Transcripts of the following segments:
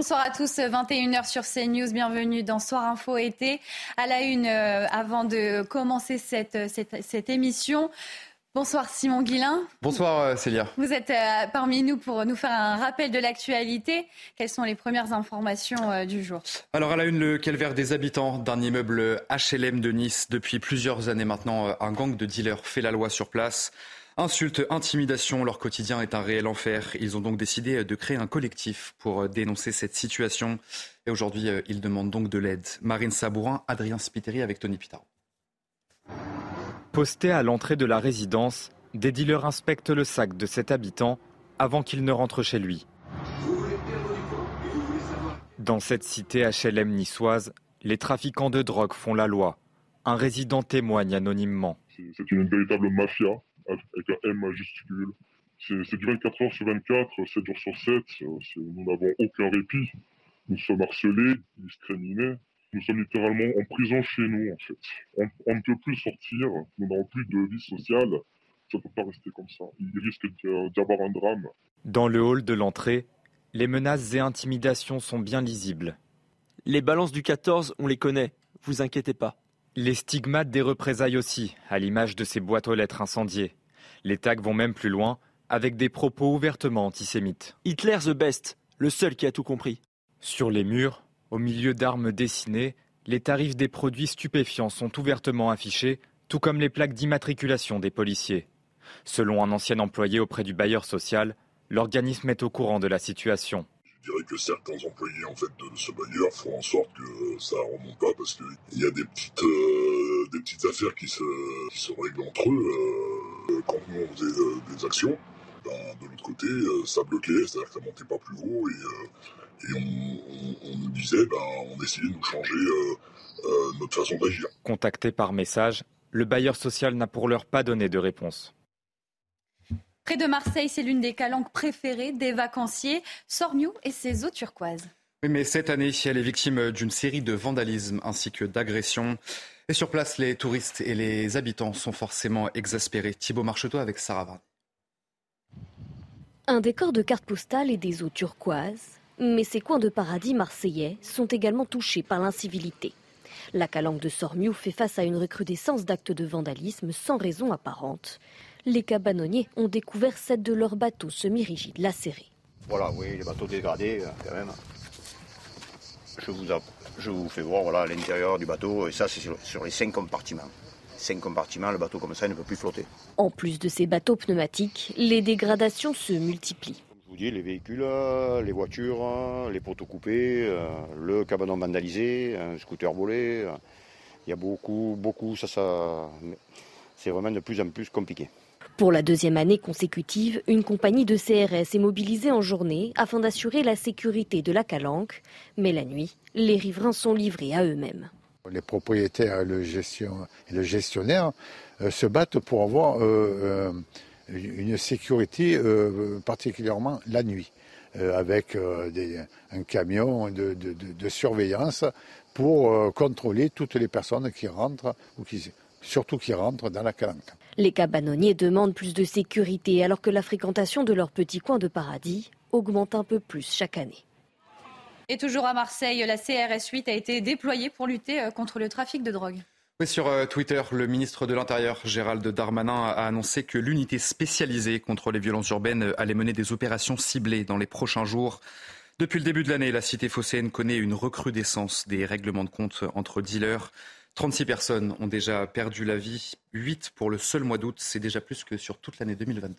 Bonsoir à tous, 21h sur CNews, bienvenue dans Soir Info été. À la une, euh, avant de commencer cette, cette, cette émission, Bonsoir Simon Guillain. Bonsoir euh, Célia. Vous êtes euh, parmi nous pour nous faire un rappel de l'actualité. Quelles sont les premières informations euh, du jour? Alors à la une, le calvaire des habitants d'un immeuble HLM de Nice. Depuis plusieurs années maintenant, un gang de dealers fait la loi sur place. Insultes, intimidation, leur quotidien est un réel enfer. Ils ont donc décidé de créer un collectif pour dénoncer cette situation. Et aujourd'hui, ils demandent donc de l'aide. Marine Sabourin, Adrien Spiteri avec Tony Pitaro. Posté à l'entrée de la résidence, des dealers inspectent le sac de cet habitant avant qu'il ne rentre chez lui. Dans cette cité HLM niçoise, les trafiquants de drogue font la loi. Un résident témoigne anonymement. C'est une véritable mafia avec un M majuscule. C'est du 24 heures sur 24, 7 jours sur 7. Nous n'avons aucun répit. Nous sommes harcelés, discriminés. Nous sommes littéralement en prison chez nous, en fait. On, ne peut plus sortir, nous n'avons plus de vie sociale. Ça ne peut pas rester comme ça. Il risque d'y avoir un drame. Dans le hall de l'entrée, les menaces et intimidations sont bien lisibles. Les balances du 14, on les connaît, vous inquiétez pas. Les stigmates des représailles aussi, à l'image de ces boîtes aux lettres incendiées. Les tags vont même plus loin, avec des propos ouvertement antisémites. Hitler the best, le seul qui a tout compris. Sur les murs, au milieu d'armes dessinées, les tarifs des produits stupéfiants sont ouvertement affichés, tout comme les plaques d'immatriculation des policiers. Selon un ancien employé auprès du bailleur social, l'organisme est au courant de la situation. Je dirais que certains employés en fait, de ce bailleur font en sorte que ça ne remonte pas parce qu'il y a des petites, euh, des petites affaires qui se, qui règlent entre eux. Euh, quand nous on faisait euh, des actions, ben, de l'autre côté, ça bloquait, c'est-à-dire que ça montait pas plus haut et et on, nous disait, ben, on essayait de nous changer euh, euh, notre façon d'agir. Contacté par message, le bailleur social n'a pour l'heure pas donné de réponse. Près de Marseille, c'est l'une des calanques préférées des vacanciers, Sormiou et ses eaux turquoises. Oui, mais cette année, elle est victime d'une série de vandalismes ainsi que d'agressions. Et sur place, les touristes et les habitants sont forcément exaspérés. Thibaut Marcheteau avec Sarah Un décor de cartes postales et des eaux turquoises, mais ces coins de paradis marseillais sont également touchés par l'incivilité. La calanque de Sormiou fait face à une recrudescence d'actes de vandalisme sans raison apparente. Les cabanonniers ont découvert sept de leurs bateaux semi-rigides lacérés. Voilà, oui, les bateaux dégradés, euh, quand même. Je vous, je vous fais voir voilà, l'intérieur du bateau, et ça, c'est sur, sur les cinq compartiments cinq compartiments, le bateau comme ça il ne peut plus flotter. En plus de ces bateaux pneumatiques, les dégradations se multiplient vous dis, les véhicules, euh, les voitures, euh, les poteaux coupés, euh, le cabanon vandalisé, un scooter volé. Il y a beaucoup, beaucoup, ça, ça, c'est vraiment de plus en plus compliqué. Pour la deuxième année consécutive, une compagnie de CRS est mobilisée en journée afin d'assurer la sécurité de la calanque. Mais la nuit, les riverains sont livrés à eux-mêmes. Les propriétaires et le, gestionnaire se battent pour avoir une sécurité euh, particulièrement la nuit, euh, avec euh, un camion de, surveillance pour contrôler toutes les personnes qui rentrent ou surtout qui rentrent dans la calanque. Les cabanonniers demandent plus de sécurité alors que la fréquentation de leur petit coin de paradis augmente un peu plus chaque année. Et toujours à Marseille, la CRS 8 a été déployée pour lutter contre le trafic de drogue sur euh, Twitter, le ministre de l'Intérieur, Gérald Darmanin, a annoncé que l'unité spécialisée contre les violences urbaines allait mener des opérations ciblées dans les prochains jours. Depuis le début de l'année, la cité phocéenne connaît une recrudescence des règlements de compte entre dealers. 36 personnes ont déjà perdu la vie, 8 pour le seul mois d'août, c'est déjà plus que sur toute l'année 2022.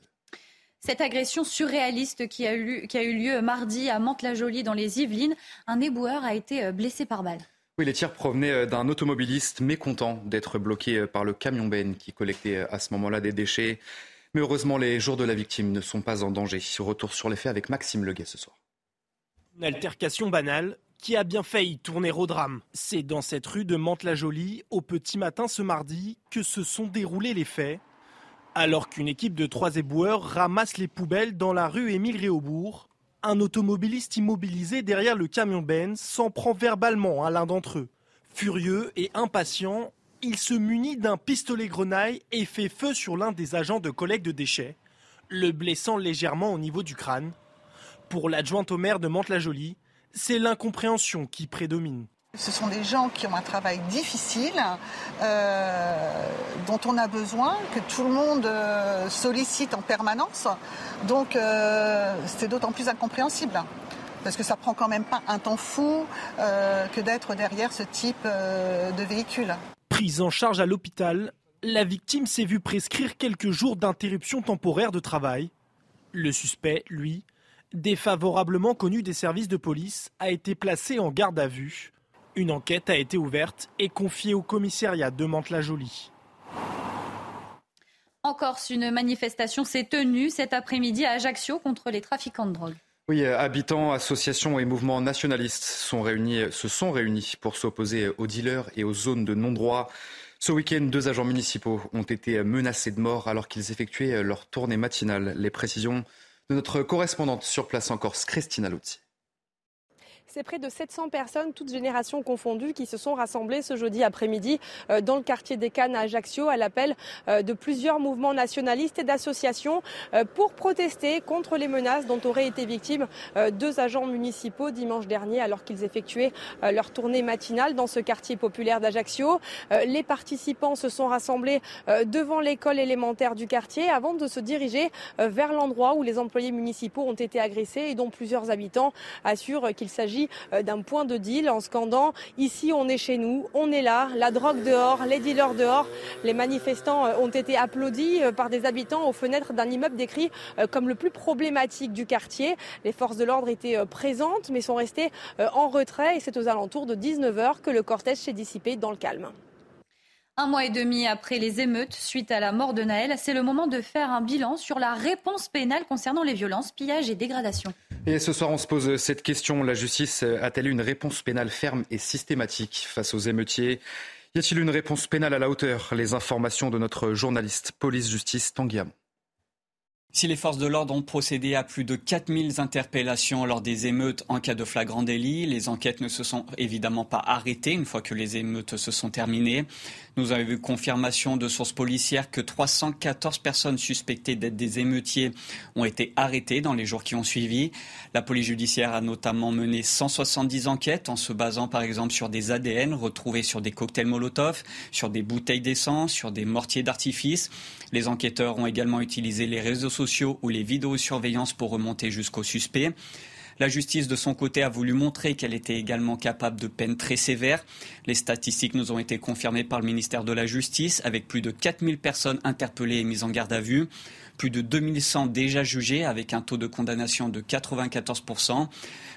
Cette agression surréaliste qui a, eu, qui a eu lieu mardi à Mantes-la-Jolie dans les Yvelines, un éboueur a été euh, blessé par balle. Oui, les tirs provenaient euh, d'un automobiliste mécontent d'être bloqué euh, par le camion Ben qui collectait à ce moment-là des déchets. Mais heureusement, les jours de la victime ne sont pas en danger. Retour sur les faits avec Maxime Leguet ce soir. Une altercation banale qui a bien failli tourner au drame. C'est dans cette rue de Mantes-la-Jolie, au petit matin ce mardi, que se sont déroulés les faits. Alors qu'une équipe de trois éboueurs ramasse les poubelles dans la rue Émile Réaubourg, un automobiliste immobilisé derrière le camion Benz s'en prend verbalement à l'un d'entre eux. Furieux et impatient, il se munit d'un pistolet grenaille et fait feu sur l'un des agents de collecte de déchets, le blessant légèrement au niveau du crâne. Pour l'adjointe au maire de Mantes-la-Jolie, c'est l'incompréhension qui prédomine. Ce sont des gens qui ont un travail difficile, euh, dont on a besoin, que tout le monde euh, sollicite en permanence. Donc euh, c'est d'autant plus incompréhensible. Parce que ça prend quand même pas un temps fou que d'être derrière ce type de véhicule. Prise en charge à l'hôpital, la victime s'est vue prescrire quelques jours d'interruption temporaire de travail. Le suspect, lui, défavorablement connu des services de police, a été placé en garde à vue. Une enquête a été ouverte et confiée au commissariat de Mantes-la-Jolie. En Corse, une manifestation s'est tenue cet après-midi à Ajaccio contre les trafiquants de drogue. Oui, habitants, associations et mouvements nationalistes sont réunis, se sont réunis pour s'opposer aux dealers et aux zones de non-droit. Ce week-end, deux agents municipaux ont été menacés de mort alors qu'ils effectuaient leur tournée matinale. Les précisions notre correspondante sur place en Corse, Christina Luzzi. C'est près de 700 personnes, toutes générations confondues, qui se sont rassemblées ce jeudi après-midi euh, dans le quartier des Cannes à Ajaccio à l'appel euh, de plusieurs mouvements nationalistes et d'associations euh, pour protester contre les menaces dont auraient été victimes deux agents municipaux dimanche dernier alors qu'ils effectuaient leur tournée matinale dans ce quartier populaire d'Ajaccio. Les participants se sont rassemblés devant l'école élémentaire du quartier avant de se diriger vers l'endroit où les employés municipaux ont été agressés et dont plusieurs habitants assurent qu'il s'agit euh, d'un point de deal en scandant ici on est chez nous, on est là, la drogue dehors, les dealers dehors. Les manifestants euh, ont été applaudis euh, par des habitants aux fenêtres d'un immeuble décrit comme le plus problématique du quartier. Les forces de l'ordre étaient présentes mais sont restées en retrait et c'est aux alentours de 19h que le cortège s'est dissipé dans le calme. Un mois et demi après les émeutes suite à la mort de Naël, c'est le moment de faire un bilan sur la réponse pénale concernant les violences, pillages et dégradations. Et ce soir, on se pose cette question. La justice a-t-elle une réponse pénale ferme et systématique face aux émeutiers? Y a-t-il une réponse pénale à la hauteur? Les informations de notre journaliste police-justice Tanguy si les forces de l'ordre ont procédé à plus de 4000 interpellations lors des émeutes en cas de flagrant délit, les enquêtes ne se sont évidemment pas arrêtées une fois que les émeutes se sont terminées. Nous avons eu confirmation de sources policières que 314 personnes suspectées d'être des émeutiers ont été arrêtées dans les jours qui ont suivi. La police judiciaire a notamment mené 170 enquêtes en se basant par exemple sur des ADN retrouvés sur des cocktails Molotov, sur des bouteilles d'essence, sur des mortiers d'artifice. Les enquêteurs ont également utilisé les réseaux sociaux ou les vidéosurveillances pour remonter jusqu'au suspect. La justice, de son côté, a voulu montrer qu'elle était également capable de peines très sévères. Les statistiques nous ont été confirmées par le ministère de la Justice, avec plus de 4000 personnes interpellées et mises en garde à vue plus de 2100 déjà jugées avec un taux de condamnation de 94%.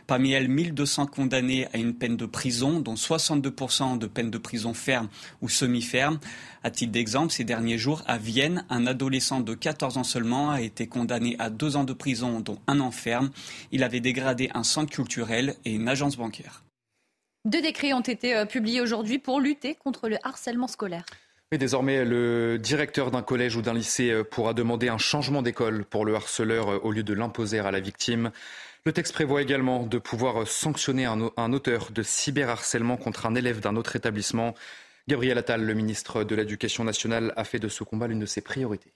Parmi elles, 1200 condamnés à une peine de prison, dont 62% de peine de prison ferme ou semi-ferme. À titre d'exemple, ces derniers jours, à Vienne, un adolescent de 14 ans seulement a été condamné à deux ans de prison, dont un an ferme. Il avait dégradé un centre culturel et une agence bancaire. Deux décrets ont été euh, publiés aujourd'hui pour lutter contre le harcèlement scolaire. Et désormais, le directeur d'un collège ou d'un lycée euh, pourra demander un changement d'école pour le harceleur euh, au lieu de l'imposer à la victime. Le texte prévoit également de pouvoir euh, sanctionner un, auteur de cyberharcèlement contre un élève d'un autre établissement. Gabriel Attal, le ministre de l'Éducation nationale, a fait de ce combat l'une de ses priorités.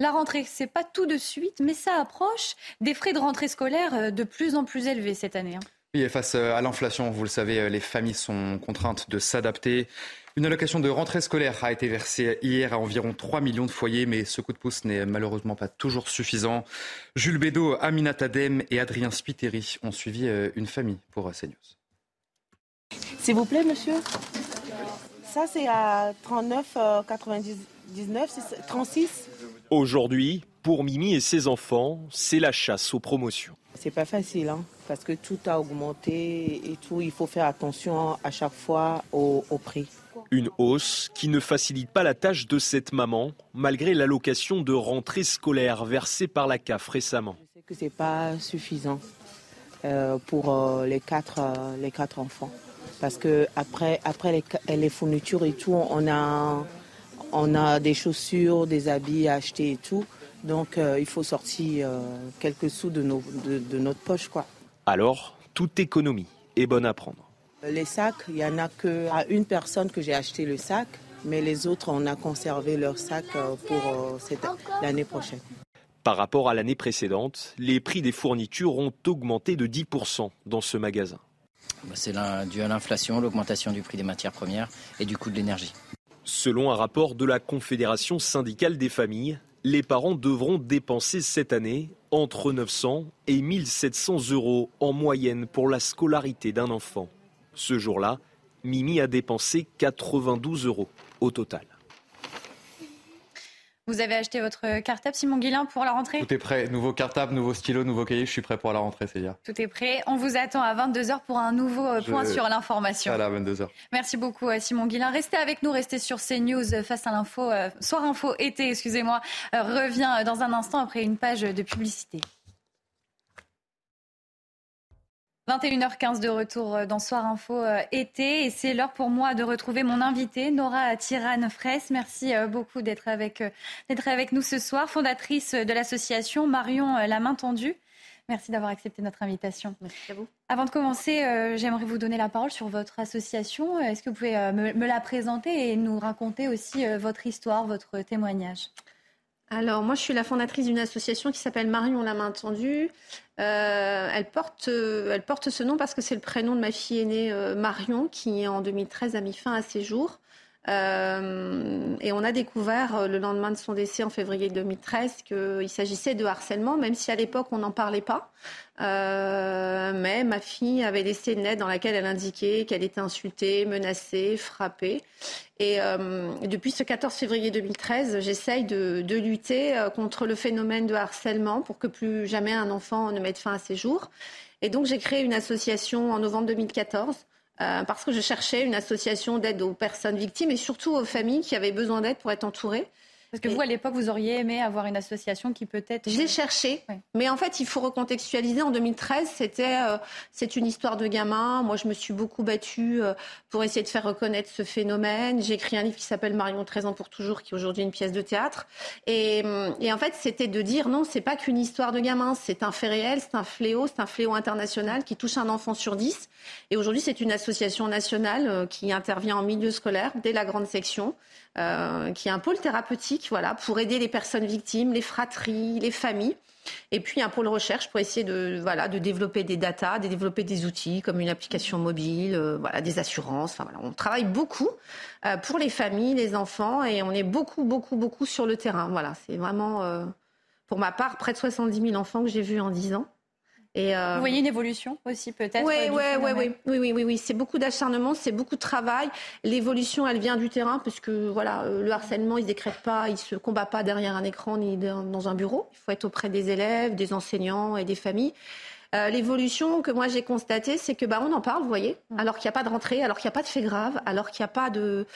La rentrée, c'est pas tout de suite, mais ça approche des frais de rentrée scolaire de plus en plus élevés cette année. Hein. Oui, face à l'inflation, vous le savez, les familles sont contraintes de s'adapter. Une allocation de rentrée scolaire a été versée hier à environ 3 millions de foyers, mais ce coup de pouce n'est malheureusement pas toujours suffisant. Jules Bédot, Aminat Adem et Adrien Spiteri ont suivi euh, une famille pour CNews. S'il vous plaît, monsieur. Ça, c'est à 39,99, 36. Aujourd'hui, Pour Mimi et ses enfants, c'est la chasse aux promotions. C'est pas facile, hein, parce que tout a augmenté et tout. Il faut faire attention à chaque fois au, prix. Une hausse qui ne facilite pas la tâche de cette maman, malgré l'allocation de rentrée scolaire versée par la CAF récemment. Je sais que c'est pas suffisant euh, pour euh, les, quatre, euh, les quatre enfants. Parce que après, après les, fournitures et tout, on a, on a des chaussures, des habits à acheter et tout. Donc il faut sortir quelques sous de, nos, de, notre poche. Quoi. Alors, toute économie est bonne à prendre. Les sacs, il n'y en a qu'à une personne que j'ai acheté le sac, mais les autres, on a conservé leur sac euh, pour l'année prochaine. Par rapport à l'année précédente, les prix des fournitures ont augmenté de 10% dans ce magasin. Bah, c'est dû à l'inflation, l'augmentation du prix des matières premières et du coût de l'énergie. Selon un rapport de la Confédération syndicale des familles, les parents devront dépenser cette année entre 900 et 1700 euros en moyenne pour la scolarité d'un enfant. Ce jour-là, Mimi a dépensé 92 euros au total. Vous avez acheté votre cartable, Simon Guillain, pour la rentrée? Tout est prêt. Nouveau cartable, nouveau stylo, nouveau cahier. Je suis prêt pour la rentrée, Célia. Tout est prêt. On vous attend à 22h pour un nouveau euh, point sur l'information. Voilà, 22h. Merci beaucoup, euh, Simon Guillain. Restez avec nous, restez sur CNews euh, face à l'info. Soir Info été, excusez-moi, revient dans un instant après une page de publicité. 21h15 de retour euh, dans Soir Info euh, été et c'est l'heure pour moi de retrouver mon invité Nora Tirane Fraisse. Merci euh, beaucoup d'être avec, d'être avec nous ce soir, fondatrice de l'association Marion La Main Tendue. Merci d'avoir accepté notre invitation. Merci à vous. Avant de commencer, j'aimerais vous donner la parole sur votre association. Est-ce que vous pouvez me, la présenter et nous raconter aussi votre histoire, votre témoignage? Alors, moi, je suis la fondatrice d'une association qui s'appelle Marion la main tendue. Euh, elle, porte, euh, elle porte ce nom parce que c'est le prénom de ma fille aînée euh, Marion, qui en 2013 a mis fin à ses jours. Euh, et on a découvert euh, le lendemain de son décès en février 2013 qu'il s'agissait de harcèlement, même si à l'époque on n'en parlait pas. Euh, mais ma fille avait laissé une lettre dans laquelle elle indiquait qu'elle était insultée, menacée, frappée. Et depuis ce 14 février 2013, j'essaye de, lutter contre le phénomène de harcèlement pour que plus jamais un enfant ne mette fin à ses jours. Et donc j'ai créé une association en novembre 2014 euh, parce que je cherchais une association d'aide aux personnes victimes et surtout aux familles qui avaient besoin d'aide pour être entourées. Parce que vous, à l'époque, vous auriez aimé avoir une association qui peut-être... Je l'ai cherché, mais en fait, il faut recontextualiser. En 2013, c'était euh, c'est une histoire de gamin. Moi, je me suis beaucoup battue euh, pour essayer de faire reconnaître ce phénomène. J'ai écrit un livre qui s'appelle Marion 13 ans pour toujours, qui est aujourd'hui une pièce de théâtre. Et, et en fait, c'était de dire non, c'est pas qu'une histoire de gamin, c'est un fait réel, c'est un fléau, c'est un fléau international qui touche un enfant sur dix. Et aujourd'hui, c'est une association nationale euh, qui intervient en milieu scolaire dès la grande section. Euh, qui est un pôle thérapeutique voilà, pour aider les personnes victimes, les fratries, les familles. Et puis un pôle recherche pour essayer de, voilà, de développer des datas, de développer des outils comme une application mobile, euh, voilà, des assurances. Enfin, voilà, on travaille beaucoup euh, pour les familles, les enfants, et on est beaucoup, beaucoup, beaucoup sur le terrain. Voilà, c'est vraiment, euh, pour ma part, près de 70 000 enfants que j'ai vus en 10 ans. Euh, Vous voyez une évolution aussi peut-être Oui, oui, oui, oui, oui, oui, oui, c'est beaucoup d'acharnement, c'est beaucoup de travail. L'évolution, elle vient du terrain parce que voilà, euh, le harcèlement, il ne décrète pas, il se combat pas derrière un écran ni dans un bureau. Il faut être auprès des élèves, des enseignants et des familles. Euh, l'évolution que moi j'ai constatée, c'est que bah on en parle, vous voyez, mmh. alors qu'il n'y a pas de rentrée, alors qu'il n'y a pas de fait grave, alors qu'il n'y a pas de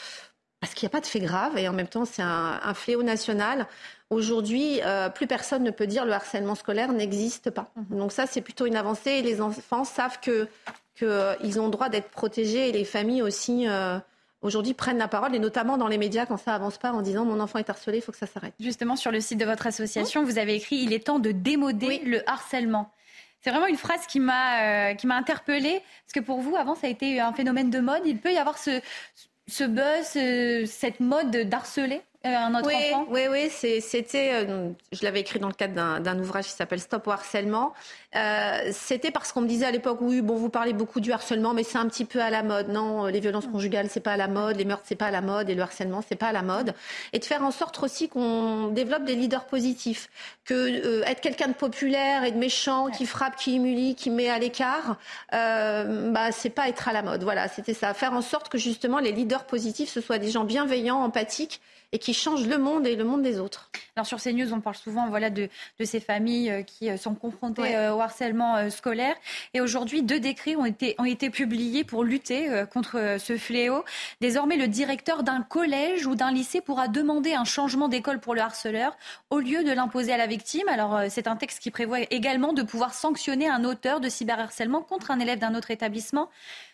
parce qu'il n'y a pas de fait grave et en même temps c'est un, un, fléau national. Aujourd'hui, euh, plus personne ne peut dire le harcèlement scolaire n'existe pas. Mhm. Donc ça, c'est plutôt une avancée. Et les enfants savent que qu'ils euh, ont le droit d'être protégés et les familles aussi. Euh, aujourd'hui prennent la parole et notamment dans les médias quand ça avance pas en disant mon enfant est harcelé, il faut que ça s'arrête. Justement sur le site de votre association, vous avez écrit il est temps de démoder le harcèlement. C'est vraiment une phrase qui m'a qui m'a interpellée parce que pour vous avant ça a été un phénomène de mode. Il peut y avoir ce ce buzz, cette mode d'harceler euh, oui, Oui, oui, c'était, euh, je l'avais écrit dans le cadre d'un ouvrage qui s'appelle Stop au harcèlement. Euh, c'était parce qu'on me disait à l'époque, oui, bon, vous parlez beaucoup du harcèlement, mais c'est un petit peu à la mode. Non, les violences conjugales, c'est pas à la mode, les meurtres, c'est pas à la mode, et le harcèlement, c'est pas à la mode. Et de faire en sorte aussi qu'on développe des leaders positifs, que être quelqu'un de populaire et de méchant, qui frappe, qui humilie, qui met à l'écart, bah, c'est pas être à la mode. Voilà, c'était ça. Faire en sorte que justement les leaders positifs, ce soient des gens bienveillants, empathiques et qui changent le monde et le monde des autres. Alors sur CNews, on parle souvent voilà, de, de ces familles euh, qui euh, sont confrontées au harcèlement scolaire. Et aujourd'hui, deux décrets ont été, ont été publiés pour lutter contre ce fléau. Désormais, le directeur d'un collège ou d'un lycée pourra demander un changement d'école pour le harceleur au lieu de l'imposer à la victime. Alors c'est un texte qui prévoit également de pouvoir sanctionner un auteur de cyberharcèlement contre un élève d'un autre établissement.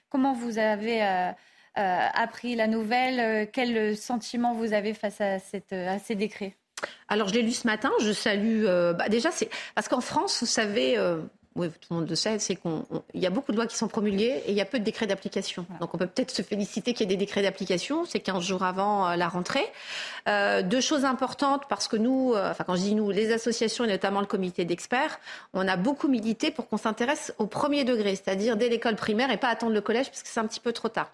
Comment vous avez euh, euh, appris la nouvelle? Euh, Quel sentiment vous avez face à ces décrets? Alors je l'ai lu ce matin, je salue. Bah, déjà, c'est parce qu'en France, vous savez, oui, tout le monde le sait, c'est qu'il y a beaucoup de lois qui sont promulguées et il y a peu de décrets d'application. Donc on peut peut-être se féliciter qu'il y ait des décrets d'application, c'est 15 jours avant euh, la rentrée. Euh, deux choses importantes, parce que nous, euh, enfin quand je dis nous, les associations et notamment le comité d'experts, on a beaucoup milité pour qu'on s'intéresse au premier degré, c'est-à-dire dès l'école primaire et pas attendre le collège parce que c'est un petit peu trop tard.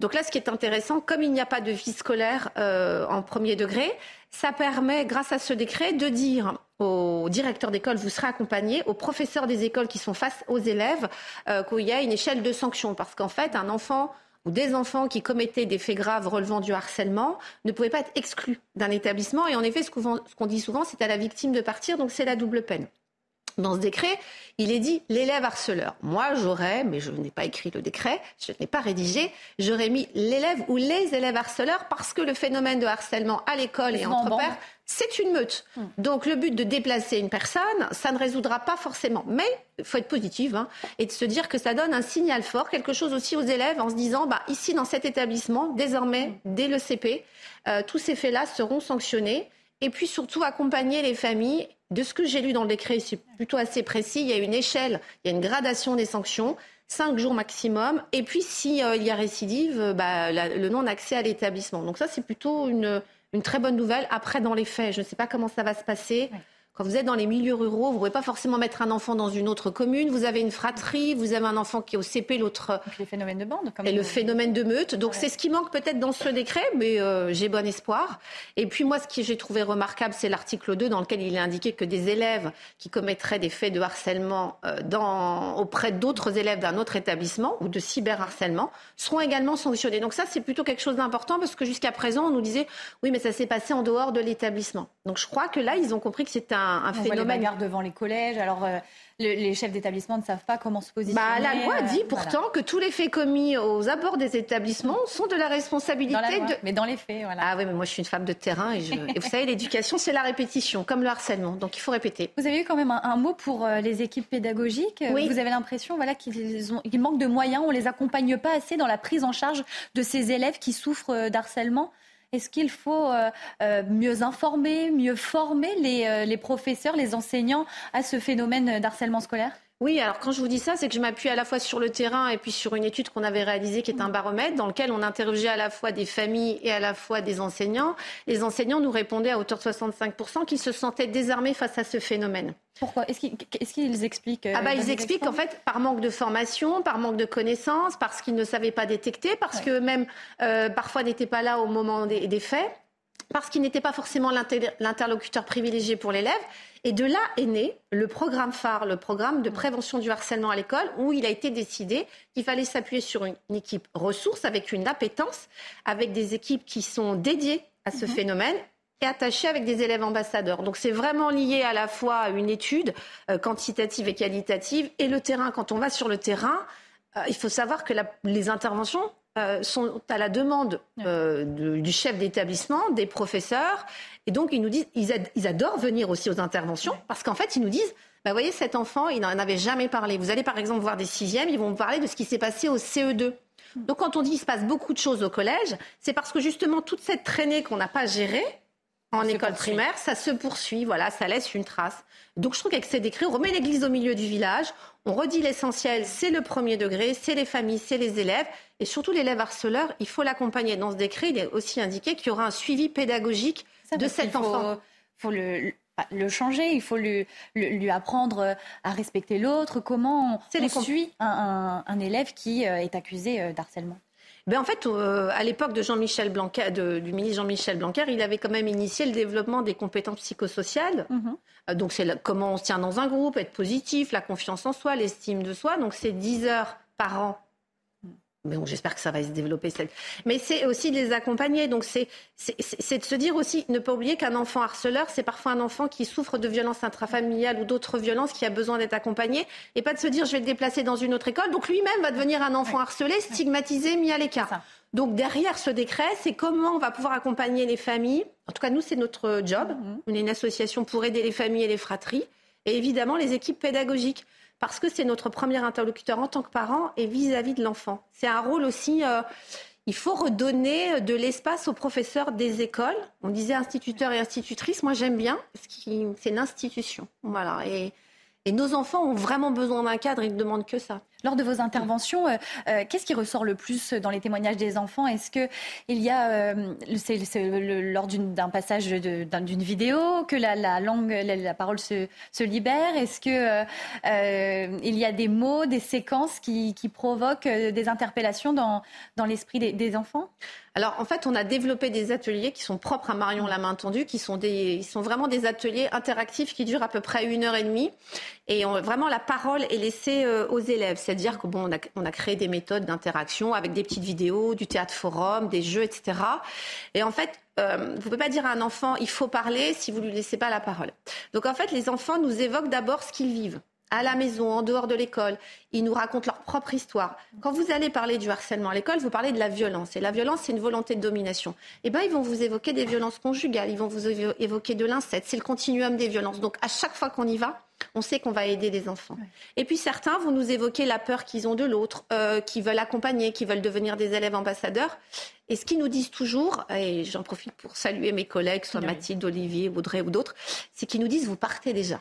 Donc là, ce qui est intéressant, comme il n'y a pas de vie scolaire euh, en premier degré, ça permet, grâce à ce décret, de dire aux directeurs d'école, vous serez accompagnés, aux professeurs des écoles qui sont face aux élèves, euh, qu'il y a une échelle de sanctions. Parce qu'en fait, un enfant ou des enfants qui commettaient des faits graves relevant du harcèlement ne pouvaient pas être exclus d'un établissement. Et en effet, ce qu'on dit souvent, c'est à la victime de partir, donc c'est la double peine. Dans ce décret, il est dit l'élève harceleur. Moi, j'aurais, mais je n'ai pas écrit le décret, je n'ai pas rédigé, j'aurais mis l'élève ou les élèves harceleurs parce que le phénomène de harcèlement à l'école et entre pairs, c'est une meute. Hmm. Donc le but de déplacer une personne, ça ne résoudra pas forcément. Mais il faut être positif hein, et de se dire que ça donne un signal fort, quelque chose aussi aux élèves en se disant, bah, ici dans cet établissement, désormais, hmm. dès le CP, euh, tous ces faits-là seront sanctionnés. Et puis surtout accompagner les familles de ce que j'ai lu dans le décret, c'est plutôt assez précis. Il y a une échelle, il y a une gradation des sanctions, cinq jours maximum. Et puis, s'il euh, y a récidive, euh, bah, le non-accès à l'établissement. Donc ça, c'est plutôt une, très bonne nouvelle. Après, dans les faits, je ne sais pas comment ça va se passer. Quand vous êtes dans les milieux ruraux, vous ne pouvez pas forcément mettre un enfant dans une autre commune. Vous avez une fratrie, vous avez un enfant qui est au CP, l'autre. Les phénomènes de bande. et le phénomène de meute. Donc c'est ce qui manque peut-être dans ce décret, mais euh, j'ai bon espoir. Et puis moi, ce que j'ai trouvé remarquable, c'est l'article 2 dans lequel il est indiqué que des élèves qui commettraient des faits de harcèlement euh, dans, auprès d'autres élèves d'un autre établissement ou de cyberharcèlement seront également sanctionnés. Donc ça, c'est plutôt quelque chose d'important parce que jusqu'à présent, on nous disait oui, mais ça s'est passé en dehors de l'établissement. Donc je crois que là, ils ont compris que c'était un un, phénomène. On devant les collèges. Alors, euh, les chefs d'établissement ne savent pas comment se positionner. Bah, la loi dit euh, pourtant que tous les faits commis aux abords des établissements sont de la responsabilité de. Mais dans les faits, voilà. Ah oui, mais moi je suis une femme de terrain et, vous savez, l'éducation c'est la répétition, comme le harcèlement. Donc il faut répéter. Vous avez eu quand même un, mot pour euh, les équipes pédagogiques. Oui. Vous avez l'impression voilà, qu'ils manquent de moyens, on les accompagne pas assez dans la prise en charge de ces élèves qui souffrent d'harcèlement. Est-ce qu'il faut euh, euh, mieux informer, mieux former les, euh, les professeurs, les enseignants à ce phénomène d'harcèlement scolaire? Oui, alors quand je vous dis ça, c'est que je m'appuie à la fois sur le terrain et puis sur une étude qu'on avait réalisée qui est un baromètre dans lequel on interrogeait à la fois des familles et à la fois des enseignants. Les enseignants nous répondaient à hauteur de 65% qu'ils se sentaient désarmés face à ce phénomène. Pourquoi? Est-ce qu'ils expliquent euh, ah bah, Ils expliquent en fait par manque de formation, par manque de connaissances, parce qu'ils ne savaient pas détecter, parce que même euh, parfois n'étaient pas là au moment des faits parce qu'ils n'étaient pas forcément l'interlocuteur privilégié pour l'élève et de là est né le programme phare, le programme de prévention du harcèlement à l'école, où il a été décidé qu'il fallait s'appuyer sur une équipe ressource avec une appétence, avec des équipes qui sont dédiées à ce mhm. phénomène et attachées avec des élèves ambassadeurs. Donc c'est vraiment lié à la fois à une étude euh, quantitative et qualitative et le terrain. Quand on va sur le terrain, euh, il faut savoir que les interventions euh, sont à la demande du chef d'établissement, des professeurs, et donc, ils nous disent, ils, adorent venir aussi aux interventions parce qu'en fait, ils nous disent, bah, voyez, cet enfant, il n'en avait jamais parlé. Vous allez par exemple voir des sixièmes, ils vont vous parler de ce qui s'est passé au CE2. Donc, quand on dit qu'il se passe beaucoup de choses au collège, c'est parce que justement, toute cette traînée qu'on n'a pas gérée, en école primaire, ça se poursuit, voilà, ça laisse une trace. Donc je trouve qu'avec ces décrets, on remet l'église au milieu du village, on redit l'essentiel, c'est le premier degré, c'est les familles, c'est les élèves, et surtout l'élève harceleur, il faut l'accompagner. Dans ce décret, il est aussi indiqué qu'il y aura un suivi pédagogique de cet enfant. Il faut le, le changer, il faut lui, lui, apprendre à respecter l'autre. Comment on, suit un, un, élève qui euh, est accusé euh, d'harcèlement? Ben en fait, euh, à l'époque de Jean-Michel Blanquer, du ministre Jean-Michel Blanquer, il avait quand même initié le développement des compétences psychosociales. Mhm. donc, c'est comment on se tient dans un groupe, être positif, la confiance en soi, l'estime de soi. Donc, c'est 10 heures par an mais bon, j'espère que ça va se développer. Mais c'est aussi de les accompagner. Donc c'est de se dire aussi, ne pas oublier qu'un enfant harceleur, c'est parfois un enfant qui souffre de violences intrafamiliales ou d'autres violences, qui a besoin d'être accompagné, et pas de se dire, je vais le déplacer dans une autre école. Donc lui-même va devenir un enfant harcelé, stigmatisé, mis à l'écart. Donc derrière ce décret, c'est comment on va pouvoir accompagner les familles. En tout cas, nous, c'est notre job. Mm-hmm. On est une association pour aider les familles et les fratries. Et évidemment, les équipes pédagogiques parce que c'est notre premier interlocuteur en tant que parent et vis-à-vis de l'enfant. C'est un rôle aussi. Euh, il faut redonner de l'espace aux professeurs des écoles. On disait instituteurs et institutrices. Moi, j'aime bien parce que c'est l'institution. Voilà. Et, et nos enfants ont vraiment besoin d'un cadre. Ils ne demandent que ça. Lors de vos interventions, euh, euh, qu'est-ce qui ressort le plus dans les témoignages des enfants? Est-ce que il y a, euh, lors d'un passage d'une vidéo, que la, langue, la, parole se, libère? Est-ce que il y a des mots, des séquences qui, provoquent des interpellations dans, dans l'esprit des, enfants? Alors en fait, on a développé des ateliers qui sont propres à Marion la main tendue, qui sont, des, ils sont vraiment des ateliers interactifs qui durent à peu près une heure et demie. Et vraiment, la parole est laissée aux élèves. C'est-à-dire qu'on bon, on a, créé des méthodes d'interaction avec des petites vidéos, du théâtre forum, des jeux, etc. Et en fait, euh, vous ne pouvez pas dire à un enfant il faut parler si vous ne lui laissez pas la parole. Donc en fait, les enfants nous évoquent d'abord ce qu'ils vivent à la maison, en dehors de l'école. Ils nous racontent leur propre histoire. Quand vous allez parler du harcèlement à l'école, vous parlez de la violence. Et la violence, c'est une volonté de domination. Eh bien, ils vont vous évoquer des violences conjugales, ils vont vous évoquer de l'inceste. C'est le continuum des violences. Donc, à chaque fois qu'on y va, on sait qu'on va aider les enfants. Et puis certains vont nous évoquer la peur qu'ils ont de l'autre, euh, qui veulent accompagner, qui veulent devenir des élèves ambassadeurs. Et ce qu'ils nous disent toujours, et j'en profite pour saluer mes collègues, soit Mathilde, Olivier, Audrey ou d'autres, c'est qu'ils nous disent vous partez déjà.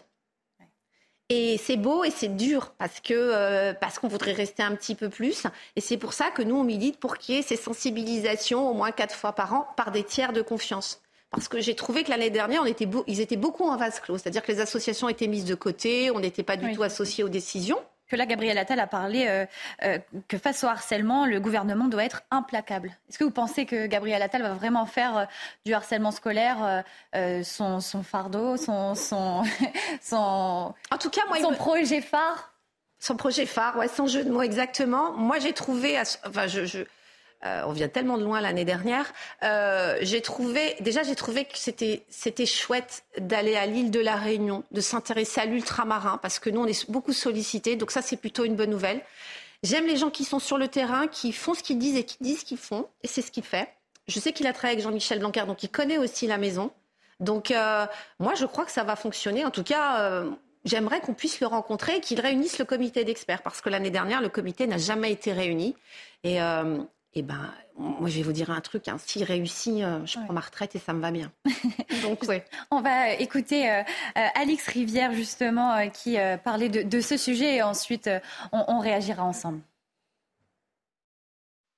Et c'est beau et c'est dur parce que euh, parce qu'on voudrait rester un petit peu plus. Et c'est pour ça que nous on milite pour qu'il y ait ces sensibilisations au moins quatre fois par an par des tiers de confiance. Parce que j'ai trouvé que l'année dernière, on était ils étaient beaucoup en vase clos. C'est-à-dire que les associations étaient mises de côté, on n'était pas du tout associés aux décisions. Que là, Gabriel Attal a parlé euh, euh, que face au harcèlement, le gouvernement doit être implacable. Est-ce que vous pensez que Gabriel Attal va vraiment faire euh, du harcèlement scolaire son, fardeau, son, son, son, en tout cas, moi, son projet phare? Son projet phare, ouais, son jeu de mots exactement. Moi, j'ai trouvé, enfin, je euh, on vient tellement de loin l'année dernière. Euh, j'ai trouvé, déjà, j'ai trouvé que c'était, c'était chouette d'aller à l'île de la Réunion, de s'intéresser à l'ultramarin, parce que nous, on est beaucoup sollicités. Donc ça, c'est plutôt une bonne nouvelle. J'aime les gens qui sont sur le terrain, qui font ce qu'ils disent et qui disent ce qu'ils font, et c'est ce qu'il fait. Je sais qu'il a travaillé avec Jean-Michel Blanquer, donc il connaît aussi la maison. Donc euh, moi, je crois que ça va fonctionner. En tout cas, j'aimerais qu'on puisse le rencontrer et qu'il réunisse le comité d'experts, parce que l'année dernière, le comité n'a jamais été réuni. Et, eh ben, moi, je vais vous dire un truc. Hein. S'il réussit, euh, je prends ma retraite et ça me va bien. Donc, ouais. On va écouter euh, euh, Alix Rivière, justement, qui parlait de, ce sujet et ensuite, on, réagira ensemble.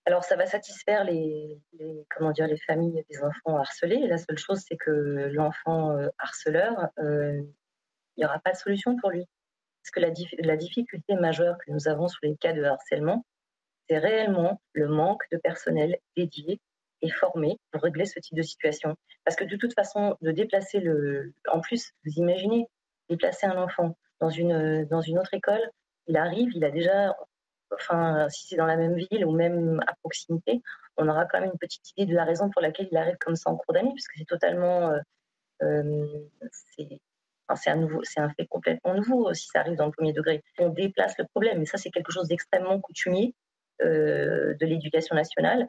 Alors, ça va satisfaire les, comment dire, les familles des enfants harcelés. La seule chose, c'est que l'enfant harceleur, il n'y aura pas de solution pour lui. Parce que la, la difficulté majeure que nous avons sur les cas de harcèlement, c'est réellement le manque de personnel dédié et formé pour régler ce type de situation. Parce que de toute façon, de déplacer le... En plus, vous imaginez, déplacer un enfant dans une, dans une autre école, il arrive, il a déjà... Enfin, si c'est dans la même ville ou même à proximité, on aura quand même une petite idée de la raison pour laquelle il arrive comme ça en cours d'année, puisque c'est totalement... Euh, euh, c'est un, un fait complètement nouveau si ça arrive dans le premier degré. On déplace le problème, et ça, c'est quelque chose d'extrêmement coutumier de l'éducation nationale.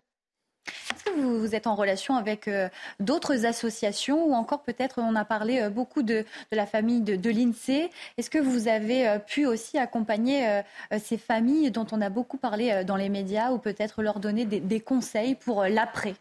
Est-ce que vous, êtes en relation avec euh, d'autres associations ou encore peut-être on a parlé euh, beaucoup de, la famille de, l'INSEE. Est-ce que vous avez pu aussi accompagner ces familles dont on a beaucoup parlé dans les médias ou peut-être leur donner des conseils pour l'après?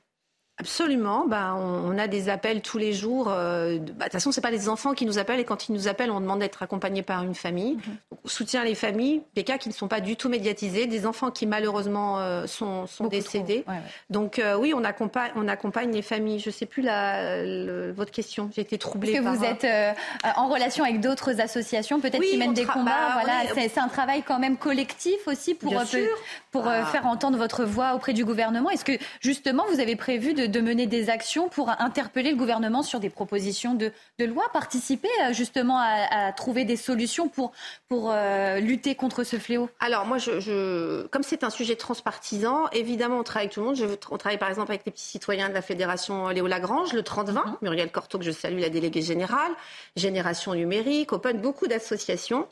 Absolument. Bah, on, a des appels tous les jours. Euh, bah, de toute façon, c'est pas les enfants qui nous appellent et quand ils nous appellent, on demande d'être accompagnés par une famille. Mhm. on soutient les familles, des cas qui ne sont pas du tout médiatisés, des enfants qui malheureusement euh, sont, décédés. Donc euh, oui, on accompagne, on accompagne les familles. Je sais plus la, votre question. J'ai été troublée. Est-ce que vous êtes en relation avec d'autres associations, peut-être qui mènent des combats bah, Voilà, c'est un travail quand même collectif aussi pour pour ah. faire entendre votre voix auprès du gouvernement. Est-ce que justement vous avez prévu de de, mener des actions pour interpeller le gouvernement sur des propositions de, loi, participer justement à, trouver des solutions pour, pour lutter contre ce fléau? Alors moi, je, comme c'est un sujet transpartisan, évidemment, on travaille avec tout le monde. Je, on travaille par exemple avec les petits citoyens de la Fédération Léo Lagrange, le 30-20, mhm. Muriel Cortot, que je salue, la déléguée générale, Génération Numérique, Open, beaucoup d'associations.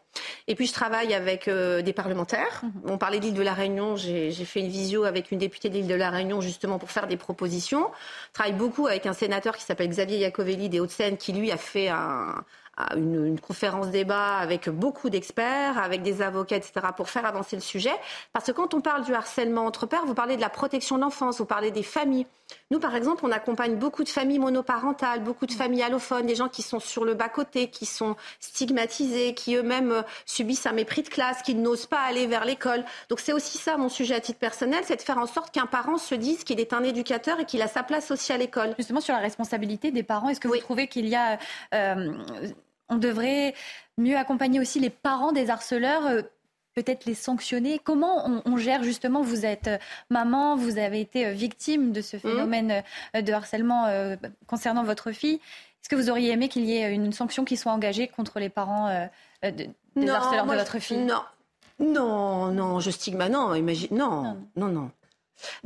Et puis je travaille avec euh, des parlementaires. Mhm. On parlait de l'île de la Réunion, j'ai fait une visio avec une députée de l'île de la Réunion justement pour faire des propositions. Je travaille beaucoup avec un sénateur qui s'appelle Xavier Iacovelli des Hauts-de-Seine qui lui a fait un, une, une conférence débat avec beaucoup d'experts, avec des avocats, etc., pour faire avancer le sujet. Parce que quand on parle du harcèlement entre pairs, vous parlez de la protection de l'enfance, vous parlez des familles. Nous, par exemple, on accompagne beaucoup de familles monoparentales, beaucoup de familles allophones, des gens qui sont sur le bas-côté, qui sont stigmatisés, qui eux-mêmes euh, subissent un mépris de classe, qui n'osent pas aller vers l'école. Donc c'est aussi ça mon sujet à titre personnel, c'est de faire en sorte qu'un parent se dise qu'il est un éducateur et qu'il a sa place aussi à l'école. Justement sur la responsabilité des parents, est-ce que vous trouvez qu'il y a euh, on devrait mieux accompagner aussi les parents des harceleurs euh, peut-être les sanctionner Comment on, gère justement Vous êtes euh, maman, vous avez été euh, victime de ce mmh. phénomène de harcèlement concernant votre fille. Est-ce que vous auriez aimé qu'il y ait une sanction qui soit engagée contre les parents des harceleurs de votre fille? Non, non, non, je stigma, non, imagine, non, non. non. Non,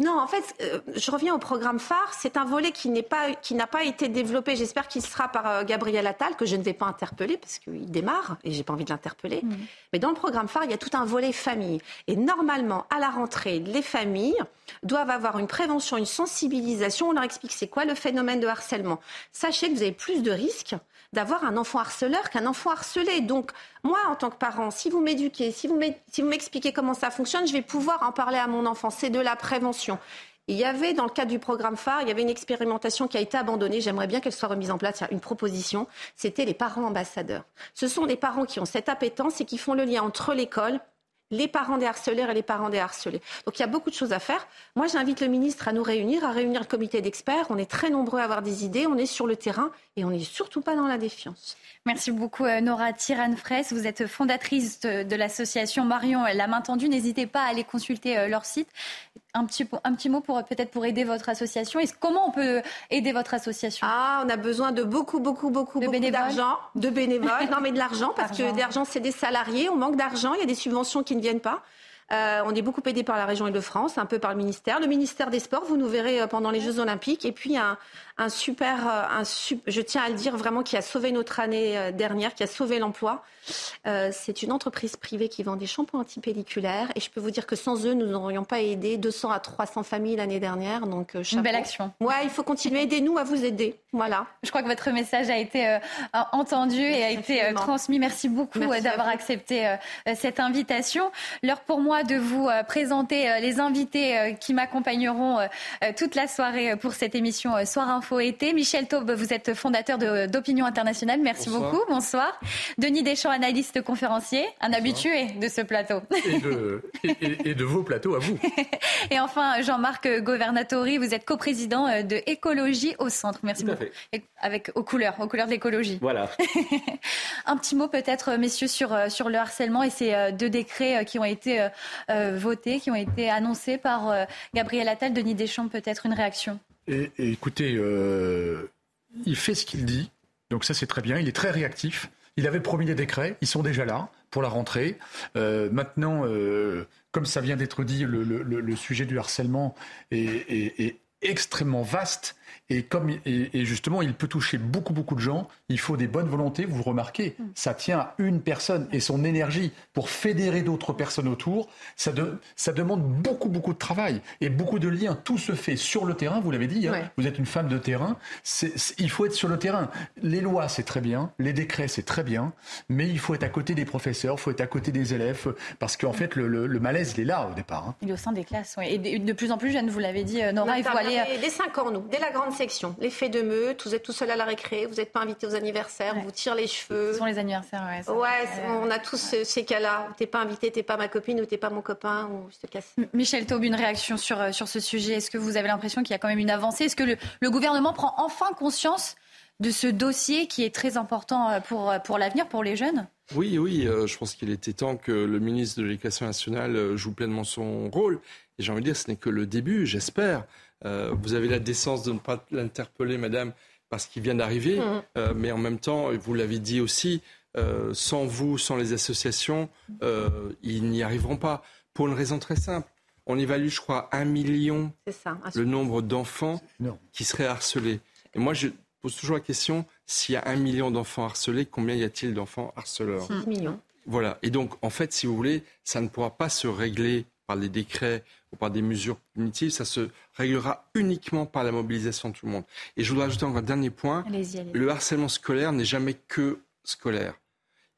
en fait, euh, je reviens au programme phare. C'est un volet qui n'est pas, qui n'a pas été développé. J'espère qu'il sera par euh, Gabriel Attal, que je ne vais pas interpeller parce qu'il démarre et j'ai pas envie de l'interpeller. Mmh. Mais dans le programme phare, il y a tout un volet famille. Et normalement, à la rentrée, les familles doivent avoir une prévention, une sensibilisation. On leur explique c'est quoi le phénomène de harcèlement. Sachez que vous avez plus de risques d'avoir un enfant harceleur qu'un enfant harcelé. Donc, moi, en tant que parent, si vous m'éduquez, si vous m'expliquez comment ça fonctionne, je vais pouvoir en parler à mon enfant. C'est de la prévention. Il y avait, dans le cadre du programme phare, il y avait une expérimentation qui a été abandonnée. J'aimerais bien qu'elle soit remise en place. Il y a une proposition. C'était les parents ambassadeurs. Ce sont des parents qui ont cette appétence et qui font le lien entre l'école, les parents des harceleurs et les parents des harcelés. Donc il y a beaucoup de choses à faire. Moi, j'invite le ministre à nous réunir, à réunir le comité d'experts. On est très nombreux à avoir des idées, on est sur le terrain et on n'est surtout pas dans la défiance. Merci beaucoup euh, Nora Tiran-Fraisse. Vous êtes fondatrice de l'association Marion La Main Tendue. N'hésitez pas à aller consulter euh, leur site. Un petit, un petit mot pour peut-être pour aider votre association. Et comment on peut aider votre association? Ah, on a besoin de beaucoup, beaucoup, beaucoup, de beaucoup d'argent, de bénévoles. non, mais de l'argent parce que d'argent c'est des salariés. On manque d'argent. Il y a des subventions qui ne viennent pas. Euh, on est beaucoup aidé par la région Île-de-France, un peu par le ministère. Le ministère des Sports, vous nous verrez euh, pendant les Jeux Olympiques. Et puis un, un super, euh, un, je tiens à le dire vraiment, qui a sauvé notre année dernière, qui a sauvé l'emploi. Euh, c'est une entreprise privée qui vend des shampoings antipelliculaires. Et je peux vous dire que sans eux, nous n'aurions pas aidé 200 à 300 familles l'année dernière. Donc, Une belle action. Ouais, il faut continuer. Aidez-nous à vous aider. Voilà. Je crois que votre message a été entendu et a été transmis. Merci beaucoup d'avoir accepté cette invitation. L'heure pour moi de vous euh, présenter euh, les invités euh, qui m'accompagneront toute la soirée pour cette émission Soir Info été. Michel Taube, vous êtes fondateur d'Opinion Internationale. Merci beaucoup. Bonsoir. Denis Deschamps, analyste conférencier, un habitué de ce plateau. Et de, vos plateaux à vous. et enfin, Jean-Marc Governatori, vous êtes coprésident de Écologie au Centre. Merci beaucoup. Avec aux couleurs, aux couleurs de l'écologie. Voilà. un petit mot peut-être, messieurs, sur, sur le harcèlement et ces deux décrets qui ont été euh, votés, qui ont été annoncés par euh, Gabriel Attal. Denis Deschamps, peut-être une réaction? Et, Écoutez, euh, il fait ce qu'il dit, donc ça c'est très bien, il est très réactif. Il avait promis des décrets, ils sont déjà là pour la rentrée. maintenant, comme ça vient d'être dit, le, sujet du harcèlement est extrêmement vaste et, comme, et, justement, il peut toucher beaucoup, beaucoup de gens. Il faut des bonnes volontés. Vous le remarquez, mm. ça tient à une personne et son énergie pour fédérer d'autres personnes autour. Ça, ça, demande beaucoup, beaucoup de travail et beaucoup de liens. Tout se fait sur le terrain. Vous l'avez dit. Hein. Vous êtes une femme de terrain. il faut être sur le terrain. Les lois, c'est très bien. Les décrets, c'est très bien. Mais il faut être à côté des professeurs. Il faut être à côté des élèves parce qu'en fait, le, malaise, il est là au départ. Hein. Il est au sein des classes. Et de plus en plus jeune, vous l'avez dit, euh, Nora. Il faut aller. Dès 5 ans, nous. Dès la grande section. L'effet de meute, vous êtes tout seul à la récré, vous n'êtes pas invité aux anniversaires, on vous tire les cheveux. Ce sont les anniversaires, ouais. Ouais, on a tous ces cas-là. T'es pas invité, t'es pas ma copine ou t'es pas mon copain ou je te casse. Michel Taube, une réaction sur, euh, sur ce sujet. Est-ce que vous avez l'impression qu'il y a quand même une avancée? Est-ce que le, le gouvernement prend enfin conscience de ce dossier qui est très important euh, pour, euh, pour l'avenir, pour les jeunes? Oui, oui, je pense qu'il était temps que le ministre de l'Éducation nationale joue pleinement son rôle. Et j'ai envie de dire, ce n'est que le début, j'espère. Vous avez la décence de ne pas l'interpeller, madame, parce qu'il vient d'arriver. Mmh. mais en même temps, vous l'avez dit aussi, sans vous, sans les associations, ils n'y arriveront pas. Pour une raison très simple. On évalue, je crois, un million le nombre d'enfants qui seraient harcelés. Et moi, je pose toujours la question s'il y a un million d'enfants harcelés, combien y a-t-il d'enfants harceleurs 6 millions. Voilà. Et donc, en fait, si vous voulez, ça ne pourra pas se régler par des décrets ou par des mesures punitives, ça se réglera uniquement par la mobilisation de tout le monde. Et je voudrais ajouter encore un dernier point. Le harcèlement scolaire n'est jamais que scolaire.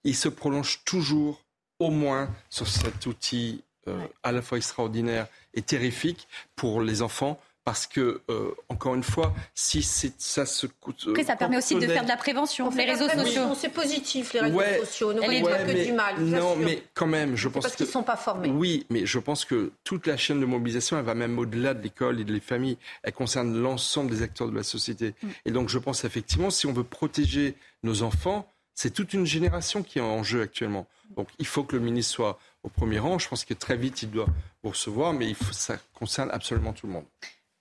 Il se prolonge toujours au moins sur cet outil euh, à la fois extraordinaire et terrifique pour les enfants parce que, euh, encore une fois, si ça se coûte. Après, ça permet aussi de faire de la prévention. les réseaux sociaux. C'est positif, les réseaux sociaux. Ne voyez pas que du mal. Non, mais quand même, je pense parce qu'ils ne sont pas formés. Oui, mais je pense que toute la chaîne de mobilisation, elle va même au-delà de l'école et des familles. Elle concerne l'ensemble des acteurs de la société. Mm. Et donc, je pense effectivement, si on veut protéger nos enfants, c'est toute une génération qui est en jeu actuellement. Donc, il faut que le ministre soit au premier rang. Je pense que très vite, il doit vous recevoir, mais il faut, ça concerne absolument tout le monde.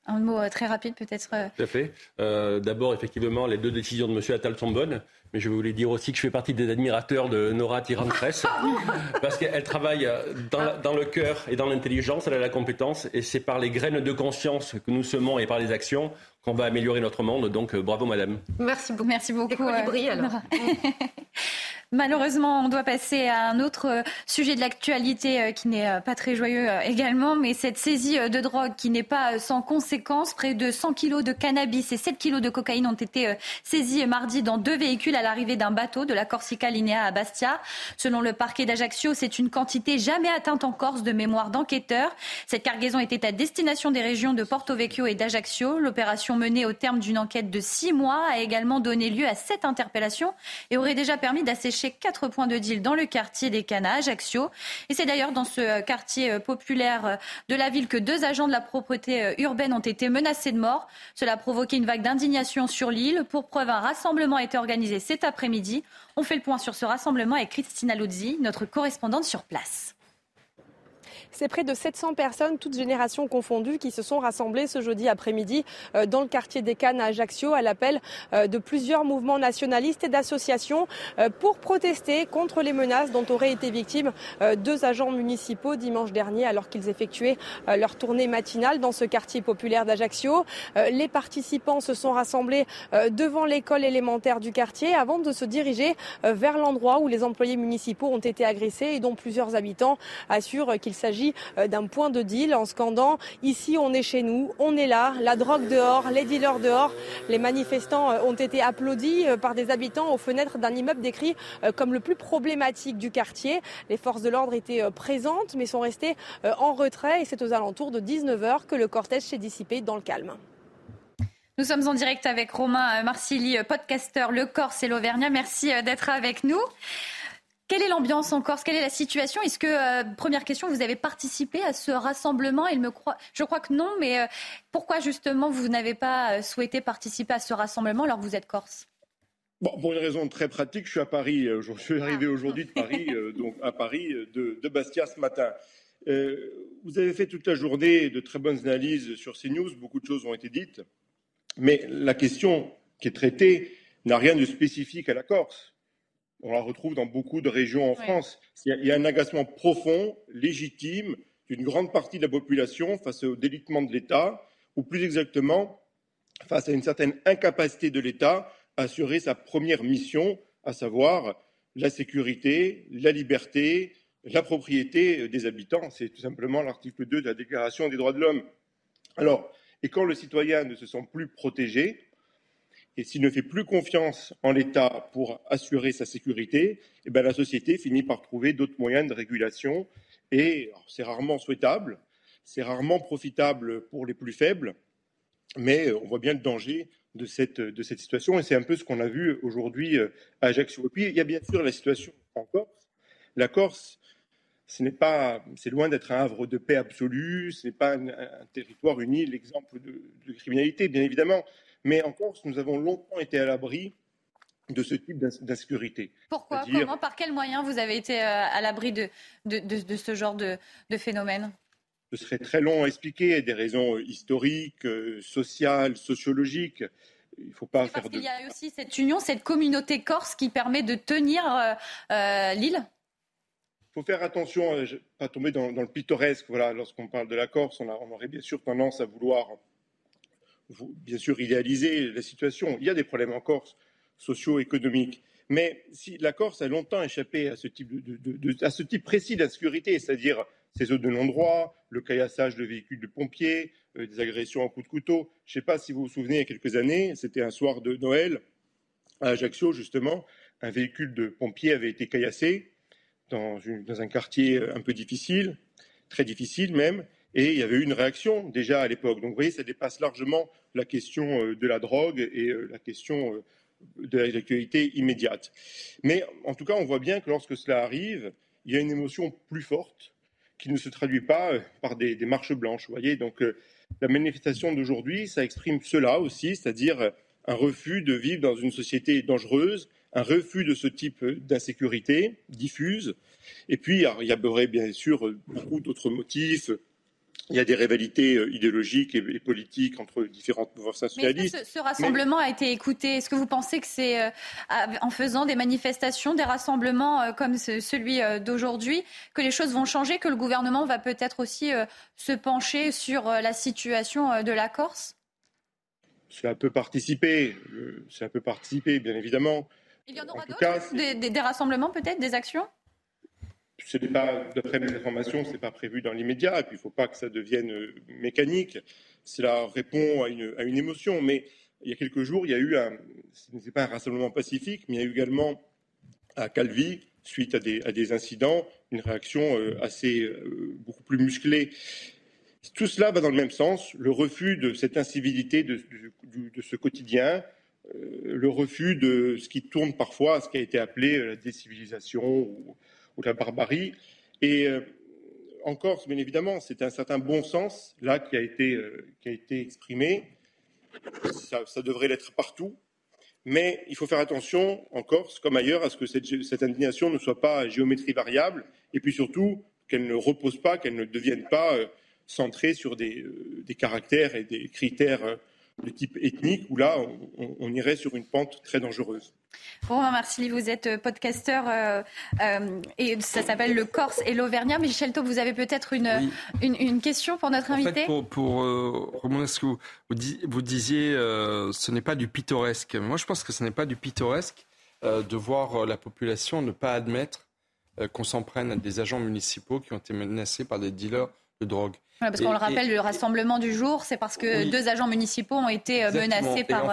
Un mot euh, très rapide peut-être. Euh. Tout à fait. Euh, d'abord, effectivement, les deux décisions de M. Attal sont bonnes, mais je voulais dire aussi que je fais partie des admirateurs de Nora Tiran-Presse, parce qu'elle travaille dans, dans, le cœur et dans l'intelligence, elle a la compétence, et c'est par les graines de conscience que nous semons et par les actions qu'on va améliorer notre monde. Donc, bravo, madame. Merci beaucoup. Merci beaucoup. alors. Malheureusement, on doit passer à un autre euh, sujet de l'actualité euh, qui n'est euh, pas très joyeux également, mais cette saisie de drogue qui n'est pas sans conséquence. Près de 100 kilos de cannabis et 7 kilos de cocaïne ont été saisis mardi dans deux véhicules à l'arrivée d'un bateau de la Corsica Linea à Bastia. Selon le parquet d'Ajaccio, c'est une quantité jamais atteinte en Corse de mémoire d'enquêteurs. Cette cargaison était à destination des régions de Porto Vecchio et d'Ajaccio. L'opération menée au terme d'une enquête de six mois a également donné lieu à sept interpellations et aurait déjà permis d'assécher quatre points de deal dans le quartier des Canas, Ajaccio. Et c'est d'ailleurs dans ce euh, quartier euh, populaire euh, de la ville que deux agents de la propreté urbaine ont été menacés de mort. Cela a provoqué une vague d'indignation sur l'île. Pour preuve, un rassemblement a été organisé cet après-midi. On fait le point sur ce rassemblement avec Christina Luzzi, notre correspondante sur place. C'est près de 700 personnes, toutes générations confondues, qui se sont rassemblées ce jeudi après-midi euh, dans le quartier des Cannes à Ajaccio à l'appel euh, de plusieurs mouvements nationalistes et d'associations euh, pour protester contre les menaces dont auraient été victimes deux agents municipaux dimanche dernier alors qu'ils effectuaient leur tournée matinale dans ce quartier populaire d'Ajaccio. Les participants se sont rassemblés devant l'école élémentaire du quartier avant de se diriger vers l'endroit où les employés municipaux ont été agressés et dont plusieurs habitants assurent qu'il s'agit euh, d'un point de deal en scandant ici on est chez nous, on est là, la drogue dehors, les dealers dehors. Les manifestants euh, ont été applaudis euh, par des habitants aux fenêtres d'un immeuble décrit comme le plus problématique du quartier. Les forces de l'ordre étaient présentes mais sont restées en retrait et c'est aux alentours de 19h que le cortège s'est dissipé dans le calme. Nous sommes en direct avec Romain Marsili, podcasteur Le Corse et l'Auvergnat. Merci d'être avec nous. Quelle est l'ambiance en Corse? Quelle est la situation? Est-ce que, euh, première question, vous avez participé à ce rassemblement? Il me croit, Je crois que non, mais euh, pourquoi justement vous n'avez pas euh, souhaité participer à ce rassemblement alors que vous êtes Corse? Bon, pour une raison très pratique, je suis à Paris. Je suis arrivé ah. aujourd'hui de Paris, donc à Paris, de, de, Bastia ce matin. vous avez fait toute la journée de très bonnes analyses sur CNews. Beaucoup de choses ont été dites. Mais la question qui est traitée n'a rien de spécifique à la Corse on la retrouve dans beaucoup de régions en France. Il y, a, un agacement profond, légitime, d'une grande partie de la population face au délitement de l'État, ou plus exactement, face à une certaine incapacité de l'État à assurer sa première mission, à savoir la sécurité, la liberté, la propriété des habitants. C'est tout simplement l'article 2 de la Déclaration des droits de l'homme. Alors, et quand le citoyen ne se sent plus protégé, et s'il ne fait plus confiance en l'État pour assurer sa sécurité, eh bien, la société finit par trouver d'autres moyens de régulation. Et c'est rarement souhaitable, c'est rarement profitable pour les plus faibles, mais on voit bien le danger de cette, situation. Et c'est un peu ce qu'on a vu aujourd'hui euh, à Ajaccio. Et puis, il y a bien sûr la situation en Corse. La Corse, ce n'est pas, c'est loin d'être un havre de paix absolu, ce n'est pas un, territoire l'exemple de, de criminalité, bien évidemment. Mais en Corse, nous avons longtemps été à l'abri de ce type d'insécurité. Pourquoi Comment Par quels moyens vous avez été euh, à l'abri de, de, ce genre de, phénomène? Ce serait très long à expliquer, des raisons historiques, sociales, sociologiques. Il faut pas faire. Il y a aussi cette union, cette communauté corse qui permet de tenir l'île il faut faire attention à ne pas tomber dans, le pittoresque. Voilà, lorsqu'on parle de la Corse, on, on, aurait bien sûr tendance à vouloir, bien sûr, idéaliser la situation. Il y a des problèmes en Corse, socio-économiques. Mais si la Corse a longtemps échappé à ce type, précis d'insécurité, c'est-à-dire ces zones de non-droit, le caillassage de véhicules de pompiers, euh, des agressions en coups de couteau. Je ne sais pas si vous vous souvenez, il y a quelques années, c'était un soir de Noël à Ajaccio, justement, un véhicule de pompiers avait été caillassé dans, dans un quartier un peu difficile, très difficile même, et il y avait eu une réaction déjà à l'époque. Donc vous voyez, ça dépasse largement la question euh, de la drogue et euh, la question de l'actualité immédiate. Mais en tout cas, on voit bien que lorsque cela arrive, il y a une émotion plus forte qui ne se traduit pas euh, par des, marches blanches. Vous voyez, donc euh, la manifestation d'aujourd'hui, ça exprime cela aussi, c'est-à-dire euh, un refus de vivre dans une société dangereuse, un refus de ce type d'insécurité diffuse. Et puis, il y aurait bien sûr beaucoup d'autres motifs, il y a des rivalités euh, idéologiques et, politiques entre différentes mouvements nationalistes. Mais ce, rassemblement a été écouté? Est-ce que vous pensez que c'est euh, en faisant des manifestations, des rassemblements euh, comme celui d'aujourd'hui, que les choses vont changer, que le gouvernement va peut-être aussi se pencher sur la situation de la Corse? Cela peut participer. Cela peut participer, bien évidemment. Il y en aura d'autres des rassemblements peut-être, des actions? Ce pas, d'après mes informations, ce n'est pas prévu dans l'immédiat, et puis il ne faut pas que ça devienne euh, mécanique. Cela répond à une, à une, émotion. Mais il y a quelques jours, il y a eu un, ce n'était pas un rassemblement pacifique, mais il y a eu également à Calvi, suite à des, à des incidents, une réaction euh, assez, euh, beaucoup plus musclée. Tout cela va dans le même sens, le refus de cette incivilité de, de, ce quotidien, le refus de ce qui tourne parfois à ce qui a été appelé la décivilisation ou la barbarie. Et euh, en Corse, bien évidemment, c'est un certain bon sens là qui a été, euh, qui a été exprimé. Ça, devrait l'être partout. Mais il faut faire attention en Corse, comme ailleurs, à ce que cette, indignation ne soit pas à géométrie variable, et puis surtout qu'elle ne repose pas, qu'elle ne devienne pas euh, centrée sur des, caractères et des critères de type ethnique, où là, on, on irait sur une pente très dangereuse. Romain Marsili, vous êtes euh, podcasteur euh, euh, et ça s'appelle le Corse et l'Auvergnat. Michel Taub, vous avez peut-être une, une, question pour notre invité? Pour, pour à ce que vous, vous disiez, ce n'est pas du pittoresque. Moi, je pense que ce n'est pas du pittoresque de voir la population ne pas admettre qu'on s'en prenne à des agents municipaux qui ont été menacés par des dealers de drogue. parce qu'on le rappelle, le rassemblement du jour, c'est parce que deux agents municipaux ont été menacés par,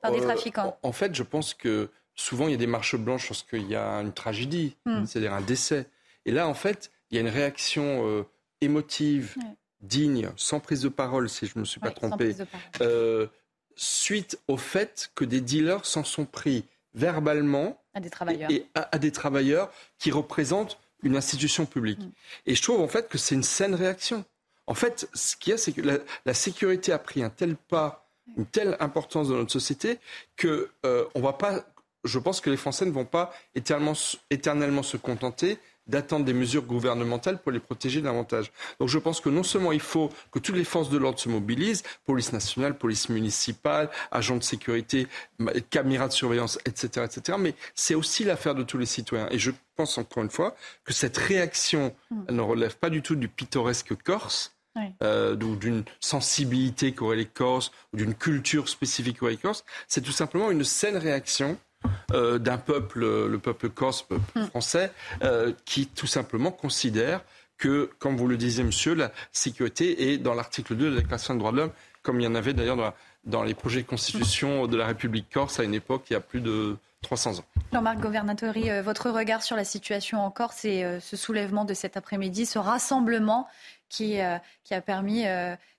par des trafiquants. En fait, je pense que souvent il y a des marches blanches lorsqu'il y a une tragédie, hmm. c'est-à-dire un décès. Et là, en fait, il y a une réaction euh, émotive, digne, sans prise de parole, si je ne me suis pas trompé, euh, suite au fait que des dealers s'en sont pris verbalement à des travailleurs, et, à, des travailleurs qui représentent une institution publique. Hmm. Et je trouve en fait que c'est une saine réaction. En fait, ce qu'il y a, c'est que la, sécurité a pris un tel pas, une telle importance dans notre société que euh, on va pas je pense que les Français ne vont pas éternellement, se contenter d'attendre des mesures gouvernementales pour les protéger davantage. Donc je pense que non seulement il faut que toutes les forces de l'ordre se mobilisent, police nationale, police municipale, agents de sécurité, caméras de surveillance, etc., etc., mais c'est aussi l'affaire de tous les citoyens. Et je pense encore une fois que cette réaction elle ne relève pas du tout du pittoresque corse, euh, ou d'une sensibilité qu'auraient les Corses, ou d'une culture spécifique qu'auraient les Corses, c'est tout simplement une saine réaction euh, d'un peuple, le peuple corse, peuple hmm. français, euh, qui tout simplement considère que, comme vous le disiez, monsieur, la sécurité est dans l'article 2 de la Déclaration des droits de l'homme, comme il y en avait d'ailleurs dans, les projets de constitution de la République corse à une époque il y a plus de 300 ans. Jean-Marc Governatori, euh, votre regard sur la situation en Corse et ce soulèvement de cet après-midi, ce rassemblement qui, qui a permis,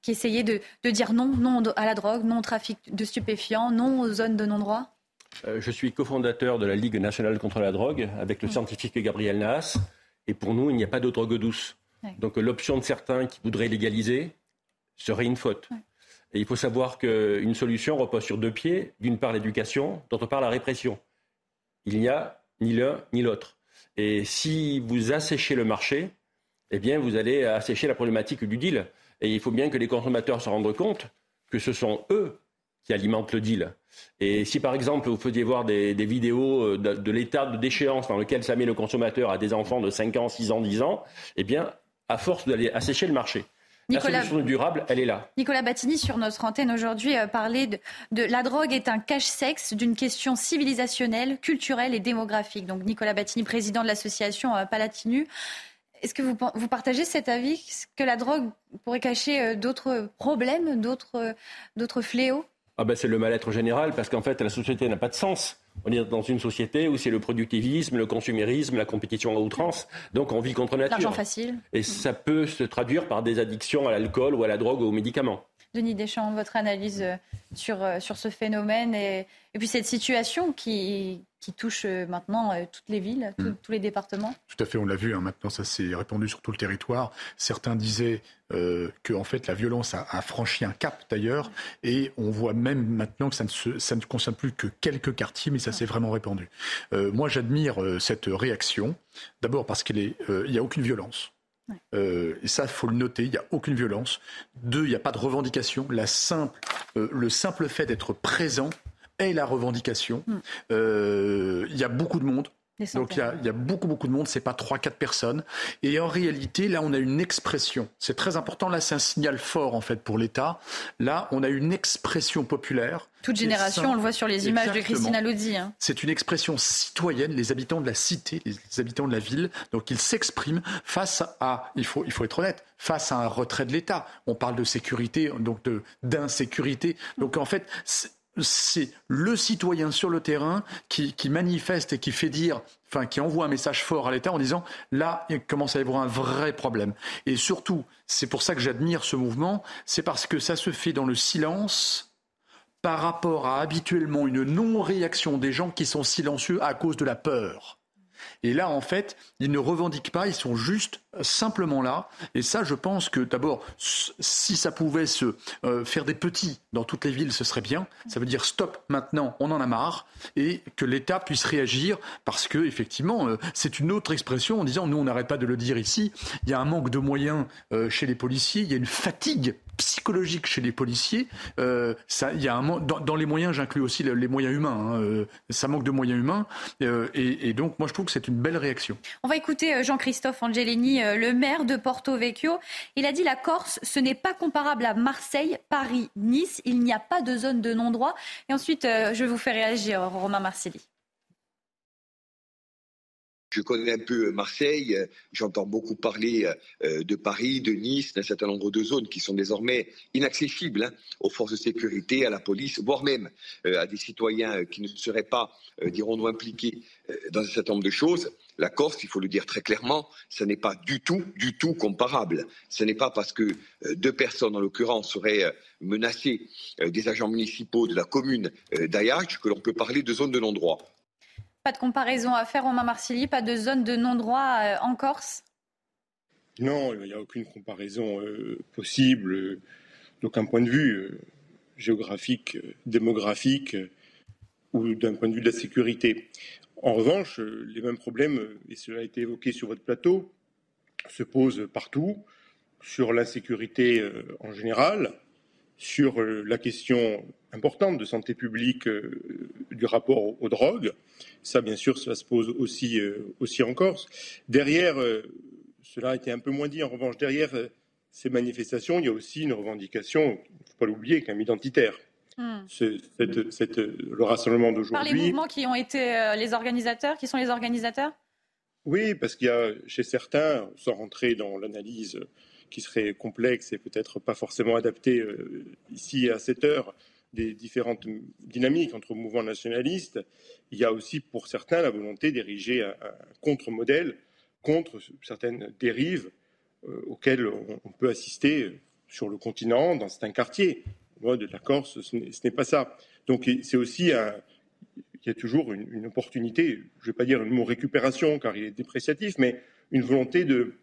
qui essayait de, de dire non, non à la drogue, non au trafic de stupéfiants, non aux zones de non-droit? euh, je suis cofondateur de la Ligue nationale contre la drogue avec le mm. scientifique Gabriel Naas. Et pour nous, il n'y a pas de drogue douce. Donc l'option de certains qui voudraient légaliser serait une faute. Et il faut savoir qu'une solution repose sur deux pieds. D'une part l'éducation, d'autre part la répression. Il n'y a ni l'un ni l'autre. Et si vous asséchez le marché, eh bien, vous allez assécher la problématique du deal. Et il faut bien que les consommateurs se rendent compte que ce sont eux qui alimentent le deal. Et si par exemple vous faisiez voir des, vidéos euh, de, l'état de déchéance dans lequel ça met le consommateur à des enfants de 5 ans, 6 ans, 10 ans, eh bien, à force d'aller assécher le marché, Nicolas, la solution durable, elle est là. Nicolas Battini, sur notre antenne aujourd'hui, euh, parlait de, de, la drogue est un cache-sexe d'une question civilisationnelle, culturelle et démographique. Donc Nicolas Battini, président de l'association euh, Palatinu. Est-ce que vous, vous, partagez cet avis que la drogue pourrait cacher d'autres problèmes, d'autres fléaux? Ah ben c'est le mal-être général, parce qu'en fait, la société n'a pas de sens. On est dans une société où c'est le productivisme, le consumérisme, la compétition à outrance. Donc on vit contre nature. L'argent facile. Et ça peut se traduire par des addictions à l'alcool ou à la drogue ou aux médicaments. Denis Deschamps, votre analyse euh, sur, euh, sur ce phénomène et, et puis cette situation qui, qui touche euh, maintenant toutes les villes, mm. tous les départements Tout à fait, on l'a vu, hein, maintenant ça s'est répandu sur tout le territoire. Certains disaient euh, que en fait, la violence a, a franchi un cap d'ailleurs, et on voit même maintenant que ça ne, se, ça ne concerne plus que quelques quartiers, mais ça s'est vraiment répandu. Euh, moi j'admire cette réaction, d'abord parce qu'il n'y a aucune violence. Euh, et ça, il faut le noter, il n'y a aucune violence. Deux, il n'y a pas de revendication. La simple, euh, le simple fait d'être présent est la revendication. Hmm. Euh, il y a beaucoup de monde. Donc il y, a, il y, a, beaucoup beaucoup de monde, c'est pas trois quatre personnes. Et en réalité, là, on a une expression. C'est très important. Là, c'est un signal fort en fait pour l'État. Là, on a une expression populaire. Toute génération, on le voit sur les images de Christina Lodi. Hein. C'est une expression citoyenne. Les habitants de la cité, les, habitants de la ville, donc ils s'expriment face à. Il faut il faut être honnête. Face à un retrait de l'État. On parle de sécurité, donc d'insécurité. Donc en fait, c'est le citoyen sur le terrain qui, manifeste et qui fait dire, enfin, qui envoie un message fort à l'État en disant là, il commence à y avoir un vrai problème. Et surtout, c'est pour ça que j'admire ce mouvement, c'est parce que ça se fait dans le silence par rapport à habituellement une non-réaction des gens qui sont silencieux à cause de la peur. Et là, en fait, ils ne revendiquent pas, ils sont juste simplement là. Et ça, je pense que d'abord, si ça pouvait se euh, faire des petits dans toutes les villes, ce serait bien. Ça veut dire stop, maintenant, on en a marre, et que l'État puisse réagir, parce que effectivement, euh, c'est une autre expression en disant, nous, on n'arrête pas de le dire ici. Il y a un manque de moyens euh, chez les policiers, il y a une fatigue psychologique chez les policiers. il y a dans, les moyens, j'inclus aussi les, moyens humains. Hein, ça manque de moyens humains, et donc moi, je trouve que c'est une belle réaction. On va écouter Jean-Christophe Angelini euh, le maire de Porto Vecchio. Il a dit la Corse, ce n'est pas comparable à Marseille, Paris, Nice. Il n'y a pas de zone de non-droit. Et ensuite, euh, je vous fais réagir, Romain Marcelli. Je connais un peu Marseille, j'entends beaucoup parler euh, de Paris, de Nice, d'un certain nombre de zones qui sont désormais inaccessibles hein, aux forces de sécurité, à la police, voire même à des citoyens qui ne seraient pas, dirons-nous, impliqués dans un certain nombre de choses. La Corse, il faut le dire très clairement, ce n'est pas du tout, du tout comparable. Ce n'est pas parce que euh, deux personnes, en l'occurrence, seraient euh, menacées euh, des agents municipaux de la commune d'Ayac que l'on peut parler de zone de non-droit. Pas de comparaison à faire, Romain Marcilly, pas de zone de non-droit en Corse? Non, il n'y a aucune comparaison possible d'aucun point de vue géographique, démographique ou d'un point de vue de la sécurité. En revanche, euh, les mêmes problèmes, euh, et cela a été évoqué sur votre plateau, se posent partout, sur l'insécurité euh, en général, sur la question importante de santé publique du rapport aux drogues. Ça, bien sûr, cela se pose aussi, en Corse. Derrière, cela a été un peu moins dit, en revanche, derrière ces manifestations, il y a aussi une revendication, il ne faut pas l'oublier, quand même identitaire. Hmm. le rassemblement d'aujourd'hui. Par les mouvements qui ont été euh, les organisateurs, qui sont les organisateurs? Oui, parce qu'il y a chez certains, sans rentrer dans l'analyse qui serait complexe et peut-être pas forcément adaptée euh, ici à cette heure, des différentes dynamiques entre mouvements nationalistes, il y a aussi pour certains la volonté d'ériger un, contre-modèle contre certaines dérives euh, auxquelles on, peut assister sur le continent, dans certains quartiers de la Corse, ce n'est pas ça. Donc c'est aussi un, il y a toujours une, opportunité, je ne vais pas dire le mot récupération car il est dépréciatif, mais une volonté de,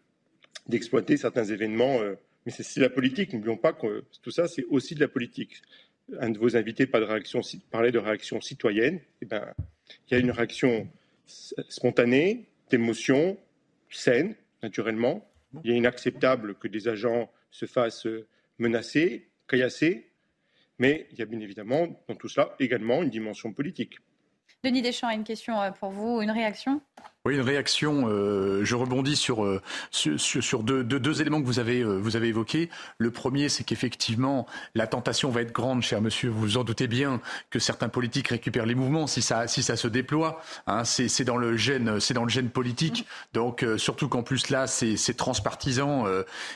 d'exploiter certains événements. Euh, mais c'est, la politique, n'oublions pas que tout ça, c'est aussi de la politique. Un de vos invités parlait de réaction, parlait de réaction citoyenne. Eh ben, il y a une réaction spontanée, d'émotion, saine, naturellement, Il est inacceptable que des agents se fassent menacer, caillasser, mais il y a bien évidemment dans tout cela également une dimension politique. Denis Deschamps a une question euh, pour vous, une réaction? Oui, une réaction. Euh, je rebondis sur, euh, sur, deux, éléments que vous avez, euh, vous avez évoqués. Le premier, c'est qu'effectivement, la tentation va être grande, cher monsieur. Vous vous en doutez bien que certains politiques récupèrent les mouvements si ça, si ça se déploie. Hein, c'est dans le gène, dans le gène politique. Donc, surtout qu'en plus là, c'est transpartisan.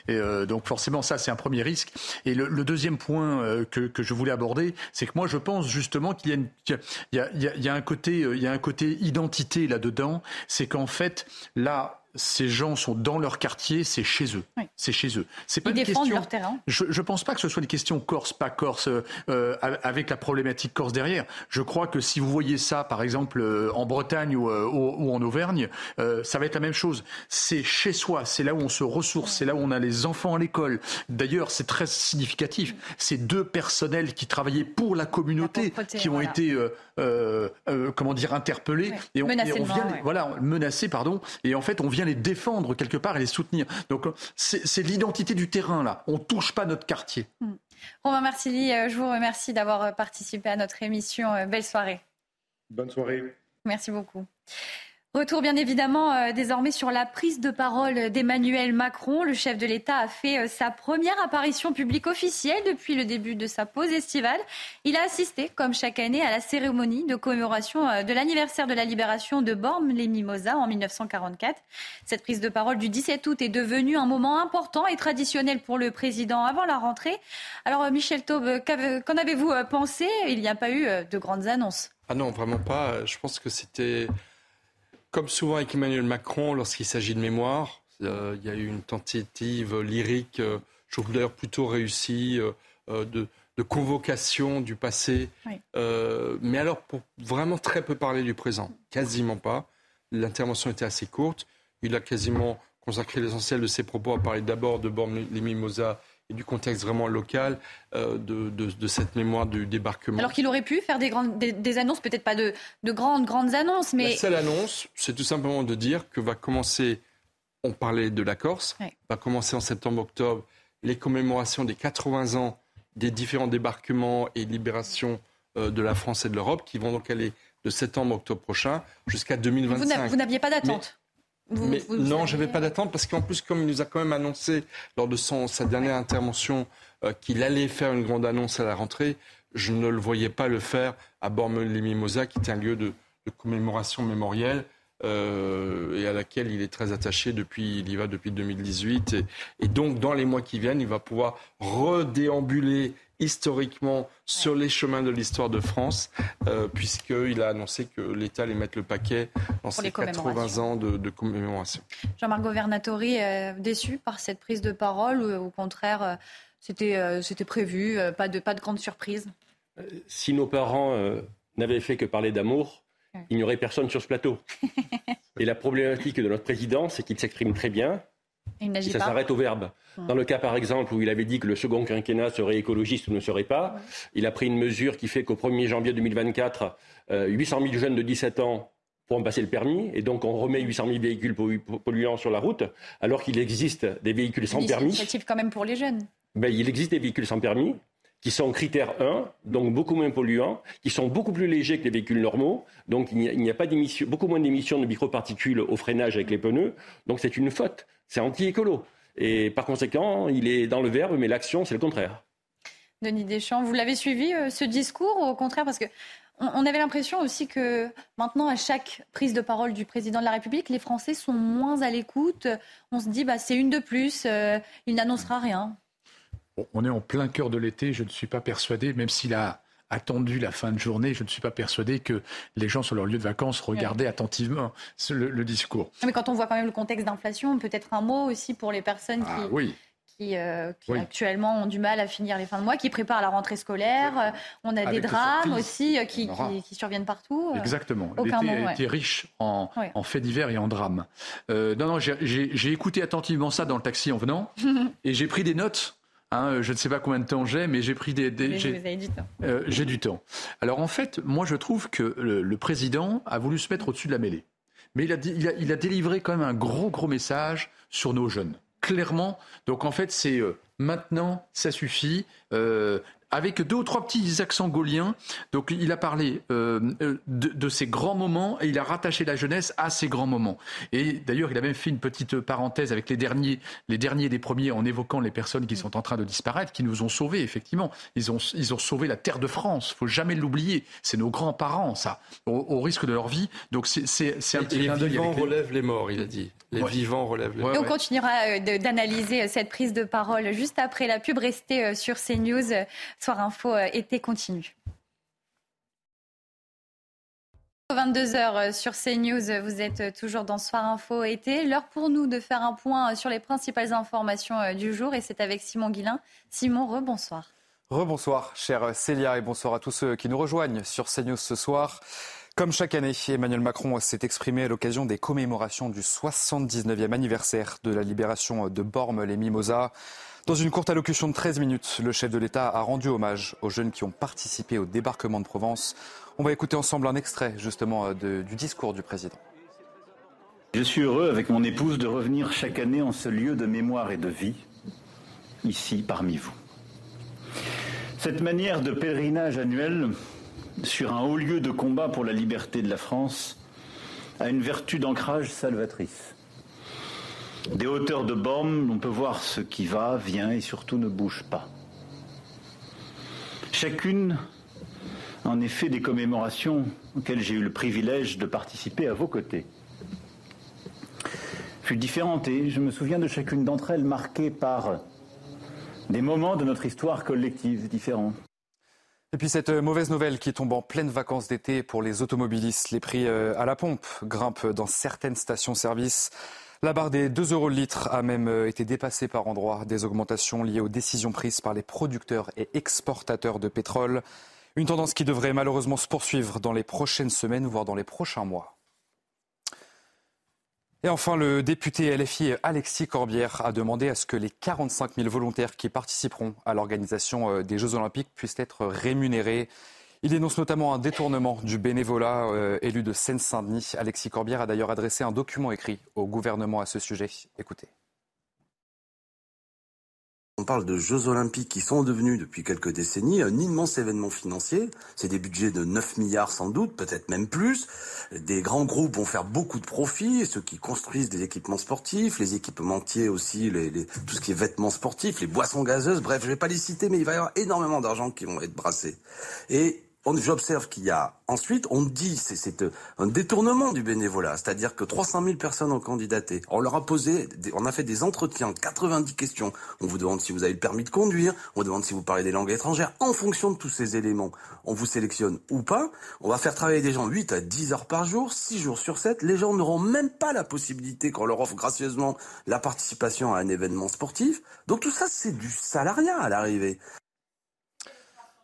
donc, forcément, ça, c'est un premier risque. Et le, deuxième point que, que, je voulais aborder, c'est que moi, je pense justement qu'il y, y, y, y, y a un côté identité là-dedans c'est qu'en fait, là, ces gens sont dans leur quartier, c'est chez eux. C'est chez eux. C'est pas Ils défendent leur terrain. Je ne pense pas que ce soit une question corse, pas corse, euh, euh, avec la problématique corse derrière. Je crois que si vous voyez ça, par exemple, euh, en Bretagne ou, ou, en Auvergne, ça va être la même chose. C'est chez soi, c'est là où on se ressource, c'est là où on a les enfants à l'école. D'ailleurs, c'est très significatif. C'est deux personnels qui travaillaient pour la communauté, qui ont été, comment dire, interpellés et on, et on vient, voilà, menacés, pardon. Et en fait, on vient les défendre quelque part et les soutenir. Donc c'est l'identité du terrain là. On touche pas notre quartier. Hmm. Romain Marcilly, euh, je vous remercie d'avoir euh, participé à notre émission. Euh, belle soirée. Bonne soirée. Merci beaucoup. Retour bien évidemment euh, désormais sur la prise de parole d'Emmanuel Macron. Le chef de l'État a fait euh, sa première apparition publique officielle depuis le début de sa pause estivale. Il a assisté, comme chaque année, à la cérémonie de commémoration euh, de l'anniversaire de la libération de Bormes-les-Mimosas en 1944. Cette prise de parole du 17 août est devenue un moment important et traditionnel pour le président avant la rentrée. Alors Michel Taube, qu'en avez-vous pensé? Il n'y a pas eu de grandes annonces. Ah non, vraiment pas. Je pense que c'était comme souvent avec Emmanuel Macron, lorsqu'il s'agit de mémoire, euh, il y a eu une tentative lyrique, euh, je trouve d'ailleurs plutôt réussie, euh, de, convocation du passé. mais alors, pour vraiment très peu parler du présent, quasiment pas. L'intervention était assez courte. Il a quasiment consacré l'essentiel de ses propos à parler d'abord de Borne les Mimosas et du contexte vraiment local euh, de, de, cette mémoire du débarquement. Alors qu'il aurait pu faire des, grandes, des, annonces, peut-être pas de, de, grandes, grandes annonces, mais... La seule annonce, c'est tout simplement de dire que va commencer, on parlait de la Corse, va commencer en septembre-octobre les commémorations des 80 ans des différents débarquements et libérations euh, de la France et de l'Europe, qui vont donc aller de septembre-octobre prochain jusqu'à 2025. Vous n'aviez pas d'attente mais non, je n'avais pas d'attente parce qu'en plus, comme il nous a quand même annoncé lors de son, sa dernière intervention euh, qu'il allait faire une grande annonce à la rentrée, je ne le voyais pas le faire à Bormes-les-Mimosas, qui est un lieu de, commémoration mémorielle. Euh, et à laquelle il est très attaché depuis, il y va depuis 2018. et, donc, dans les mois qui viennent, il va pouvoir redéambuler historiquement sur les chemins de l'histoire de France, euh, puisqu'il a annoncé que l'État allait mettre le paquet dans ses 80 ans de, commémoration. Jean-Marc Governatori, est déçu par cette prise de parole ou au contraire, euh, c'était, euh, c'était prévu, pas de, pas de grande surprise? Si nos parents n'avaient fait que parler d'amour, il n'y aurait personne sur ce plateau. Et la problématique de notre président, c'est qu'il s'exprime très bien, et ça s'arrête au verbe. Hum. Dans le cas, par exemple, où il avait dit que le second quinquennat serait écologiste ou ne serait pas, il a pris une mesure qui fait qu'au 1er janvier 2024, 800 000 jeunes de 17 ans pourront passer le permis, et donc on remet 800 000 véhicules polluants sur la route, alors qu'il existe des véhicules sans permis. C'est quand même pour les jeunes. Ben, il existe des véhicules sans permis, qui sont critère 1, donc beaucoup moins polluants, qui sont beaucoup plus légers que les véhicules normaux, donc il n'y a, a, pas beaucoup moins d'émissions de microparticules au freinage avec les pneus, donc c'est une faute. C'est anti-écolo. Et par conséquent, il est dans le verbe, mais l'action, c'est le contraire. Denis Deschamps, vous l'avez suivi euh, ce discours ou au contraire parce que on avait l'impression aussi que maintenant, à chaque prise de parole du président de la République, les Français sont moins à l'écoute. On se dit, bah, c'est une de plus, euh, il n'annoncera rien. On est en plein cœur de l'été, je ne suis pas persuadé, même s'il a attendu la fin de journée, je ne suis pas persuadé que les gens sur leur lieu de vacances regardaient attentivement le, discours. Mais quand on voit quand même le contexte d'inflation, peut-être un mot aussi pour les personnes qui, ah qui, euh, actuellement ont du mal à finir les fins de mois, qui préparent la rentrée scolaire. On a des drames aussi euh, qui, surviennent partout. Euh, Exactement. L'été a été riche en, faits divers et en drames. non, non, j'ai écouté attentivement ça dans le taxi en venant et j'ai pris des notes Hein, je ne sais pas combien de temps j'ai, mais j'ai pris des. j'ai du temps. Euh, j'ai du temps. Alors en fait, moi je trouve que le, président a voulu se mettre au-dessus de la mêlée. Mais il a, il, a, il a, délivré quand même un gros, gros message sur nos jeunes. clairement. Donc en fait, c'est maintenant, ça suffit avec deux ou trois petits accents gauliens. Donc il a parlé euh, de, de, ces grands moments et il a rattaché la jeunesse à ces grands moments. Et d'ailleurs, il a même fait une petite parenthèse avec les derniers, les derniers des premiers en évoquant les personnes qui sont en train de disparaître, qui nous ont sauvés, effectivement. Ils ont, ils ont sauvé la terre de France. faut jamais l'oublier. C'est nos grands-parents, ça, au, risque de leur vie. Donc c'est un petit Les vivants relèvent les morts, il a dit. Les vivants relèvent les morts. Et on continuera euh, d'analyser cette prise de parole juste après la pub. Restez euh, sur CNews. Soir Info euh, été continue. 22h euh, sur CNews, vous êtes toujours dans Soir Info été. L'heure pour nous de faire un point sur les principales informations euh, du jour et c'est avec Simon Guillain. Simon, rebonsoir. Rebonsoir, chère Célia, et bonsoir à tous ceux qui nous rejoignent sur CNews ce soir. Comme chaque année, Emmanuel Macron s'est exprimé à l'occasion des commémorations du 79e anniversaire de la libération de Bormes-les-Mimosas. Dans une courte allocution de 13 minutes, le chef de l'État a rendu hommage aux jeunes qui ont participé au débarquement de Provence. On va écouter ensemble un extrait justement du discours du président. Je suis heureux avec mon épouse de revenir chaque année en ce lieu de mémoire et de vie, ici parmi vous. Cette manière de pèlerinage annuel sur un haut lieu de combat pour la liberté de la France a une vertu d'ancrage salvatrice. Des hauteurs de bornes, on peut voir ce qui va, vient et surtout ne bouge pas. Chacune, en effet, des commémorations auxquelles j'ai eu le privilège de participer à vos côtés fut différente et je me souviens de chacune d'entre elles marquée par des moments de notre histoire collective différents. Et puis cette mauvaise nouvelle qui tombe en pleine vacances d'été pour les automobilistes. Les prix euh, à la pompe grimpent dans certaines stations-service. La barre des 2 euros le litre a même euh, été dépassée par endroits. Des augmentations liées aux décisions prises par les producteurs et exportateurs de pétrole. Une tendance qui devrait malheureusement se poursuivre dans les prochaines semaines, voire dans les prochains mois. Et enfin, le député LFI Alexis Corbière a demandé à ce que les 45 000 volontaires qui participeront à l'organisation euh, des Jeux Olympiques puissent être rémunérés. Il dénonce notamment un détournement du bénévolat euh, élu de Seine-Saint-Denis. Alexis Corbière a d'ailleurs adressé un document écrit au gouvernement à ce sujet. Écoutez. On parle de Jeux olympiques qui sont devenus depuis quelques décennies un immense événement financier. C'est des budgets de 9 milliards sans doute, peut-être même plus. Des grands groupes vont faire beaucoup de profits, ceux qui construisent des équipements sportifs, les équipementiers aussi, tout ce qui est vêtements sportifs, les boissons gazeuses, bref, je ne vais pas les citer, mais il va y avoir énormément d'argent qui vont être brassés. Et j'observe qu'il y a ensuite, on dit, c'est un détournement du bénévolat, c'est-à-dire que 300 000 personnes ont candidaté. On leur a posé, on a fait des entretiens, 90 questions. On vous demande si vous avez le permis de conduire, on vous demande si vous parlez des langues étrangères. En fonction de tous ces éléments, on vous sélectionne ou pas. On va faire travailler des gens 8 à 10 heures par jour, 6 jours sur 7. Les gens n'auront même pas la possibilité, qu'on leur offre gracieusement la participation à un événement sportif. Donc tout ça, c'est du salariat à l'arrivée.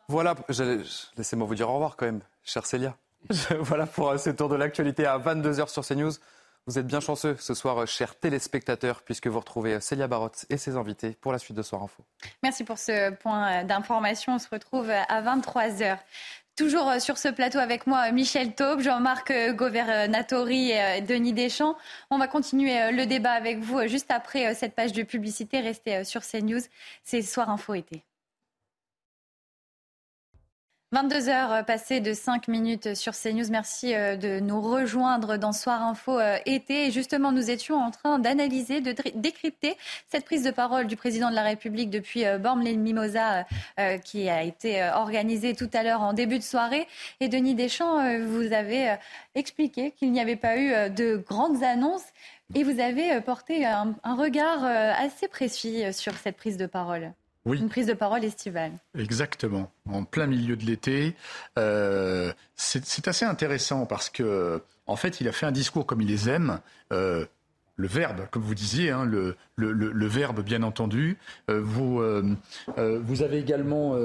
Voilà, laissez-moi vous dire au revoir quand même, chère Célia. voilà pour euh, ce tour de l'actualité à 22h sur CNews. Vous êtes bien chanceux ce soir, euh, chers téléspectateurs, puisque vous retrouvez euh, Célia Barotte et ses invités pour la suite de Soir Info. Merci pour ce point d'information. On se retrouve à 23h. Toujours sur ce plateau avec moi, Michel Taube, Jean-Marc Governatori et Denis Deschamps. On va continuer le débat avec vous juste après cette page de publicité. Restez sur CNews. C'est Soir Info été. 22 heures euh, passées de 5 minutes sur CNews. Merci euh, de nous rejoindre dans Soir Info euh, été. Et justement, nous étions en train d'analyser, de décrypter cette prise de parole du président de la République depuis Bormes-les-Mimosas qui a été organisée tout à l'heure en début de soirée. Et Denis Deschamps, vous avez expliqué qu'il n'y avait pas eu de grandes annonces et vous avez porté un regard assez précis sur cette prise de parole. Une prise de parole estivale. Exactement, en plein milieu de l'été. Euh, c'est assez intéressant parce que, en fait, il a fait un discours comme il les aime. Euh, le verbe, comme vous disiez, hein, le, le, le, verbe bien entendu. Euh, vous, vous avez également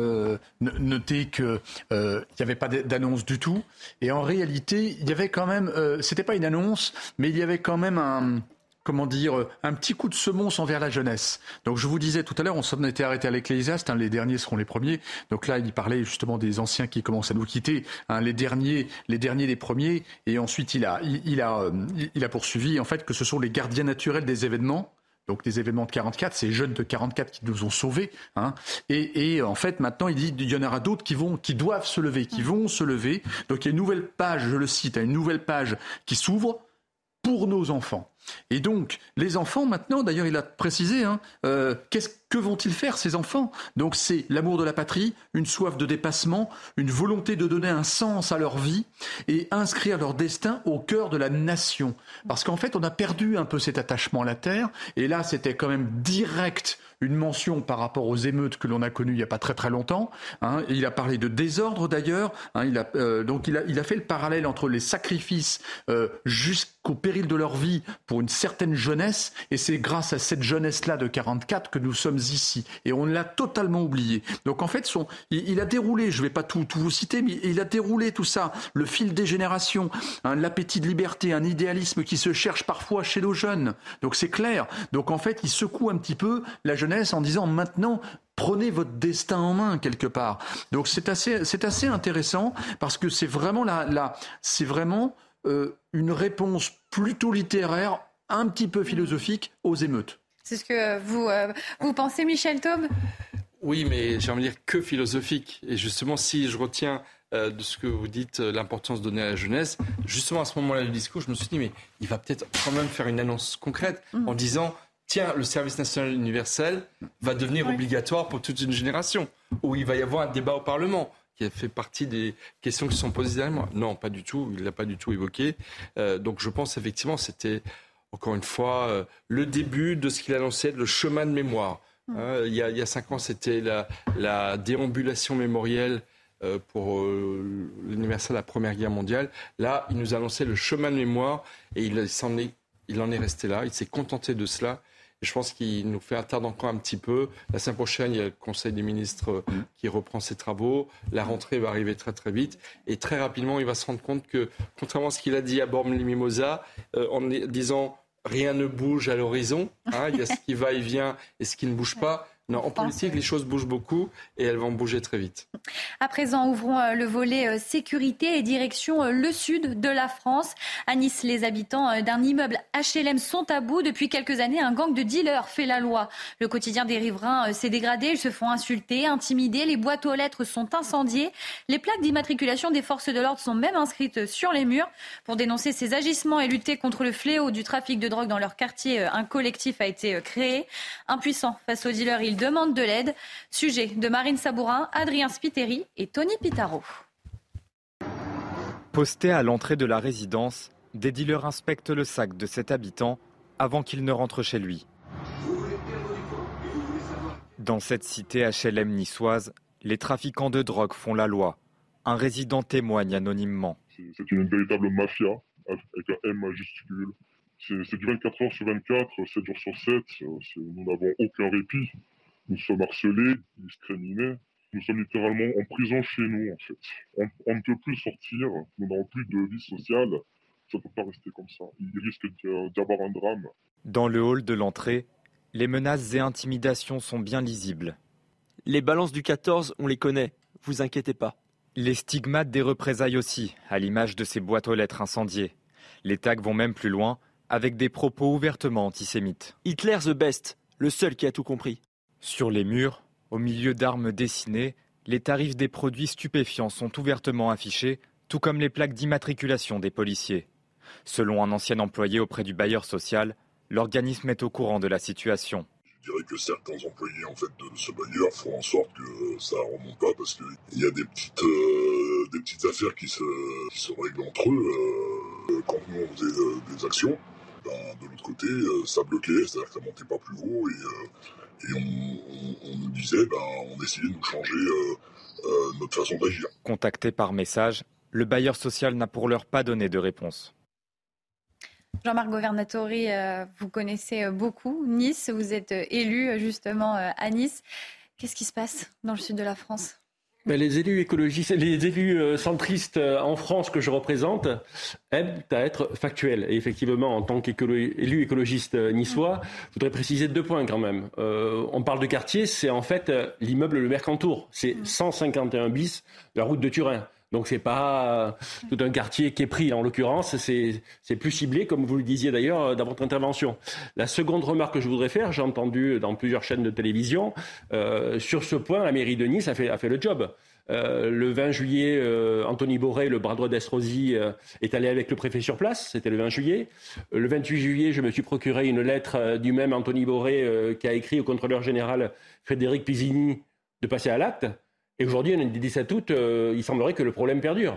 noté qu'il n'y avait pas d'annonce du tout. Et en réalité, il y avait quand même, c'était pas une annonce, mais il y avait quand même un, comment dire, euh, un petit coup de semonce envers la jeunesse. Donc je vous disais tout à l'heure, on s'en était arrêté à l'Ecclésiaste, hein, les derniers seront les premiers. Donc là, il parlait justement des anciens qui commencent à nous quitter, hein, les derniers, les derniers les premiers, et ensuite il a, il, a, euh, il a poursuivi en fait que ce sont les gardiens naturels des événements donc des événements de 44, ces jeunes de 44 qui nous ont sauvés. Hein. Et, en fait, maintenant, il dit qu'il y en aura d'autres qui vont, qui doivent se lever, qui vont se lever. Donc il y a une nouvelle page, je le cite, une nouvelle page qui s'ouvre pour nos enfants. Et donc, les enfants, maintenant, d'ailleurs, il a précisé, hein, euh, que vont-ils faire, ces enfants? Donc, c'est l'amour de la patrie, une soif de dépassement, une volonté de donner un sens à leur vie et inscrire leur destin au cœur de la nation. Parce qu'en fait, on a perdu un peu cet attachement à la terre. Et là, c'était quand même direct une mention par rapport aux émeutes que l'on a connues il n'y a pas très très longtemps. Hein. il a parlé de désordre d'ailleurs. Hein. il a, euh, donc il a, fait le parallèle entre les sacrifices euh, jusqu'au péril de leur vie pour une certaine jeunesse, et c'est grâce à cette jeunesse-là de 44 que nous sommes ici. Et on l'a totalement oublié. Donc en fait, son, il, a déroulé, je ne vais pas tout, tout, vous citer, mais il a déroulé tout ça, le fil des générations, hein, l'appétit de liberté, un idéalisme qui se cherche parfois chez nos jeunes. Donc c'est clair. Donc en fait, il secoue un petit peu la jeunesse en disant maintenant prenez votre destin en main quelque part. Donc c'est assez, c'est assez intéressant parce que c'est vraiment la, c'est vraiment euh, une réponse plutôt littéraire, un petit peu philosophique aux émeutes. C'est ce que vous, euh, vous pensez, Michel Taube? Oui, mais j'ai envie de dire que philosophique. Et justement, si je retiens euh, de ce que vous dites, l'importance donnée à la jeunesse, justement à ce moment-là du discours, je me suis dit, mais il va peut-être quand même faire une annonce concrète mmh. en disant tiens, le service national universel va devenir obligatoire pour toute une génération, où il va y avoir un débat au Parlement qui a fait partie des questions qui sont posées derrière moi. Non, pas du tout, il ne l'a pas du tout évoqué. Euh, donc je pense effectivement c'était, encore une fois, euh, le début de ce qu'il annonçait, le chemin de mémoire. Mmh. Hein, il, y a, cinq ans, c'était la, déambulation mémorielle euh, pour l'anniversaire de la Première Guerre mondiale. Là, il nous annonçait le chemin de mémoire et il, il en est resté là. Il s'est contenté de cela je pense qu'il nous fait attendre encore un petit peu. La semaine prochaine, il y a le Conseil des ministres euh, mm. qui reprend ses travaux. La rentrée va arriver très très vite. Et très rapidement, il va se rendre compte que, contrairement à ce qu'il a dit à Bormes-les-Mimosas, euh, en disant rien ne bouge à l'horizon, hein, il y a ce qui va et vient et ce qui ne bouge pas. Non, en politique, les choses bougent beaucoup et elles vont bouger très vite. À présent, ouvrons euh, le volet euh, sécurité et direction euh, le sud de la France. À Nice, les habitants d'un immeuble HLM sont à bout. Depuis quelques années, un gang de dealers fait la loi. Le quotidien des riverains s'est dégradé. Ils se font insulter, intimider. Les boîtes aux lettres sont incendiées. Les plaques d'immatriculation des forces de l'ordre sont même inscrites sur les murs. Pour dénoncer ces agissements et lutter contre le fléau du trafic de drogue dans leur quartier, un collectif a été créé. Impuissant face aux dealers, ils demande de l'aide. Sujet de Marine Sabourin, Adrien Spiteri et Tony Pitaro. Posté à l'entrée de la résidence, des dealers inspectent le sac de cet habitant avant qu'il ne rentre chez lui. Dans cette cité HLM niçoise, les trafiquants de drogue font la loi. Un résident témoigne anonymement. C'est une véritable mafia avec un M majuscule. C'est du 24 heures sur 24, 7 jours sur 7. Nous n'avons aucun répit. Nous sommes harcelés, discriminés. Nous sommes littéralement en prison chez nous, en fait. On, ne peut plus sortir, nous n'avons plus de vie sociale. Ça ne peut pas rester comme ça. Il risque d'y avoir un drame. Dans le hall de l'entrée, les menaces et intimidations sont bien lisibles. Les balances du 14, on les connaît, vous inquiétez pas. Les stigmates des représailles aussi, à l'image de ces boîtes aux lettres incendiées. Les tags vont même plus loin, avec des propos ouvertement antisémites. Hitler the best, le seul qui a tout compris. Sur les murs, au milieu d'armes dessinées, les tarifs des produits stupéfiants sont ouvertement affichés, tout comme les plaques d'immatriculation des policiers. Selon un ancien employé auprès du bailleur social, l'organisme est au courant de la situation. Je dirais que certains employés de ce bailleur font en sorte que ça ne remonte pas parce qu'il y a des petites, euh, des petites affaires qui se, règlent entre eux. Euh, quand nous on faisait euh, des actions, ben, de l'autre côté, ça bloquait, c'est-à-dire que ça montait pas plus haut et on, nous disait, ben, on essayait de nous changer euh, euh, notre façon d'agir. Contacté par message, le bailleur social n'a pour l'heure pas donné de réponse. Jean-Marc Governatori, euh, vous connaissez beaucoup Nice, vous êtes élu justement à Nice. Qu'est-ce qui se passe dans le sud de la France? Les élus écologistes, les élus euh, centristes euh, en France que je représente aiment à être factuels. Et effectivement, en tant qu'élu écologiste euh, niçois, je voudrais préciser deux points quand même. on parle de quartier, c'est en fait l'immeuble Le Mercantour. C'est 151 bis, la route de Turin. Donc c'est pas tout un quartier qui est pris. En l'occurrence, c'est plus ciblé, comme vous le disiez d'ailleurs dans votre intervention. La seconde remarque que je voudrais faire, j'ai entendu dans plusieurs chaînes de télévision, euh, sur ce point, la mairie de Nice a fait, le job. Euh, le 20 juillet, euh, Anthony Boré, le bras droit d'Estrosi, euh, est allé avec le préfet sur place. C'était le 20 juillet. le 28 juillet, je me suis procuré une lettre du même Anthony Boré qui a écrit au contrôleur général Frédéric Pisini de passer à l'acte. Et aujourd'hui, on est le 17 août, il semblerait que le problème perdure.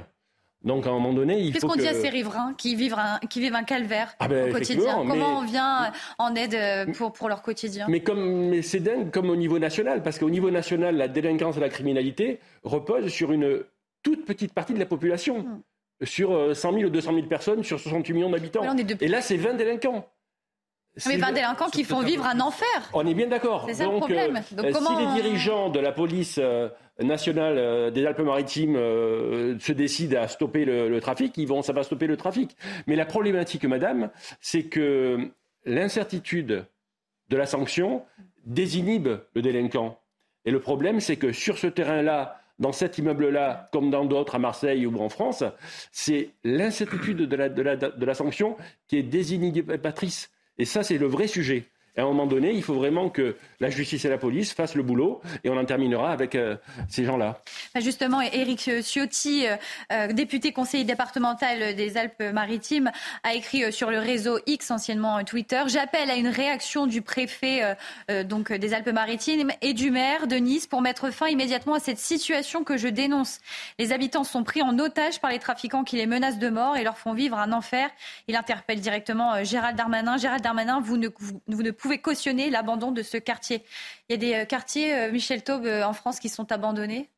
Donc à un moment donné, il Qu'est-ce qu'on dit à ces riverains qui vivent un, qui vivent un calvaire ah ben, au quotidien Comment on vient en aide euh, pour, pour leur quotidien Mais comme c'est dingue, comme au niveau national, parce qu'au niveau national, la délinquance et la criminalité reposent sur une toute petite partie de la population. Hmm. Sur 100 euh, 000 ou 200 000 personnes, sur 68 millions d'habitants. Et là, c'est 20 délinquants. Mais 20 délinquants qui font vivre un enfer. On est bien d'accord. C'est ça le problème. Euh, Donc, comment... Si les dirigeants de la police nationale euh, des Alpes-Maritimes euh, se décide à stopper le, trafic, ils vont, ça va stopper le trafic. Mais la problématique, madame, c'est que l'incertitude de la sanction désinhibe le délinquant. Et le problème, c'est que sur ce terrain-là, dans cet immeuble-là, comme dans d'autres à Marseille ou en France, c'est l'incertitude de la, de la sanction qui est désinhibatrice. Et ça, c'est le vrai sujet. À un moment donné, il faut vraiment que la justice et la police fassent le boulot et on en terminera avec euh, ces gens-là. Bah, justement, Éric Ciotti, euh, euh, député conseiller départemental des Alpes-Maritimes, a écrit sur le réseau X, anciennement Twitter, J'appelle à une réaction du préfet donc des Alpes-Maritimes et du maire de Nice pour mettre fin immédiatement à cette situation que je dénonce. Les habitants sont pris en otage par les trafiquants qui les menacent de mort et leur font vivre un enfer. Il interpelle directement Gérald Darmanin. Gérald Darmanin, vous ne, vous ne cautionner l'abandon de ce quartier. Il y a des euh, quartiers, euh, Michel Taube, euh, en France qui sont abandonnés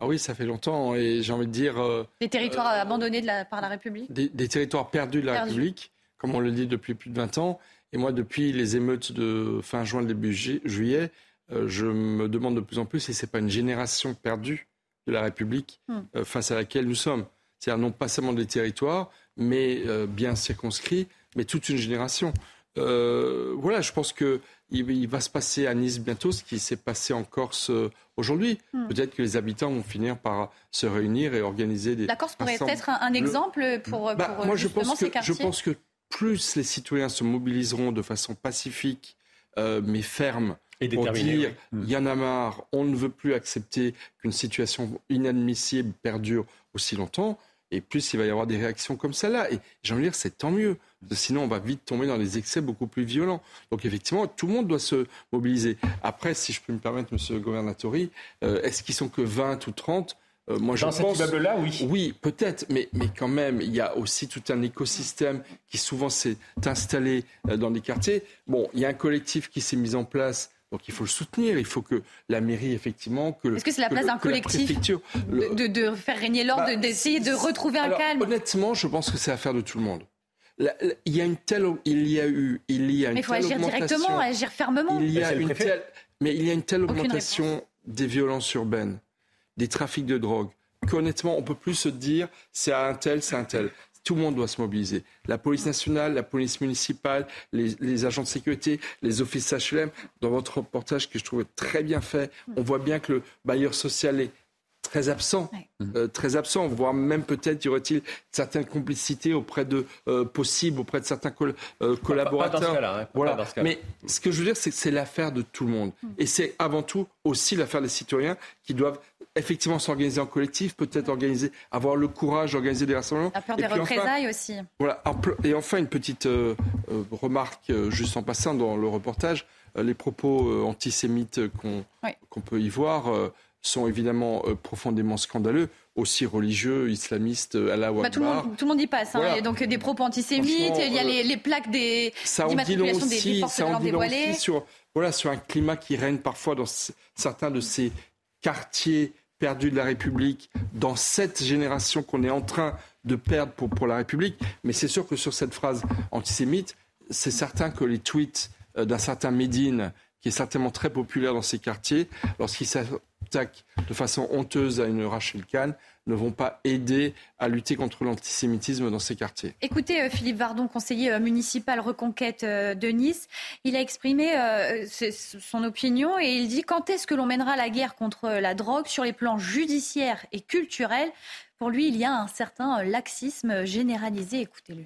ah oui, ça fait longtemps et j'ai envie de dire... des territoires abandonnés par la République des, territoires perdus de la République, comme on le dit depuis plus de 20 ans. Et moi, depuis les émeutes de fin juin, début juillet, je me demande de plus en plus si ce n'est pas une génération perdue de la République hmm. face à laquelle nous sommes. C'est-à-dire non pas seulement des territoires, mais bien circonscrits, mais toute une génération. Euh, voilà, je pense que il, va se passer à Nice bientôt ce qui s'est passé en Corse euh, aujourd'hui. Hmm. Peut-être que les habitants vont finir par se réunir et organiser des. La Corse pourrait être un, exemple pour, bah, moi, je pense que, Je pense que plus les citoyens se mobiliseront de façon pacifique, euh, mais ferme, et pour dire il y en a marre, on ne veut plus accepter qu'une situation inadmissible perdure aussi longtemps, et plus il va y avoir des réactions comme celle-là. Et j'ai envie de dire, c'est tant mieux. Sinon, on va vite tomber dans des excès beaucoup plus violents. Donc, effectivement, tout le monde doit se mobiliser. Après, si je peux me permettre, Monsieur le Governatori, euh, est-ce qu'ils sont que 20 ou 30 euh, moi, je Dans pense, cet là oui. Oui, peut-être, mais, mais quand même, il y a aussi tout un écosystème qui souvent s'est installé euh, dans des quartiers. Bon, il y a un collectif qui s'est mis en place donc il faut le soutenir, il faut que la mairie, effectivement, que Est-ce que c'est la place d'un collectif de, de, faire régner l'ordre, bah, d'essayer de retrouver un calme Honnêtement, je pense que c'est affaire de tout le monde. il y a une telle, il y a eu, il y a une Mais il faut agir directement, agir fermement. Il y a une telle, mais il y a une telle augmentation des violences urbaines, des trafics de drogue, qu'honnêtement, on peut plus se dire c'est un tel, c'est un tel tout le monde doit se mobiliser. La police nationale, la police municipale, les, agents de sécurité, les offices HLM. Dans votre reportage que je trouve très bien fait, on voit bien que le bailleur social est très absent, euh, très absent, voire même peut-être y aurait-il certaines complicités auprès de euh, possibles, auprès de certains euh, collaborateurs. Hein, voilà. Mais ce que je veux dire, c'est que c'est l'affaire de tout le monde, mm. et c'est avant tout aussi l'affaire des citoyens qui doivent effectivement s'organiser en collectif, peut-être organiser, avoir le courage d'organiser des rassemblements. La peur des représailles aussi. Voilà. Et enfin, une petite euh, euh, remarque, euh, juste en passant dans le reportage, les propos antisémites qu'on peut y voir sont évidemment profondément scandaleux aussi religieux, islamistes, à la bah, tout, le monde, tout le monde y passe. Hein. Donc des propos antisémites, il y a les, plaques des d'immatriculation des, des forces de l'ordre dévoilées. Sur, voilà, sur un climat qui règne parfois dans certains de ces quartiers perdu de la République dans cette génération qu'on est en train de perdre pour, la République. Mais c'est sûr que sur cette phrase antisémite, c'est certain que les tweets euh, d'un certain Médine, qui est certainement très populaire dans ces quartiers, lorsqu'il s'attaque de façon honteuse à une Rachel Kahn, ne vont pas aider à lutter contre l'antisémitisme dans ces quartiers. Écoutez, euh, Philippe Vardon, conseiller euh, municipal Reconquête euh, de Nice, il a exprimé son opinion et il dit quand est-ce que l'on mènera la guerre contre la drogue? Sur les plans judiciaires et culturels pour lui, il y a un certain laxisme généralisé. Écoutez-le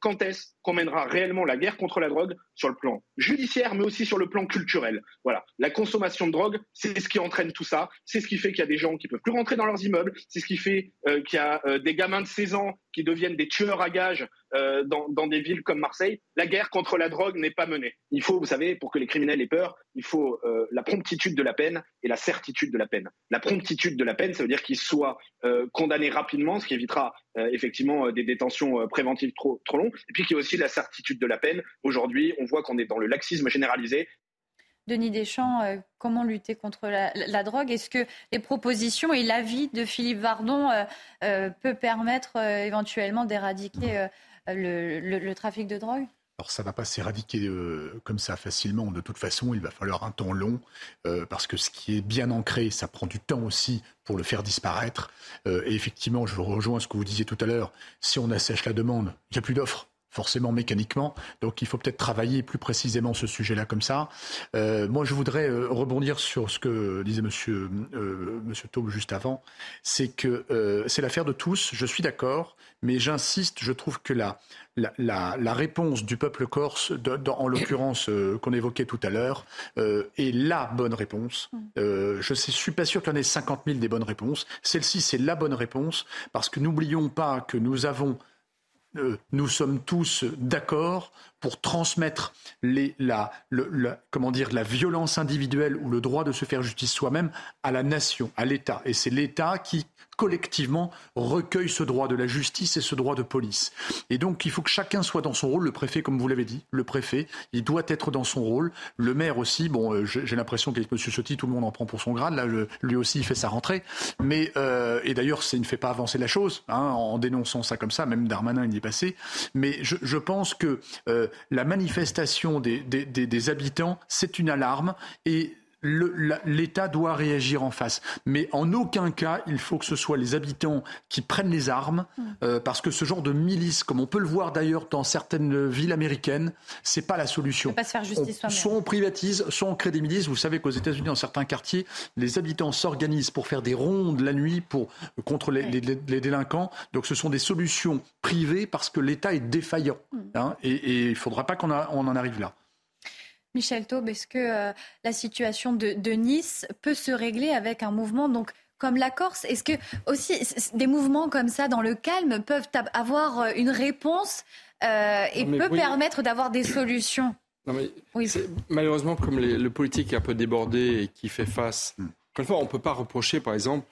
quand est-ce qu'on réellement la guerre contre la drogue sur le plan judiciaire, mais aussi sur le plan culturel. Voilà, la consommation de drogue, c'est ce qui entraîne tout ça, c'est ce qui fait qu'il y a des gens qui peuvent plus rentrer dans leurs immeubles, c'est ce qui fait euh, qu'il y a euh, des gamins de 16 ans qui deviennent des tueurs à gages euh, dans, dans, des villes comme Marseille. La guerre contre la drogue n'est pas menée. Il faut, vous savez, pour que les criminels aient peur, il faut la promptitude de la peine et la certitude de la peine. La promptitude de la peine, ça veut dire qu'ils soient condamnés rapidement, ce qui évitera effectivement des détentions préventives trop, trop longues, et puis qu'il y ait aussi la certitude de la peine. Aujourd'hui, on voit qu'on est dans le laxisme généralisé. Denis Deschamps, euh, comment lutter contre la, drogue? Est-ce que les propositions et l'avis de Philippe Vardon euh, euh, peut permettre éventuellement d'éradiquer le, trafic de drogue? Alors ça ne va pas s'éradiquer comme ça facilement. De toute façon, il va falloir un temps long parce que ce qui est bien ancré, ça prend du temps aussi pour le faire disparaître. et effectivement, je rejoins ce que vous disiez tout à l'heure. Si on assèche la demande, il n'y a plus d'offres forcément mécaniquement. Donc il faut peut-être travailler plus précisément ce sujet-là comme ça. Euh, moi, je voudrais euh, rebondir sur ce que disait Monsieur euh, Monsieur Taube juste avant. C'est que c'est l'affaire de tous. Je suis d'accord, mais j'insiste. Je trouve que la la, la, réponse du peuple corse, en l'occurrence qu'on évoquait tout à l'heure, est la bonne réponse. je ne suis pas sûr qu'il y en ait 50 000 des bonnes réponses. Celle-ci, c'est la bonne réponse parce que n'oublions pas que nous avons nous sommes tous d'accord pour transmettre la, comment dire, la violence individuelle ou le droit de se faire justice soi-même à la nation, à l'État. Et c'est l'État qui collectivement recueille ce droit de la justice et ce droit de police. Et donc il faut que chacun soit dans son rôle. Le préfet, comme vous l'avez dit, le préfet, il doit être dans son rôle. Le maire aussi. Bon, euh, j'ai l'impression qu'avec M. Ciotti, tout le monde en prend pour son grade. Là, lui aussi, il fait sa rentrée. Mais euh, et d'ailleurs, ça ne fait pas avancer la chose hein, en dénonçant ça comme ça. Même Darmanin, il y est passé. Mais je, pense que euh, la manifestation des habitants, c'est une alarme. Et l'État doit réagir en face. Mais en aucun cas, il faut que ce soit les habitants qui prennent les armes, mm. euh, parce que ce genre de milice, comme on peut le voir d'ailleurs dans certaines villes américaines, c'est pas la solution. Pas se faire justice soit on privatise, soit on crée des milices. Vous savez qu'aux États-Unis, dans certains quartiers, les habitants s'organisent pour faire des rondes la nuit pour contre les, délinquants. Donc ce sont des solutions privées parce que l'État est défaillant. Mm. Hein, et il ne faudra pas qu'on en arrive là. Michel Taube, est-ce que euh, la situation de, Nice peut se régler avec un mouvement donc comme la Corse? Est-ce que aussi des mouvements comme ça dans le calme peuvent avoir euh, une réponse euh, et peut permettre d'avoir des solutions? Malheureusement, comme le politique est un peu débordé et qui fait face. Une fois, on ne peut pas reprocher, par exemple,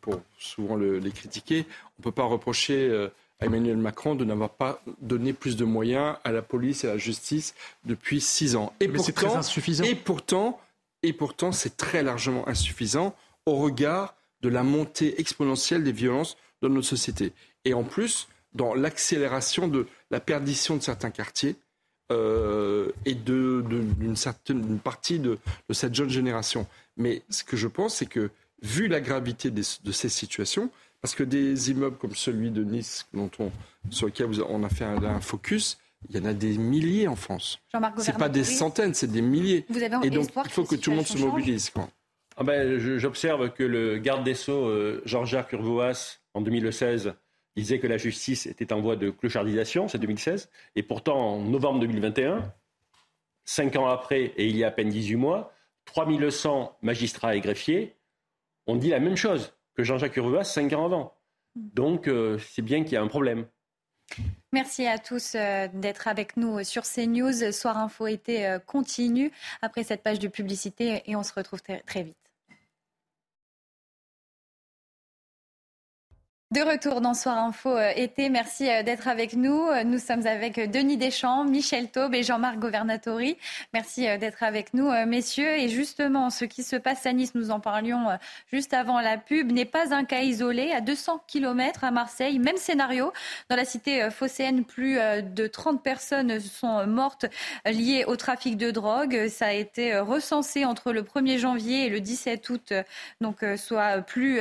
pour souvent les critiquer, on ne peut pas reprocher Emmanuel Macron de n'avoir pas donné plus de moyens à la police et à la justice depuis six ans. Et c'est très insuffisant. Et pourtant, et pourtant, c'est très largement insuffisant au regard de la montée exponentielle des violences dans notre société. Et en plus, dans l'accélération de la perdition de certains quartiers euh, et d'une certaine partie de, cette jeune génération. Mais ce que je pense, c'est que vu la gravité de ces situations, parce que des immeubles comme celui de Nice, dont on, sur lequel on a fait un, focus, il y en a des milliers en France. Ce pas des centaines, c'est des milliers. Vous avez Et donc, il faut que, tout le monde se mobilise. Ah ben, J'observe que le garde des Sceaux, euh, Jean-Jacques Urvoas, en 2016, disait que la justice était en voie de clochardisation, c'est 2016. Et pourtant, en novembre 2021, cinq ans après, et il y a à peine 18 mois, 3100 magistrats et greffiers ont dit la même chose que Jean-Jacques Urvoas cinq ans avant. Donc, euh, c'est bien qu'il y a un problème. Merci à tous euh, d'être avec nous sur CNews. Soir Info été euh, continue après cette page de publicité et on se retrouve très vite. De retour dans Soir Info euh, été, merci euh, d'être avec nous. Euh, nous sommes avec Denis Deschamps, Michel Taube et Jean-Marc Governatori. Merci d'être avec nous, messieurs. Et justement, ce qui se passe à Nice, nous en parlions juste avant la pub, n'est pas un cas isolé. À 200 km à Marseille, même scénario. Dans la cité phocéenne, plus de 30 personnes sont mortes liées au trafic de drogue. Ça a été recensé entre le 1er janvier et le 17 août. Donc, soit plus,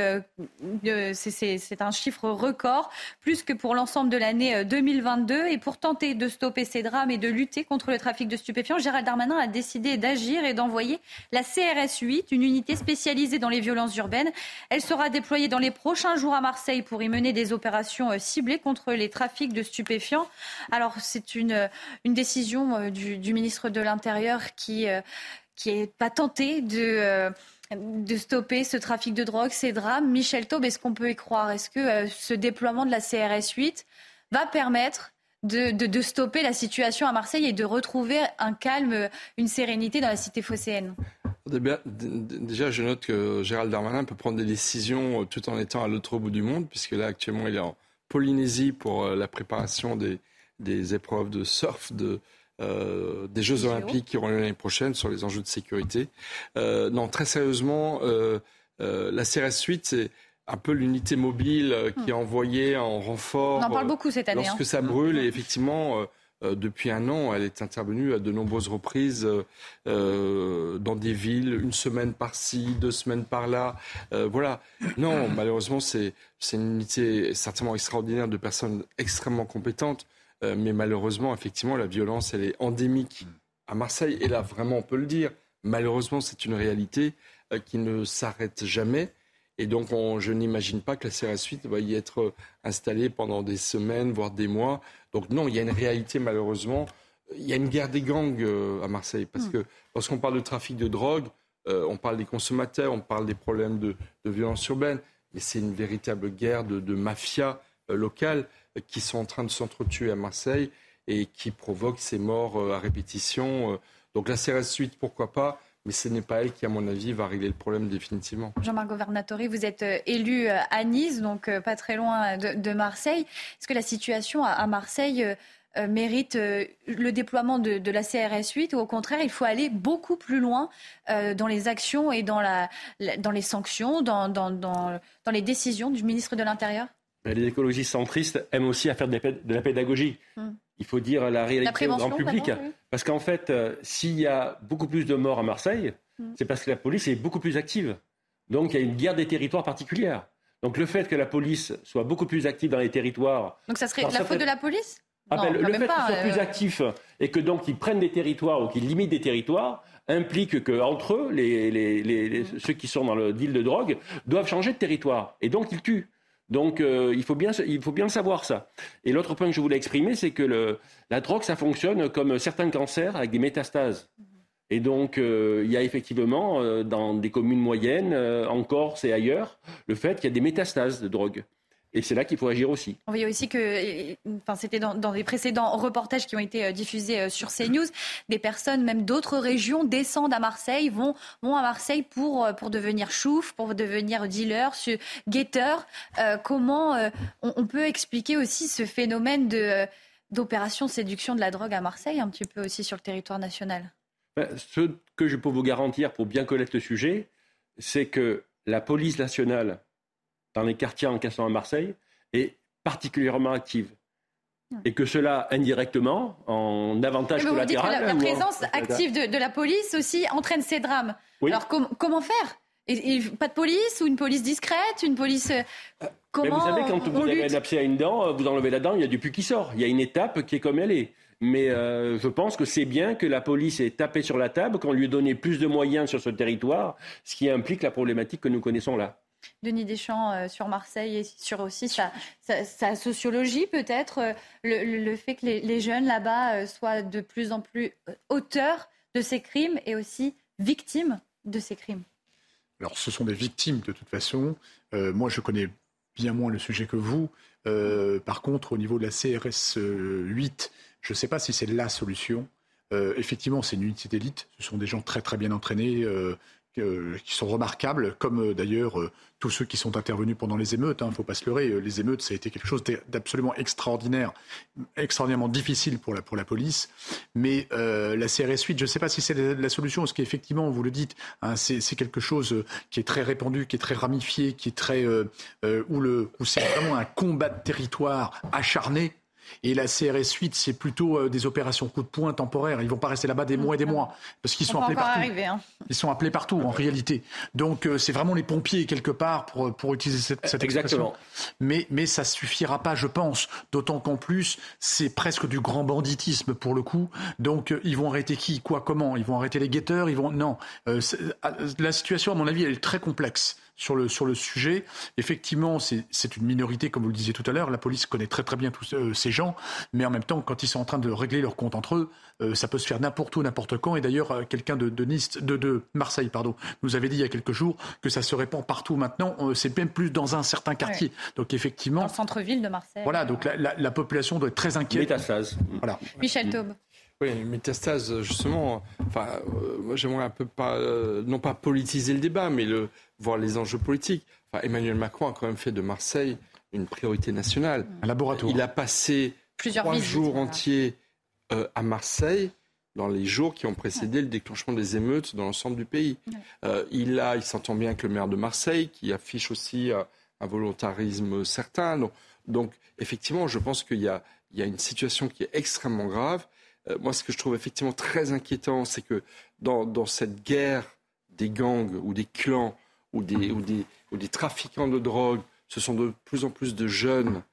c'est un chiffre record, plus que pour l'ensemble de l'année 2022. Et pour tenter de stopper ces drames et de lutter contre le trafic de stupéfiants, Gérald Darmanin a décidé d'agir et d'envoyer la CRS 8, une unité spécialisée dans les violences urbaines. Elle sera déployée dans les prochains jours à Marseille pour y mener des opérations ciblées contre les trafics de stupéfiants. Alors c'est une, une décision du, ministre de l'Intérieur qui qui pas tenté de, euh, de stopper ce trafic de drogue, ces drames. Michel Taube, est-ce qu'on peut y croire? Est-ce que euh, ce déploiement de la CRS 8 va permettre de, stopper la situation à Marseille et de retrouver un calme, une sérénité dans la cité phocéenne? Déjà, je note que Gérald Darmanin peut prendre des décisions euh, tout en étant à l'autre bout du monde, puisque là, actuellement, il est en Polynésie pour la préparation des, des épreuves de surf, de, euh, des Jeux Olympiques qui auront lieu l'année prochaine sur les enjeux de sécurité. Euh, non, très sérieusement, euh, la CRS 8, c'est un peu l'unité mobile qui est envoyée en renfort. On en parle beaucoup cette année. Lorsque hein. ça brûle, et effectivement, depuis un an, elle est intervenue à de nombreuses reprises dans des villes, une semaine par-ci, deux semaines par-là. voilà. Non, malheureusement, c'est une unité certainement extraordinaire de personnes extrêmement compétentes. Euh, mais malheureusement, effectivement, la violence, elle est endémique à Marseille. Et là, vraiment, on peut le dire. Malheureusement, c'est une réalité euh, qui ne s'arrête jamais. Et donc, je n'imagine pas que la CRS 8 va y être euh, installée pendant des semaines, voire des mois. Donc, non, il y a une réalité, malheureusement. Il y a une guerre des gangs à Marseille. Parce mm. que lorsqu'on parle de trafic de drogue, on parle des consommateurs, on parle des problèmes de, violence urbaine. Mais c'est une véritable guerre de, de mafia locale qui sont en train de s'entretuer à Marseille et qui provoquent ces morts euh, à répétition. Euh. Donc la CRS 8, pourquoi pas mais ce n'est pas elle qui, à mon avis, va régler le problème définitivement. Jean-Marc Governatori, vous êtes euh, élu à Nice, donc pas très loin de, Marseille. Est-ce que la situation à Marseille mérite le déploiement de, la CRS 8 ou au contraire, il faut aller beaucoup plus loin dans les actions et dans, la, dans les sanctions, dans, dans, dans les décisions du ministre de l'Intérieur? Les écologistes centristes aiment aussi à faire de la pédagogie. Hmm. Il faut dire la réalité au grand public. Parce qu'en fait, euh, s'il y a beaucoup plus de morts à Marseille, hmm. c'est parce que la police est beaucoup plus active. Donc il y a une guerre des territoires particulière. Donc le fait que la police soit beaucoup plus active dans les territoires. Donc ça serait la faute de la police? Ah ben, Le fait qu'ils soient plus euh. actifs et que donc ils prennent des territoires ou qu'ils limitent des territoires implique que entre eux, les, ceux qui sont dans le deal de drogue doivent changer de territoire. Et donc ils tuent. Donc euh, il, faut bien, il faut bien savoir ça. Et l'autre point que je voulais exprimer, c'est que la drogue, ça fonctionne comme certains cancers avec des métastases. Et donc, euh, il y a effectivement, euh, dans des communes moyennes, en Corse et ailleurs, le fait qu'il y a des métastases de drogue. Et c'est là qu'il faut agir aussi. On voyait aussi que, enfin, c'était dans, dans, les précédents reportages qui ont été euh, diffusés euh, sur CNews, des personnes, même d'autres régions, descendent à Marseille, vont, vont à Marseille pour, euh, pour devenir chouf, pour devenir dealer, guetteur. comment on, peut expliquer aussi ce phénomène de, d'opération séduction de la drogue à Marseille, un petit peu aussi sur le territoire national? Ben, Ce que je peux vous garantir pour bien connaître le sujet, c'est que la police nationale dans les quartiers en question à Marseille est particulièrement active. Et que cela, indirectement, en avantage collatéral... la, la, présence active de, la police aussi entraîne ces drames. Alors comment faire? Et, Pas de police ou une police discrète Une police... Euh, comment vous savez, quand vous avez un abcès à une dent, vous enlevez la dent, il y a du pus qui sort. Il y a une étape qui est comme elle est. Mais euh, je pense que c'est bien que la police ait tapé sur la table, qu'on lui ait donné plus de moyens sur ce territoire, ce qui implique la problématique que nous connaissons là. Denis Deschamps euh, sur Marseille et sur aussi sa, sociologie peut-être, euh, le, fait que les, jeunes là-bas euh, soient de plus en plus auteurs de ces crimes et aussi victimes de ces crimes. Alors ce sont des victimes de toute façon. moi je connais bien moins le sujet que vous. par contre au niveau de la CRS 8, je ne sais pas si c'est la solution. effectivement, c'est une unité d'élite. Ce sont des gens très très bien entraînés, qui sont remarquables, comme euh, d'ailleurs euh, tous ceux qui sont intervenus pendant les émeutes. Il hein, ne faut pas se leurrer, les émeutes, ça a été quelque chose d'absolument extraordinaire, extraordinairement difficile pour la, pour la police. Mais la CRS 8, je ne sais pas si c'est la, solution, parce qu'effectivement, vous le dites, hein, c'est quelque chose qui est très répandu, qui est très ramifié, qui est très où, où c'est vraiment un combat de territoire acharné Et la CRS 8, c'est plutôt des opérations coup de poing temporaires. Ils vont pas rester là-bas des mois et des mois parce qu'ils sont appelés partout. Hein. Ils sont appelés partout en réalité. Donc c'est vraiment les pompiers quelque part pour pour utiliser cette, cette expression. Mais mais ça suffira pas, je pense. D'autant qu'en plus c'est presque du grand banditisme pour le coup. Donc ils vont arrêter qui, quoi, comment? Ils vont arrêter les guetteurs? Ils vont non. la situation à mon avis elle est très complexe sur le, sur le sujet. Effectivement, c'est une minorité, comme vous le disiez tout à l'heure. La police connaît très très bien tous euh, ces gens, mais en même temps, quand ils sont en train de régler leur compte entre eux, euh, ça peut se faire n'importe où, n'importe quand. Et d'ailleurs, euh, quelqu'un de, de, Nice, de, de, Marseille, pardon, nous avait dit il y a quelques jours que ça se répand partout maintenant. c'est même plus dans un certain quartier. Donc effectivement, dans le centre-ville de Marseille. Voilà, donc la, la, la, population doit être très inquiète. Métastase. Voilà. Michel Taube. Oui, métastase, justement. Enfin, moi, j'aimerais un peu pas, non pas politiser le débat, mais le, voir les enjeux politiques. Emmanuel Macron a quand même fait de Marseille une priorité nationale. Un laboratoire. Il a passé Plusieurs trois visites, jours voilà. entiers euh, à Marseille dans les jours qui ont précédé le déclenchement des émeutes dans l'ensemble du pays. Euh, il a, il s'entend bien avec le maire de Marseille, qui affiche aussi euh, un volontarisme certain. Donc, donc, effectivement, je pense qu'il y a, il y a une situation qui est extrêmement grave. Euh, moi, ce que je trouve effectivement très inquiétant, c'est que dans, dans cette guerre des gangs ou des clans ou des, ou des, ou des trafiquants de drogue, ce sont de plus en plus de jeunes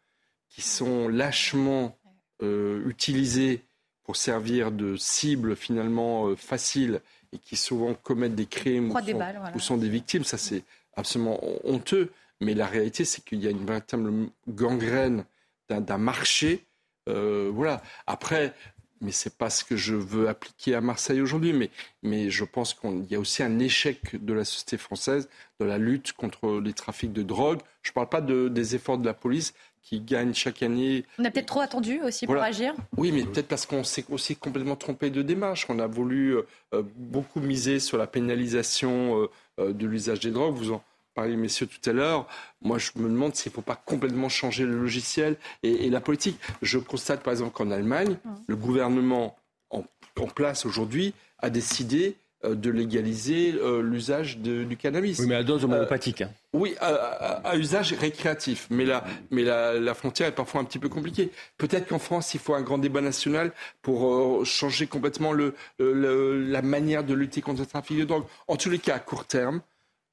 qui sont lâchement euh, utilisés pour servir de cible finalement euh, facile et qui souvent commettent des crimes ou des sont, balles, voilà. ou sont des victimes. Ça, c'est absolument honteux. Mais la réalité, c'est qu'il y a une véritable gangrène d'un marché. Euh, voilà. Après, mais c'est pas ce que je veux appliquer à Marseille aujourd'hui. Mais, mais je pense qu'il y a aussi un échec de la société française dans la lutte contre les trafics de drogue. Je ne parle pas de, des efforts de la police qui gagnent chaque année. On a peut-être trop attendu aussi Voilà. pour agir. Oui, mais peut-être parce qu'on s'est aussi complètement trompé de démarche. On a voulu euh, beaucoup miser sur la pénalisation euh, euh, de l'usage des drogues. Vous en parliez, messieurs, tout à l'heure. Moi, je me demande s'il ne faut pas complètement changer le logiciel et, et la politique. Je constate, par exemple, qu'en Allemagne, le gouvernement en, en place aujourd'hui a décidé euh, de légaliser euh, l'usage du cannabis. Oui, mais à dose homéopathique. hein. Oui, à, à- à usage récréatif, mais la, mais la, la frontière est parfois un petit peu compliquée. Peut-être qu'en France, il faut un grand débat national pour euh, changer complètement le, le- la manière de lutter contre le trafic de drogue. En tous les cas, à court terme,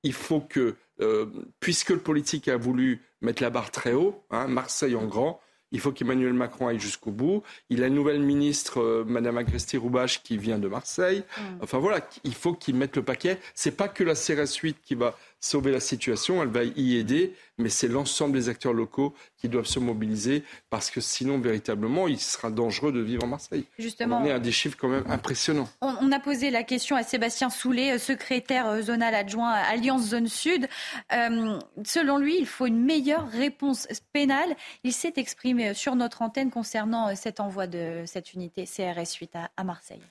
il faut que, euh, puisque le politique a voulu mettre la barre très haut, hein, Marseille en grand, il faut qu'Emmanuel Macron aille jusqu'au bout. Il a une nouvelle ministre, euh, Madame Agresti-Roubache, qui vient de Marseille. Enfin voilà, il faut qu'il mette le paquet. C'est pas que la CRS 8 qui va sauver la situation, elle va y aider, mais c'est l'ensemble des acteurs locaux qui doivent se mobiliser parce que sinon, véritablement, il sera dangereux de vivre à Marseille. Justement. On est à des chiffres quand même impressionnants. On, a posé la question à Sébastien Soulet, euh, secrétaire euh, zonal adjoint à Alliance Zone Sud. Euh, selon lui, il faut une meilleure réponse pénale. Il s'est exprimé sur notre antenne concernant cet envoi de cette unité CRS 8 à, à Marseille.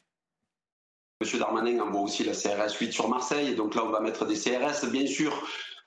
Monsieur Darmanin envoie aussi la CRS 8 sur Marseille, donc là on va mettre des CRS, bien sûr.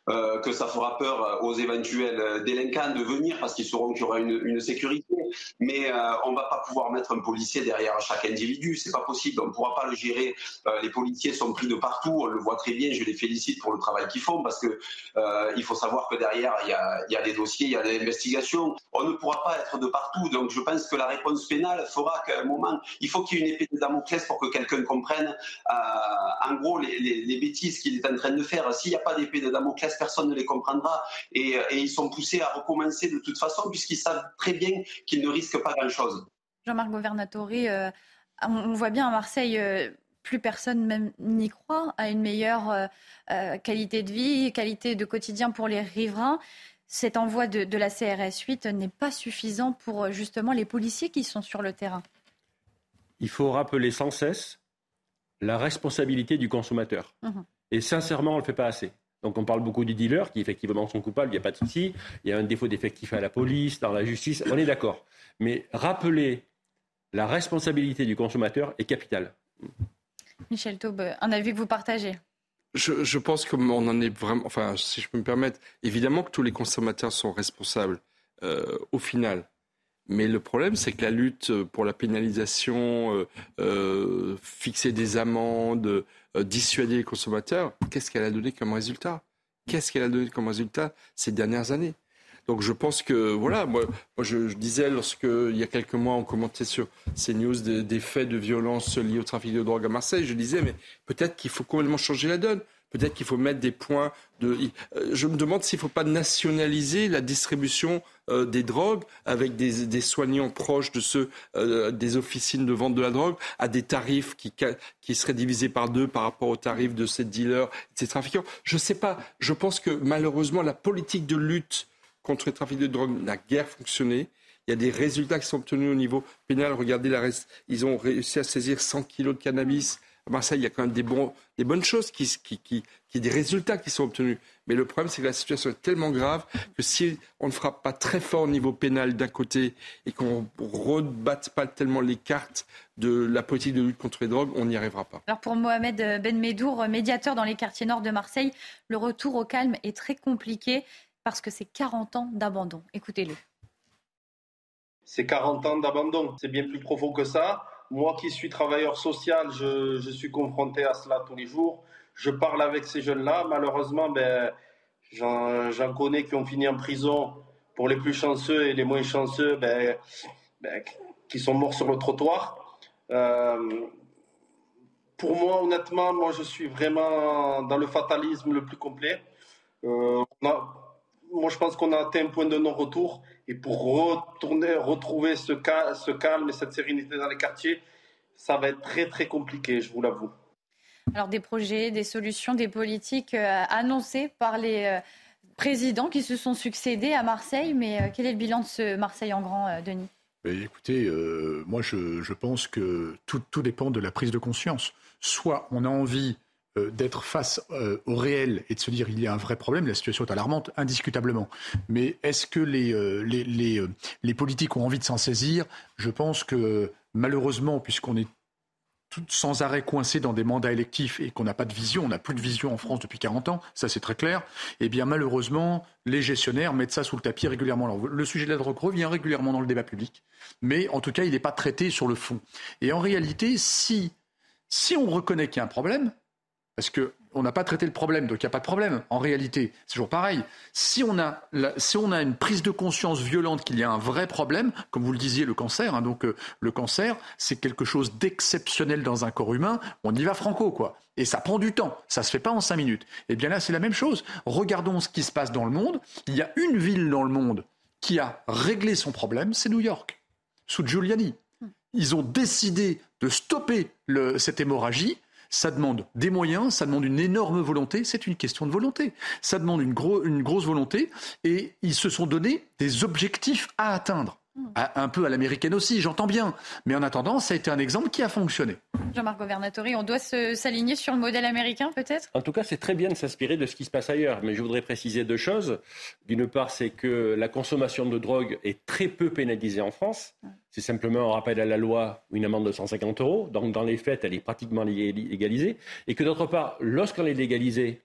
Euh, que ça fera peur aux éventuels euh, délinquants de venir parce qu'ils sauront qu'il y aura une, sécurité. Mais euh, on va pas pouvoir mettre un policier derrière chaque individu, c'est pas possible. On pourra pas le gérer. Euh, les policiers sont pris de partout, on le voit très bien. Je les félicite pour le travail qu'ils font parce que euh, il faut savoir que derrière il y a, des dossiers, il y a des investigations. On ne pourra pas être de partout. Donc je pense que la réponse pénale fera qu'à un moment, il faut qu'il y ait une épée de Damoclès pour que quelqu'un comprenne euh, en gros les- les bêtises qu'il est en train de faire. S'il n'y a pas d'épée de Damoclès, personne ne les comprendra et, et ils sont poussés à recommencer de toute façon puisqu'ils savent très bien qu'ils ne risquent pas grand-chose. Jean-Marc Governatori, euh, on, on voit bien à Marseille, euh, plus personne même n'y croit à une meilleure euh, euh, qualité de vie, qualité de quotidien pour les riverains. Cet envoi de, de la CRS 8 n'est pas suffisant pour euh, justement les policiers qui sont sur le terrain. Il faut rappeler sans cesse la responsabilité du consommateur. Mhm. Et sincèrement, on ne le fait pas assez. Donc on parle beaucoup des dealers qui effectivement sont coupables, il n'y a pas de souci. Il y a un défaut d'effectif à la police, dans la justice, on est d'accord. Mais rappeler la responsabilité du consommateur est capitale. Michel Taube, un avis que vous partagez? Je, je pense qu'on en est vraiment, enfin, si je peux me permettre, évidemment que tous les consommateurs sont responsables euh, au final. Mais le problème, c'est que la lutte pour la pénalisation, euh, euh, fixer des amendes, euh, dissuader les consommateurs, qu'est-ce qu'elle a donné comme résultat? Qu'est-ce qu'elle a donné comme résultat ces dernières années? Donc je pense que, voilà, moi, moi je, disais, lorsque il y a quelques mois, on commentait sur ces news des, faits de violence liés au trafic de drogue à Marseille, je disais, mais peut-être qu'il faut complètement changer la donne. Peut-être qu'il faut mettre des points de. Euh, je me demande s'il ne faut pas nationaliser la distribution euh, des drogues avec des, soignants proches de ceux euh, des officines de vente de la drogue à des tarifs qui, qui seraient divisés par deux par rapport aux tarifs de ces dealers, de ces trafiquants. Je ne sais pas. Je pense que malheureusement, la politique de lutte contre le trafic de drogue n'a guère fonctionné. Il y a des résultats qui sont obtenus au niveau pénal. Regardez, la ils ont réussi à saisir 100 kilos de cannabis. À Marseille, il y a quand même des, bons, des bonnes choses, qui, qui, qui, qui, des résultats qui sont obtenus. Mais le problème, c'est que la situation est tellement grave que si on ne frappe pas très fort au niveau pénal d'un côté et qu'on ne rebatte pas tellement les cartes de la politique de lutte contre les drogues, on n'y arrivera pas. Alors pour Mohamed Ben Medour, médiateur dans les quartiers nord de Marseille, le retour au calme est très compliqué parce que c'est 40 ans d'abandon. Écoutez-le. C'est 40 ans d'abandon, c'est bien plus profond que ça. Moi qui suis travailleur social, je, suis confronté à cela tous les jours. Je parle avec ces jeunes-là. Malheureusement, ben, j'en connais qui ont fini en prison pour les plus chanceux et les moins chanceux, ben, ben, qui sont morts sur le trottoir. Euh, pour moi, honnêtement, moi, je suis vraiment dans le fatalisme le plus complet. Euh, on a, moi, je pense qu'on a atteint un point de non-retour. Et pour retourner, retrouver ce, ce calme et cette sérénité dans les quartiers, ça va être très, très compliqué, je vous l'avoue. Alors, des projets, des solutions, des politiques euh, annoncées par les euh, présidents qui se sont succédés à Marseille. Mais euh, quel est le bilan de ce Marseille en grand, Denis? Écoutez, moi, je, je, pense que tout, tout dépend de la prise de conscience. Soit on a envie euh, d'être face euh, au réel et de se dire il y a un vrai problème, la situation est alarmante, indiscutablement. Mais est-ce que les, euh, les, les, politiques ont envie de s'en saisir? Je pense que malheureusement, puisqu'on est sans arrêt coincé dans des mandats électifs et qu'on n'a pas de vision, on n'a plus de vision en France depuis 40 ans, ça c'est très clair, eh bien malheureusement, les gestionnaires mettent ça sous le tapis régulièrement. Le sujet de la drogue revient régulièrement dans le débat public, mais en tout cas, il n'est pas traité sur le fond. Et en réalité, si, si on reconnaît qu'il y a un problème, parce qu'on n'a pas traité le problème, donc il n'y a pas de problème. En réalité, c'est toujours pareil. Si on, a si on a une prise de conscience violente qu'il y a un vrai problème, comme vous le disiez, le cancer, hein, donc euh, le cancer, c'est quelque chose d'exceptionnel dans un corps humain, on y va franco, quoi. Et ça prend du temps, ça ne se fait pas en cinq minutes. Et eh bien là, c'est la même chose. Regardons ce qui se passe dans le monde. Il y a une ville dans le monde qui a réglé son problème, c'est New York, sous Giuliani. Ils ont décidé de stopper cette hémorragie ça demande des moyens, ça demande une énorme volonté. C'est une question de volonté. Ça demande une, grosse volonté. Et ils se sont donné des objectifs à atteindre. Un peu à l'américaine aussi, j'entends bien. Mais en attendant, ça a été un exemple qui a fonctionné. Jean-Marc Governatori, on doit s'aligner sur le modèle américain peut-être? En tout cas, c'est très bien de s'inspirer de ce qui se passe ailleurs. Mais je voudrais préciser deux choses. D'une part, c'est que la consommation de drogue est très peu pénalisée en France. C'est simplement un rappel à la loi ou une amende de 150 euros. Donc dans les faits, elle est pratiquement légalisée. Et que d'autre part, lorsqu'on est légalisé,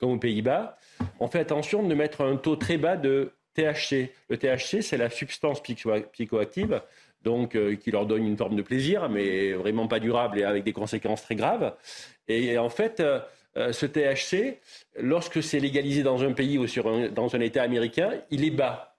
comme aux Pays-Bas, on fait attention de mettre un taux très bas de THC. Le THC, c'est la substance psychoactive, donc euh, qui leur donne une forme de plaisir, mais vraiment pas durable et avec des conséquences très graves. Et, en fait, euh, euh, ce THC, lorsque c'est légalisé dans un pays ou sur dans un État américain, il est bas.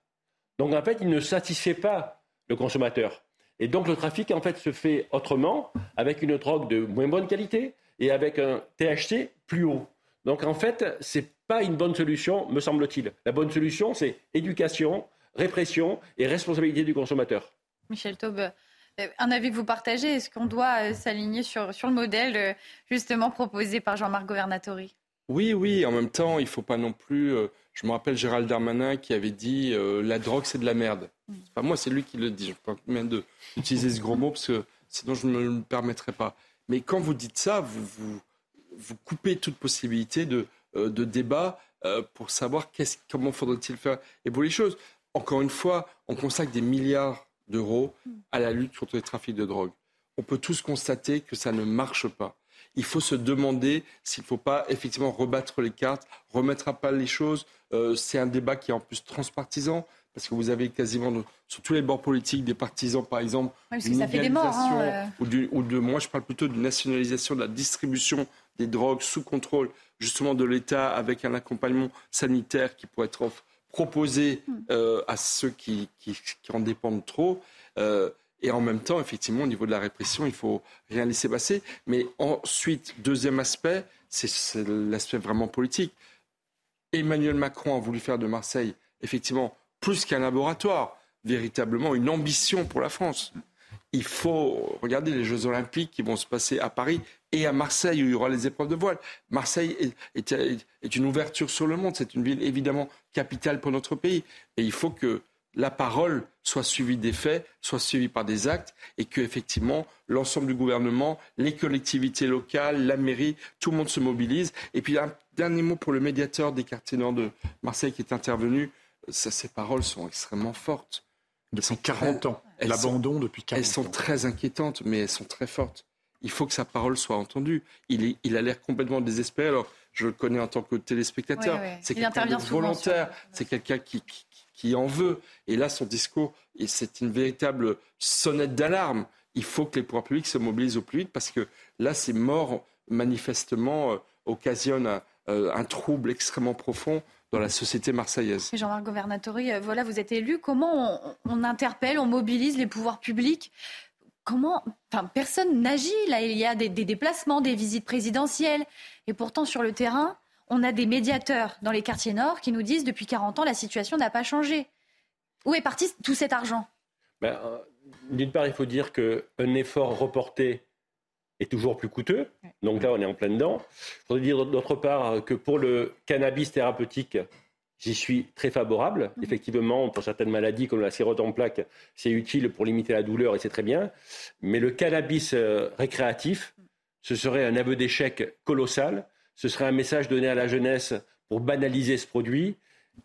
Donc en fait, il ne satisfait pas le consommateur. Et donc le trafic en fait se fait autrement, avec une drogue de moins bonne qualité et avec un THC plus haut. Donc en fait, c'est pas une bonne solution, me semble-t-il. La bonne solution, c'est éducation, répression et responsabilité du consommateur. Michel Taube, euh, un avis que vous partagez, est-ce qu'on doit euh, s'aligner sur, sur le modèle euh, justement proposé par Jean-Marc Governatori? Oui, oui, en même temps, il ne faut pas non plus... je me rappelle Gérald Darmanin qui avait dit la drogue, c'est de la merde. Pas moi, c'est lui qui le dit. Je ne peux pas même d'utiliser ce gros mot parce que sinon je ne me le permettrai pas. Mais quand vous dites ça, vous, vous, vous coupez toute possibilité de, euh, de débat euh, pour savoir comment faudrait-il faire évoluer les choses. Encore une fois, on consacre des milliards d'euros à la lutte contre les trafics de drogue. On peut tous constater que ça ne marche pas. Il faut se demander s'il ne faut pas effectivement rebattre les cartes, remettre à pas les choses. Euh, c'est un débat qui est en plus transpartisan parce que vous avez quasiment sur tous les bords politiques des partisans, par exemple, oui, ça fait des morts, hein, ou, ou, de, moi je parle plutôt d'une nationalisation de la distribution des drogues sous contrôle justement de l'État avec un accompagnement sanitaire qui pourrait être proposer Hmm. euh, à ceux qui, qui, qui en dépendent trop. Euh, et en même temps, effectivement, au niveau de la répression, il faut rien laisser passer. Mais ensuite, deuxième aspect, c'est l'aspect vraiment politique. Emmanuel Macron a voulu faire de Marseille, effectivement, plus qu'un laboratoire, véritablement une ambition pour la France. Il faut regarder les Jeux Olympiques qui vont se passer à Paris et à Marseille où il y aura les épreuves de voile. Marseille est, une ouverture sur le monde. C'est une ville évidemment capitale pour notre pays. Et il faut que la parole soit suivie des faits, soit suivie par des actes, et que effectivement l'ensemble du gouvernement, les collectivités locales, la mairie, tout le monde se mobilise. Et puis un dernier mot pour le médiateur des quartiers nord de Marseille qui est intervenu. Ça, ces paroles sont extrêmement fortes. Depuis 40 ans. Elles L'abandon sont- depuis 40 Elles sont ans. très inquiétantes, mais elles sont très fortes. Il faut que sa parole soit entendue. Il, est- il a l'air complètement désespéré. Alors, je le connais en tant que téléspectateur. C'est quelqu'un intervient de volontaire. C'est quelqu'un qui, qui, qui en veut. Et là, son discours, c'est une véritable sonnette d'alarme. Il faut que les pouvoirs publics se mobilisent au plus vite parce que là, ces morts, manifestement, euh, occasionnent un, euh, un trouble extrêmement profond dans la société marseillaise. Jean-Marc Governatori, euh, voilà, vous êtes élu. Comment on, on interpelle, on mobilise les pouvoirs publics? Comment Enfin, personne n'agit. Là, il y a des, des déplacements, des visites présidentielles. Et pourtant, sur le terrain, on a des médiateurs dans les quartiers nord qui nous disent depuis 40 ans, la situation n'a pas changé. Où est parti tout cet argent? Ben, euh, D'une part, il faut dire qu'un effort reporté est toujours plus coûteux. Donc là, on est en plein dedans. Il faudrait dire d'autre part que pour le cannabis thérapeutique, j'y suis très favorable. Effectivement, pour certaines maladies comme la cirrhose en plaques, c'est utile pour limiter la douleur et c'est très bien. Mais le cannabis euh, récréatif, ce serait un aveu d'échec colossal. Ce serait un message donné à la jeunesse pour banaliser ce produit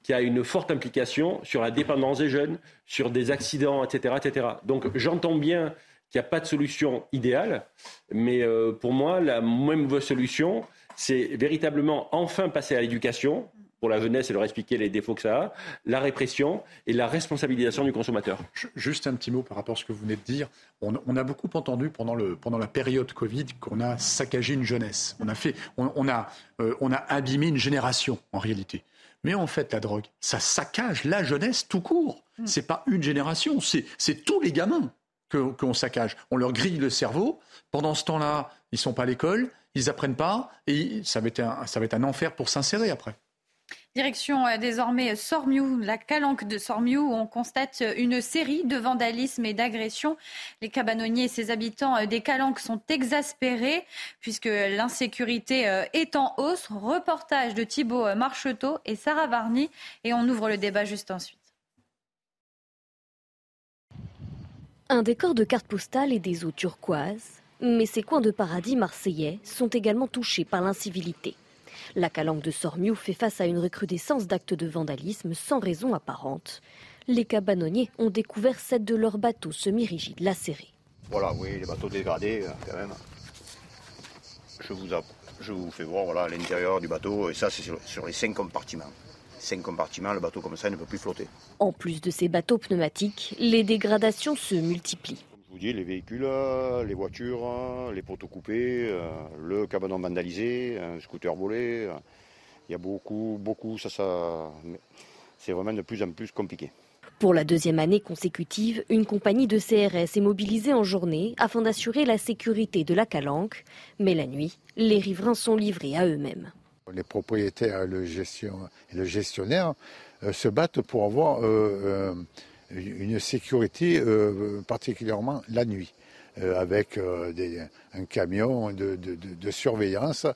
qui a une forte implication sur la dépendance des jeunes, sur des accidents, etc. etc. Donc j'entends bien qu'il n'y a pas de solution idéale, mais euh, pour moi, la même mauvaise solution, c'est véritablement enfin passer à l'éducation pour la jeunesse et leur expliquer les défauts que ça a, la répression et la responsabilisation du consommateur. Juste un petit mot par rapport à ce que vous venez de dire. On, on a beaucoup entendu pendant, le, pendant la période Covid qu'on a saccagé une jeunesse. On a, fait, on, on a, euh, on a abîmé une génération, en réalité. Mais en fait, la drogue, ça saccage la jeunesse tout court. C'est pas une génération, c'est c'est tous les gamins qu'on saccage. On leur grille le cerveau. Pendant ce temps-là, ils sont pas à l'école, ils apprennent pas, et ça va être un, ça va être un enfer pour s'insérer après. Direction euh, désormais Sormiou, la calanque de Sormiou, où on constate euh, une série de vandalismes et d'agressions. Les cabanonniers et ses habitants euh, des calanques sont exaspérés puisque l'insécurité est en hausse. Reportage de Thibault Marcheteau et Sarah Varny. Et on ouvre le débat juste ensuite. Un décor de cartes postales et des eaux turquoises. Mais ces coins de paradis marseillais sont également touchés par l'incivilité. La calanque de Sormiou fait face à une recrudescence d'actes de vandalisme sans raison apparente. Les cabanonniers ont découvert sept de leurs bateaux semi-rigides lacérés. Voilà, oui, les bateaux dégradés, euh, quand même. Je vous, fais voir l'intérieur du bateau, et ça, c'est sur, sur les cinq compartiments. Cinq compartiments, le bateau comme ça il ne peut plus flotter. En plus de ces bateaux pneumatiques, les dégradations se multiplient. Je vous dis, les véhicules, euh, les voitures, euh, les poteaux coupés, euh, le cabanon vandalisé, un scooter volé. Il y a beaucoup, beaucoup, ça, ça. C'est vraiment de plus en plus compliqué. Pour la deuxième année consécutive, une compagnie de CRS est mobilisée en journée afin d'assurer la sécurité de la calanque. Mais la nuit, les riverains sont livrés à eux-mêmes. Les propriétaires et le, gestion- et le gestionnaire euh, se battent pour avoir euh, euh, une sécurité, euh, particulièrement la nuit, euh, avec euh, des- un camion de, de- de- de surveillance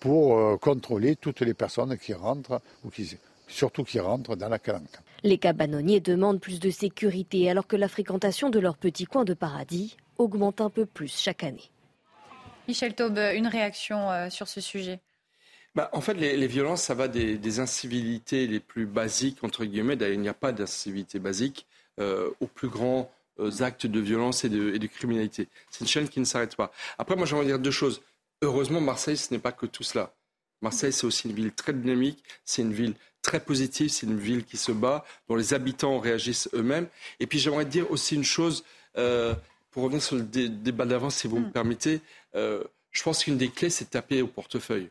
pour euh, contrôler toutes les personnes qui rentrent, ou qui, surtout qui rentrent dans la calanque. Les cabanonniers demandent plus de sécurité alors que la fréquentation de leur petit coin de paradis augmente un peu plus chaque année. Michel Taube, une réaction sur ce sujet? Bah, en fait, les, les violences, ça va des, des incivilités les plus basiques, entre guillemets. D'ailleurs, il n'y a pas d'incivilité basique euh, aux plus grands euh, actes de violence et de, et de criminalité. C'est une chaîne qui ne s'arrête pas. Après, moi, j'aimerais dire deux choses. Heureusement, Marseille, ce n'est pas que tout cela. Marseille, c'est aussi une ville très dynamique, c'est une ville très positive, c'est une ville qui se bat, dont les habitants réagissent eux-mêmes. Et puis, j'aimerais dire aussi une chose, euh, pour revenir sur le dé- débat d'avant, si vous me permettez. euh, je pense qu'une des clés, c'est de taper au portefeuille.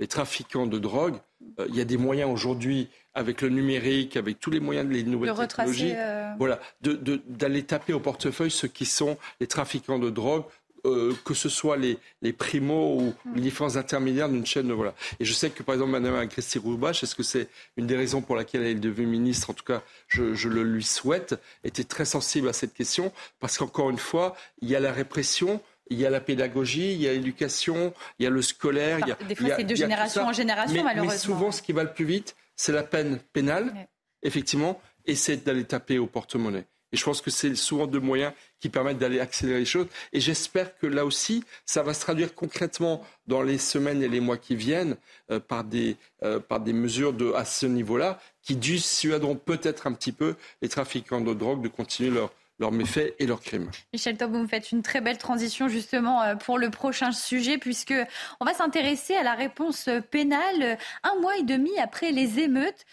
Les trafiquants de drogue, euh, il y a des moyens aujourd'hui, avec le numérique, avec tous les moyens des nouvelles technologies, euh, voilà, d'aller taper au portefeuille ceux qui sont les trafiquants de drogue, euh, que ce soit les, les primos ou les différents intermédiaires d'une chaîne. Voilà. Et je sais que, par exemple, Mme Christy Roubache, est-ce que c'est une des raisons pour laquelle elle est devenue ministre, en tout cas, je, je, le lui souhaite, était très sensible à cette question, parce qu'encore une fois, il y a la répression, il y a la pédagogie, il y a l'éducation, il y a le scolaire. il y a, des fois, c'est de génération en génération, malheureusement. Mais souvent, ce qui va le plus vite, c'est la peine pénale, effectivement, et c'est d'aller taper au porte-monnaie. Et je pense que c'est souvent deux moyens qui permettent d'aller accélérer les choses. Et j'espère que là aussi, ça va se traduire concrètement dans les semaines et les mois qui viennent euh, par, des, euh, par des mesures de, à ce niveau-là qui dissuaderont peut-être un petit peu les trafiquants de drogue de continuer leur, leurs méfaits et leurs crimes. Michel Taub, vous faites une très belle transition justement euh, pour le prochain sujet puisque on va s'intéresser à la réponse pénale un mois et demi après les émeutes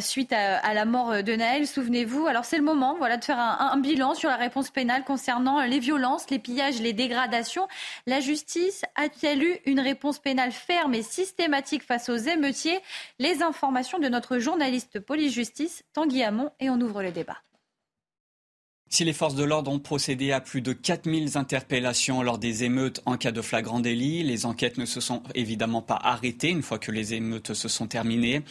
suite à, la mort de Naël, souvenez-vous. Alors c'est le moment voilà, de faire un, bilan sur la réponse pénale concernant les violences, les pillages, les dégradations. La justice a-t-elle eu une réponse pénale ferme et systématique face aux émeutiers? Les informations de notre journaliste police-justice, Tanguy Hamon, et on ouvre le débat. Si les forces de l'ordre ont procédé à plus de 4000 interpellations lors des émeutes en cas de flagrant délit, les enquêtes ne se sont évidemment pas arrêtées une fois que les émeutes se sont terminées.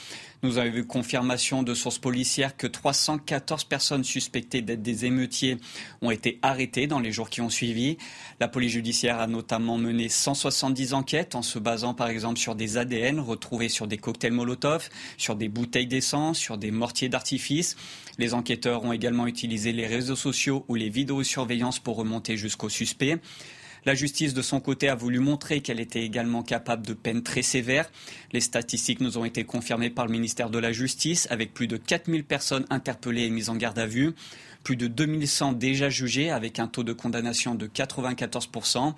Nous avons eu confirmation de sources policières que 314 personnes suspectées d'être des émeutiers ont été arrêtées dans les jours qui ont suivi. La police judiciaire a notamment mené 170 enquêtes en se basant par exemple sur des ADN retrouvés sur des cocktails Molotov, sur des bouteilles d'essence, sur des mortiers d'artifice. Les enquêteurs ont également utilisé les réseaux sociaux ou les vidéosurveillances pour remonter jusqu'au suspect. La justice, de son côté, a voulu montrer qu'elle était également capable de peines très sévères. Les statistiques nous ont été confirmées par le ministère de la Justice, avec plus de 4000 personnes interpellées et mises en garde à vue plus de 2100 déjà jugées avec un taux de condamnation de 94%.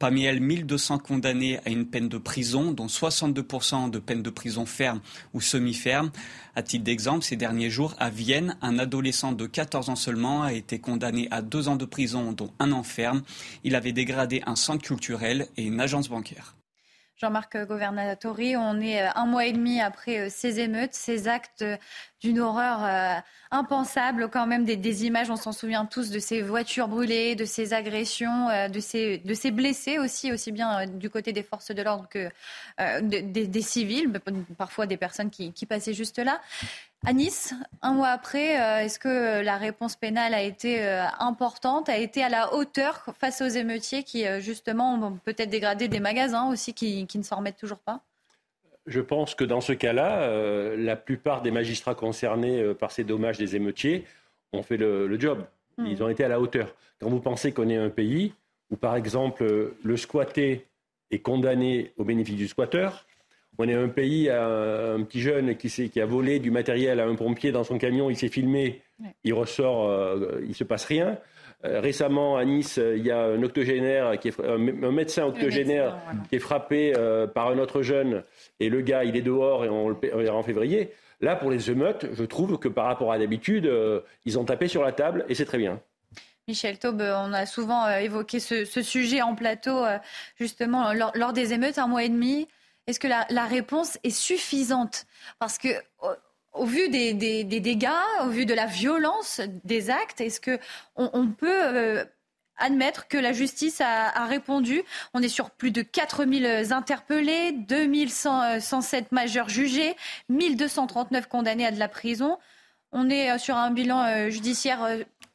Parmi elles, 1200 condamnés à une peine de prison, dont 62% de peine de prison ferme ou semi-ferme. À titre d'exemple, ces derniers jours, à Vienne, un adolescent de 14 ans seulement a été condamné à deux ans de prison, dont un an ferme. Il avait dégradé un centre culturel et une agence bancaire. Jean-Marc Governatori, on est euh, un mois et demi après euh, ces émeutes, ces actes euh, d'une horreur impensable, quand même des, images, on s'en souvient tous, de ces voitures brûlées, de ces agressions, de, ces, de ces blessés aussi, aussi bien du côté des forces de l'ordre que des, civils, parfois des personnes qui passaient juste là. À Nice, un mois après, euh, est-ce que la réponse pénale a été euh, importante, a été à la hauteur face aux émeutiers qui, euh, justement, ont peut-être dégradé des magasins aussi qui, ne s'en remettent toujours pas? Je pense que dans ce cas-là, la plupart des magistrats concernés par ces dommages des émeutiers ont fait le, job. Hmm. Ils ont été à la hauteur. Quand vous pensez qu'on est un pays où, par exemple, le squatté est condamné au bénéfice du squatteur, on est un pays, un, petit jeune qui, qui, a volé du matériel à un pompier dans son camion, il s'est filmé, il ressort, euh, il ne se passe rien. Euh, récemment, à Nice, il y a un octogénaire, qui est, un, médecin octogénaire qui est frappé euh, par un autre jeune, et le gars, il est dehors et on le en février. Là, pour les émeutes, je trouve que par rapport à d'habitude, ils ont tapé sur la table et c'est très bien. Michel Taube, on a souvent évoqué ce, sujet en plateau, justement, lors, des émeutes, un mois et demi. Est-ce que la, réponse est suffisante? Parce que au, vu des, dégâts, au vu de la violence des actes, est-ce que on, peut euh, admettre que la justice a, répondu? On est sur plus de 4000 interpellés, 2107 majeurs jugés, 1239 condamnés à de la prison. On est euh, sur un bilan euh, judiciaire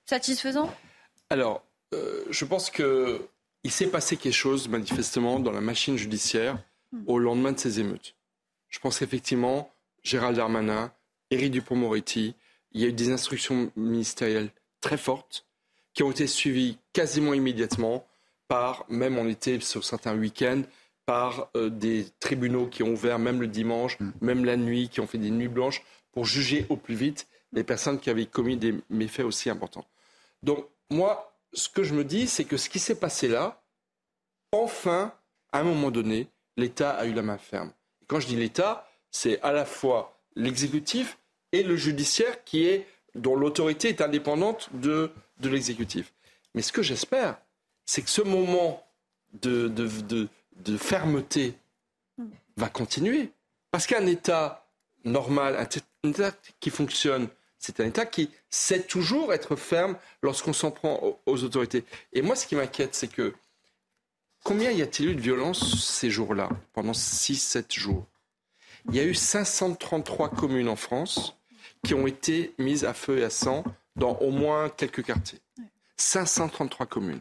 satisfaisant? Alors, je pense que il s'est passé quelque chose manifestement dans la machine judiciaire au lendemain de ces émeutes. Je pense qu'effectivement, Gérald Darmanin, Éric Dupont-Moretti, il y a eu des instructions ministérielles très fortes qui ont été suivies quasiment immédiatement par, même on était sur certains week-ends, par euh, des tribunaux qui ont ouvert même le dimanche, mm. même la nuit, qui ont fait des nuits blanches pour juger au plus vite les personnes qui avaient commis des méfaits aussi importants. Donc moi, ce que je me dis, c'est que ce qui s'est passé là, enfin, à un moment donné, l'État a eu la main ferme. quand je dis l'État, c'est à la fois l'exécutif et le judiciaire dont l'autorité est indépendante de, de l'exécutif. Mais ce que j'espère, c'est que ce moment de, de, de, fermeté va continuer. Parce qu'un État normal, un État qui fonctionne, c'est un État qui sait toujours être ferme lorsqu'on s'en prend aux autorités. Et moi, ce qui m'inquiète, c'est que combien y a-t-il eu de violence ces jours-là, pendant 6-7 jours? Il y a eu 533 communes en France qui ont été mises à feu et à sang dans au moins quelques quartiers. 533 communes.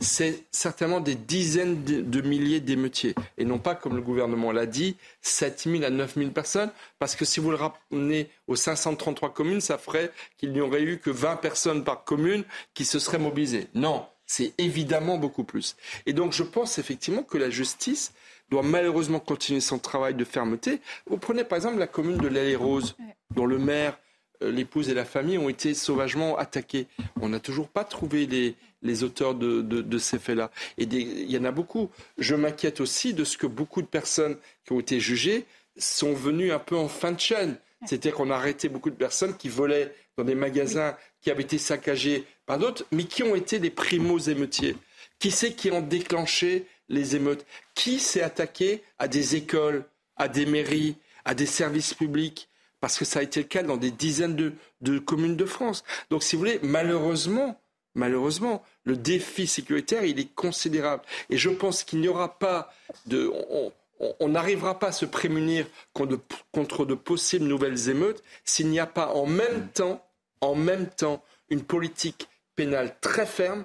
C'est certainement des dizaines de milliers d'émeutiers. Et non pas, comme le gouvernement l'a dit, 7 000 à 9 000 personnes. Parce que si vous le ramenez aux 533 communes, ça ferait qu'il n'y aurait eu que 20 personnes par commune qui se seraient mobilisées. Non, c'est évidemment beaucoup plus. Et donc je pense effectivement que la justice doit malheureusement continuer son travail de fermeté. Vous prenez par exemple la commune de l'Allée-Rose, dont le maire euh, l'épouse et la famille ont été sauvagement attaqués. On n'a toujours pas trouvé les, les auteurs de, de, ces faits-là. Et il y en a beaucoup. Je m'inquiète aussi de ce que beaucoup de personnes qui ont été jugées sont venues un peu en fin de chaîne. C'est-à-dire qu'on a arrêté beaucoup de personnes qui volaient dans des magasins qui avaient été saccagés par d'autres, mais qui ont été des primos émeutiers. Qui c'est qui ont déclenché les émeutes? Qui s'est attaqué à des écoles, à des mairies, à des services publics? Parce que ça a été le cas dans des dizaines de, communes de France. Donc, si vous voulez, malheureusement, malheureusement, le défi sécuritaire, il est considérable. Et je pense qu'il n'y aura pas de... On, n'arrivera pas à se prémunir contre de, possibles nouvelles émeutes s'il n'y a pas en même temps, en même temps, une politique pénale très ferme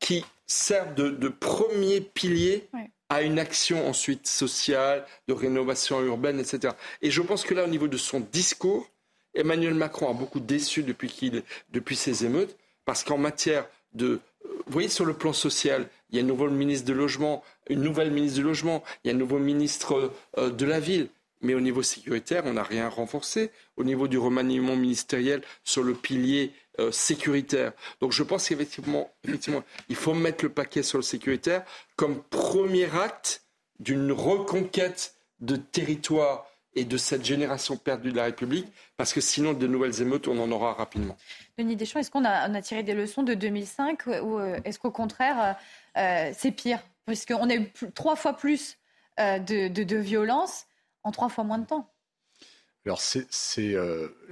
qui sert de, premier pilier à une action ensuite sociale, de rénovation urbaine, etc. Et je pense que là, au niveau de son discours, Emmanuel Macron a beaucoup déçu depuis, qu'il, depuis ces émeutes, parce qu'en matière de... Vous voyez, sur le plan social, il y a un nouveau ministre de Logement, une nouvelle ministre du Logement, il y a un nouveau ministre euh, de la Ville. Mais au niveau sécuritaire, on n'a rien renforcé. Au niveau du remaniement ministériel sur le pilier euh, sécuritaire. Donc je pense qu'effectivement, effectivement, il faut mettre le paquet sur le sécuritaire comme premier acte d'une reconquête de territoire et de cette génération perdue de la République, parce que sinon, de nouvelles émeutes, on en aura rapidement. Denis Deschamps, est-ce qu'on a, tiré des leçons de 2005 ou euh, est-ce qu'au contraire, euh, c'est pire? Puisqu'on a eu trois fois plus de, de, violence en trois fois moins de temps. Alors, c'est,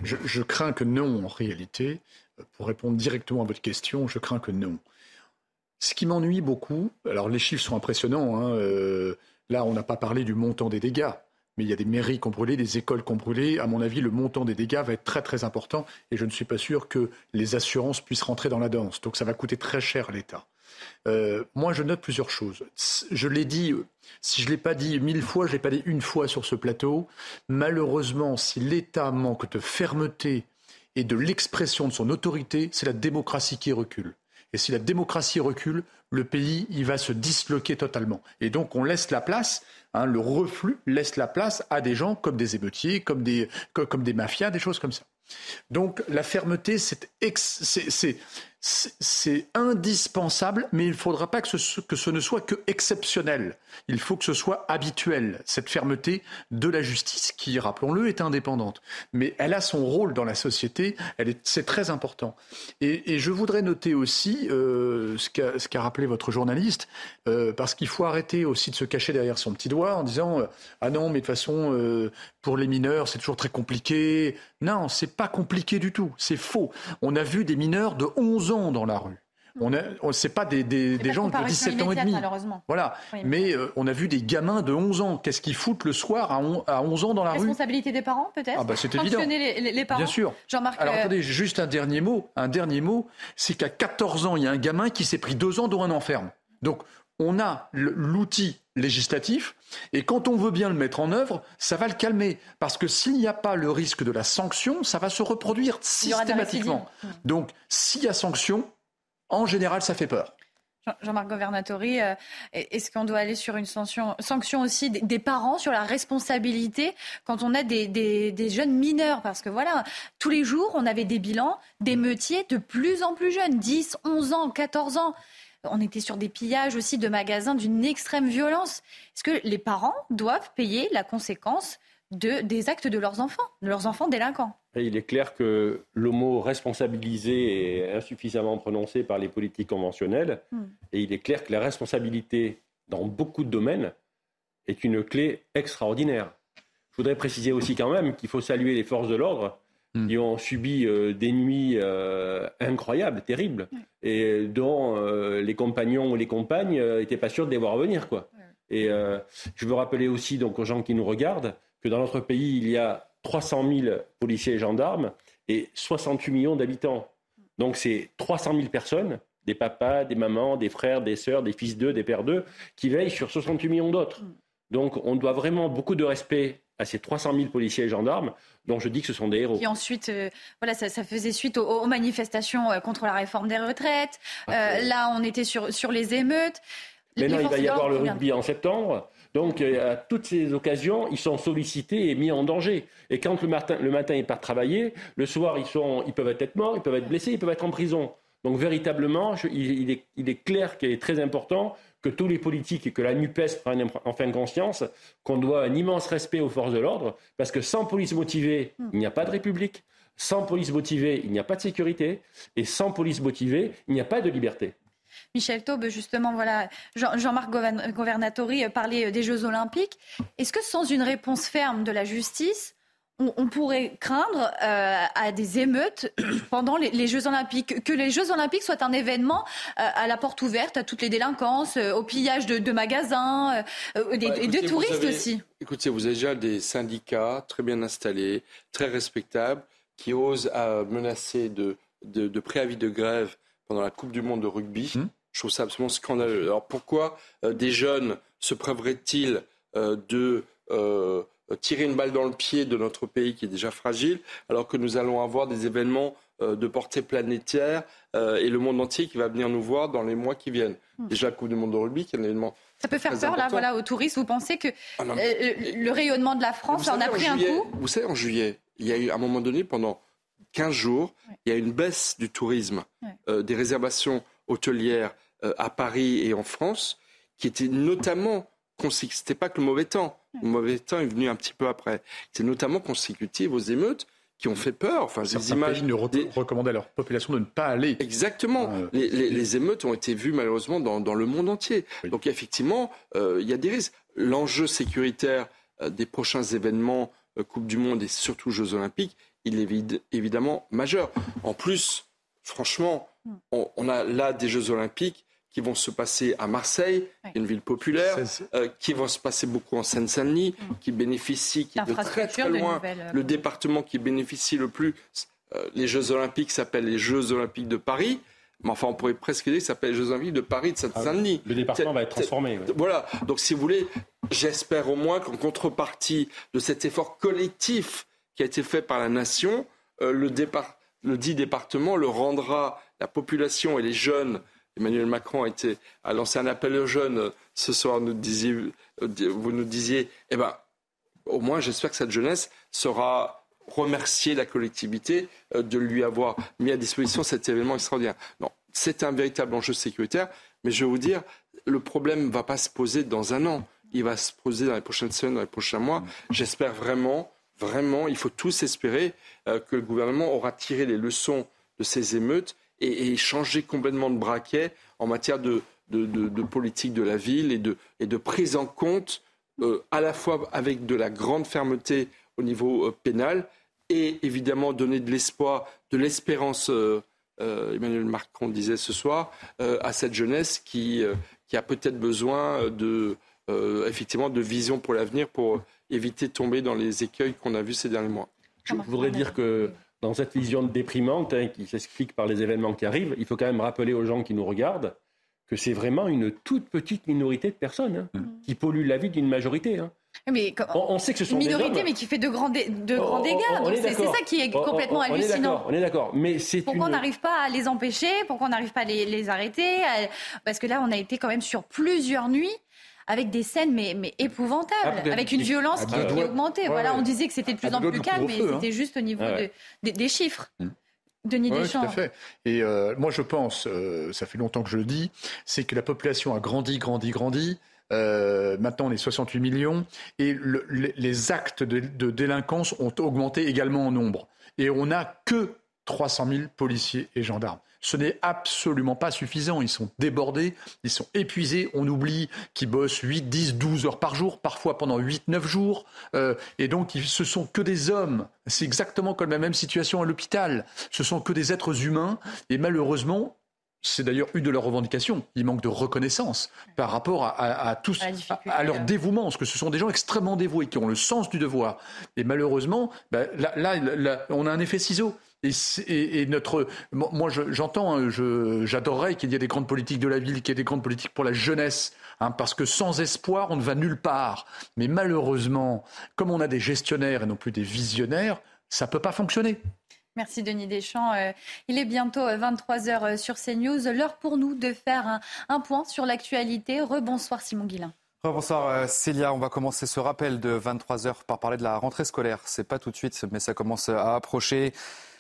je, crains que non, en réalité. Pour répondre directement à votre question, je crains que non. Ce qui m'ennuie beaucoup, alors les chiffres sont impressionnants, hein, euh, là on n'a pas parlé du montant des dégâts, mais il y a des mairies qui ont brûlé, des écoles qui ont brûlé. À mon avis, le montant des dégâts va être très très important et je ne suis pas sûr que les assurances puissent rentrer dans la danse. Donc ça va coûter très cher à l'État. Euh, moi, je note plusieurs choses. Je l'ai dit, si je ne l'ai pas dit mille fois, je ne l'ai pas dit une fois sur ce plateau. Malheureusement, si l'État manque de fermeté et de l'expression de son autorité, c'est la démocratie qui recule. Et si la démocratie recule, le pays, il va se disloquer totalement. Et donc, on laisse la place, hein, le reflux laisse la place à des gens comme des émeutiers, comme des, comme des mafias, des choses comme ça. Donc, la fermeté, c'est c'est indispensable, mais il ne faudra pas que ce, ne soit que exceptionnel. Il faut que ce soit habituel, cette fermeté de la justice, qui, rappelons-le, est indépendante. Mais elle a son rôle dans la société, c'est très important. Et, je voudrais noter aussi euh, ce qu'a rappelé votre journaliste, euh, parce qu'il faut arrêter aussi de se cacher derrière son petit doigt en disant euh, Ah non, mais de toute façon, pour les mineurs, c'est toujours très compliqué. Non, c'est pas compliqué du tout, c'est faux. On a vu des mineurs de 11 ans dans la rue. On a, c'est pas des, des, des gens de 17 ans et demi. Voilà. mais euh, on a vu des gamins de 11 ans. Qu'est-ce qu'ils foutent le soir à, à 11 ans dans la rue? Responsabilité des parents, peut-être? Ah, bah, c'est évident. Les, les, parents? Bien sûr. Jean-Marc. Alors, euh, attendez, juste un dernier mot. Un dernier mot. C'est qu'à 14 ans, il y a un gamin qui s'est pris deux ans, dont un enferme. Donc, on a l'outil législatif, et quand on veut bien le mettre en œuvre, ça va le calmer. Parce que s'il n'y a pas le risque de la sanction, ça va se reproduire systématiquement. Donc, s'il y a sanction, en général, ça fait peur. Jean-Marc Governatori, euh, est-ce qu'on doit aller sur une sanction, sanction aussi des, parents sur la responsabilité quand on a des, des, jeunes mineurs? Parce que voilà, tous les jours, on avait des bilans des meutiers de plus en plus jeunes, 10, 11 ans, 14 ans. On était sur des pillages aussi de magasins d'une extrême violence. Est-ce que les parents doivent payer la conséquence de, des actes de leurs enfants, de leurs enfants délinquants? Il est clair que le mot responsabiliser est insuffisamment prononcé par les politiques conventionnelles. Hmm. Et il est clair que la responsabilité, dans beaucoup de domaines, est une clé extraordinaire. Je voudrais préciser aussi quand même qu'il faut saluer les forces de l'ordre qui ont subi euh, des nuits euh, incroyables, terribles, et dont euh, les compagnons ou les compagnes n'étaient pas sûrs de les voir venir. Quoi. Et je veux rappeler aussi donc, aux gens qui nous regardent que dans notre pays, il y a 300 000 policiers et gendarmes et 68 millions d'habitants. Donc c'est 300 000 personnes, des papas, des mamans, des frères, des sœurs, des fils d'eux, des pères d'eux, qui veillent sur 68 millions d'autres. Hmm. Donc on doit vraiment beaucoup de respect à ces 300 000 policiers et gendarmes dont je dis que ce sont des héros. Et ensuite, euh, voilà, ça, faisait suite aux, manifestations euh, contre la réforme des retraites. Euh, là, on était sur, sur les émeutes. Maintenant, il va y avoir le rugby en septembre. Donc, à toutes ces occasions, ils sont sollicités et mis en danger. Et quand le matin, le matin ils partent travailler, le soir, ils, sont, ils peuvent être morts, ils peuvent être blessés, ils peuvent être en prison. Donc, véritablement, il, est, il est clair qu'il est très important que tous les politiques et que la NUPES prennent enfin conscience qu'on doit un immense respect aux forces de l'ordre, parce que sans police motivée, il n'y a pas de République, sans police motivée, il n'y a pas de sécurité, et sans police motivée, il n'y a pas de liberté. Michel Taube, justement, voilà, Jean-Marc Governatori parlait des Jeux Olympiques. Est-ce que sans une réponse ferme de la justice, on, pourrait craindre euh, à des émeutes pendant les, Jeux Olympiques, que les Jeux Olympiques soient un événement euh, à la porte ouverte à toutes les délinquances, euh, au pillage de, magasins et de touristes aussi. Écoutez, vous avez déjà des syndicats très bien installés, très respectables, qui osent menacer de, de, préavis de grève pendant la Coupe du Monde de rugby. Hum. Je trouve ça absolument scandaleux. Alors pourquoi des jeunes se priveraient-ils de euh, tirer une balle dans le pied de notre pays qui est déjà fragile, alors que nous allons avoir des événements euh, de portée planétaire euh, et le monde entier qui va venir nous voir dans les mois qui viennent. Hmm. Déjà, le Coupe du Monde de rugby, qui est un événement. Ça peut faire peur, là, voilà, aux touristes. Vous pensez que ah le rayonnement de la France en a pris un coup Vous savez, en juillet, il y a eu, à un moment donné, pendant 15 jours, il y a eu une baisse du tourisme, des réservations hôtelières à Paris et en France, qui était notamment c'était pas que le mauvais temps. Le mauvais temps est venu un petit peu après. C'est notamment consécutif aux émeutes qui ont fait peur. Enfin, des images. Pays recommandaient à leur population de ne pas aller. Exactement. Euh, les, émeutes ont été vues malheureusement dans, le monde entier. Donc effectivement, euh, il y a des risques. L'enjeu sécuritaire euh, des prochains événements, Coupe du Monde et surtout Jeux Olympiques, il est évidemment majeur. En plus, franchement, mm. on a là des Jeux Olympiques qui vont se passer à Marseille, une ville populaire, euh, qui vont se passer beaucoup en Seine-Saint-Denis, mm. qui bénéficie, qui est de très très loin, euh, le département qui bénéficie le plus. Euh, les Jeux Olympiques s'appellent les Jeux Olympiques de Paris. Mais enfin, on pourrait presque dire que ça s'appelle les Jeux Olympiques de Paris de Seine-Saint-Denis. le département va être transformé. Voilà. Donc, si vous voulez, j'espère au moins qu'en contrepartie de cet effort collectif qui a été fait par la nation, le, départ, le dit département le rendra la population et les jeunes Emmanuel Macron a, été, lancé un appel aux jeunes euh, ce soir. Euh, vous nous disiez, eh ben, au moins, j'espère que cette jeunesse sera remercier la collectivité euh, de lui avoir mis à disposition cet événement extraordinaire. Non, c'est un véritable enjeu sécuritaire, mais je vais vous dire, le problème ne va pas se poser dans un an. Il va se poser dans les prochaines semaines, dans les prochains mois. J'espère vraiment, vraiment, il faut tous espérer que le gouvernement aura tiré les leçons de ces émeutes et, changer complètement de braquet en matière de, politique de la ville et de, et de prise en compte euh, à la fois avec de la grande fermeté au niveau euh, pénal et évidemment donner de l'espoir, de l'espérance, euh, Emmanuel Macron disait ce soir, à cette jeunesse qui, qui a peut-être besoin de, effectivement, de vision pour l'avenir pour éviter de tomber dans les écueils qu'on a vus ces derniers mois. Je voudrais dire que dans cette vision déprimante hein, qui s'explique par les événements qui arrivent, il faut quand même rappeler aux gens qui nous regardent que c'est vraiment une toute petite minorité de personnes hein, mm. qui polluent la vie d'une majorité. Hein. Mais on, sait que ce sont une minorité, mais qui fait de grands, de grands dégâts. C'est ça qui est complètement hallucinant. On est d'accord, mais c'est pourquoi on n'arrive pas à les empêcher, pourquoi on n'arrive pas à les, les arrêter, parce que là, on a été quand même sur plusieurs nuits avec des scènes mais, mais épouvantables, ah, avec une violence qui, qui augmentait. voilà, on disait que c'était de plus en plus calme, mais c'était juste au niveau des chiffres. Mmh. Denis Deschamps. Tout à fait. Et euh, moi, je pense, euh, ça fait longtemps que je le dis, c'est que la population a grandi, grandi, grandi. Euh, maintenant, on est 68 millions. Et les actes de, de, délinquance ont augmenté également en nombre. Et on n'a que 300 000 policiers et gendarmes. Ce n'est absolument pas suffisant. Ils sont débordés, ils sont épuisés. On oublie qu'ils bossent 8, 10, 12 heures par jour, parfois pendant 8, 9 jours. Euh, et donc, ce sont que des hommes. C'est exactement comme la même situation à l'hôpital. Ce sont que des êtres humains. Et malheureusement, c'est d'ailleurs une de leurs revendications. Il manque de reconnaissance par rapport à, tous, à, leur dévouement, parce que ce sont des gens extrêmement dévoués qui ont le sens du devoir. Et malheureusement, ben, là, on a un effet ciseau. Et, notre, moi, j'entends, hein, j'adorerais qu'il y ait des grandes politiques de la ville, qu'il y ait des grandes politiques pour la jeunesse, hein, parce que sans espoir, on ne va nulle part. Mais malheureusement, comme on a des gestionnaires et non plus des visionnaires, ça ne peut pas fonctionner. Merci Denis Deschamps. Euh, il est bientôt 23h euh, euh, sur CNews. L'heure pour nous de faire un, point sur l'actualité. Rebonsoir Simon Guillain. Bonsoir Célia, on va commencer ce rappel de 23h par parler de la rentrée scolaire. C'est pas tout de suite, mais ça commence à approcher.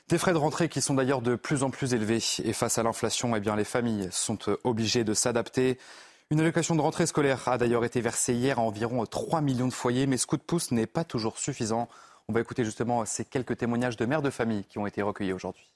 Des frais de rentrée qui sont d'ailleurs de plus en plus élevés. Et face à l'inflation, eh bien, les familles sont euh, obligées de s'adapter. Une allocation de rentrée scolaire a d'ailleurs été versée hier à environ 3 millions de foyers, mais ce coup de pouce n'est pas toujours suffisant. On va écouter justement ces quelques témoignages de mères de famille qui ont été recueillis aujourd'hui.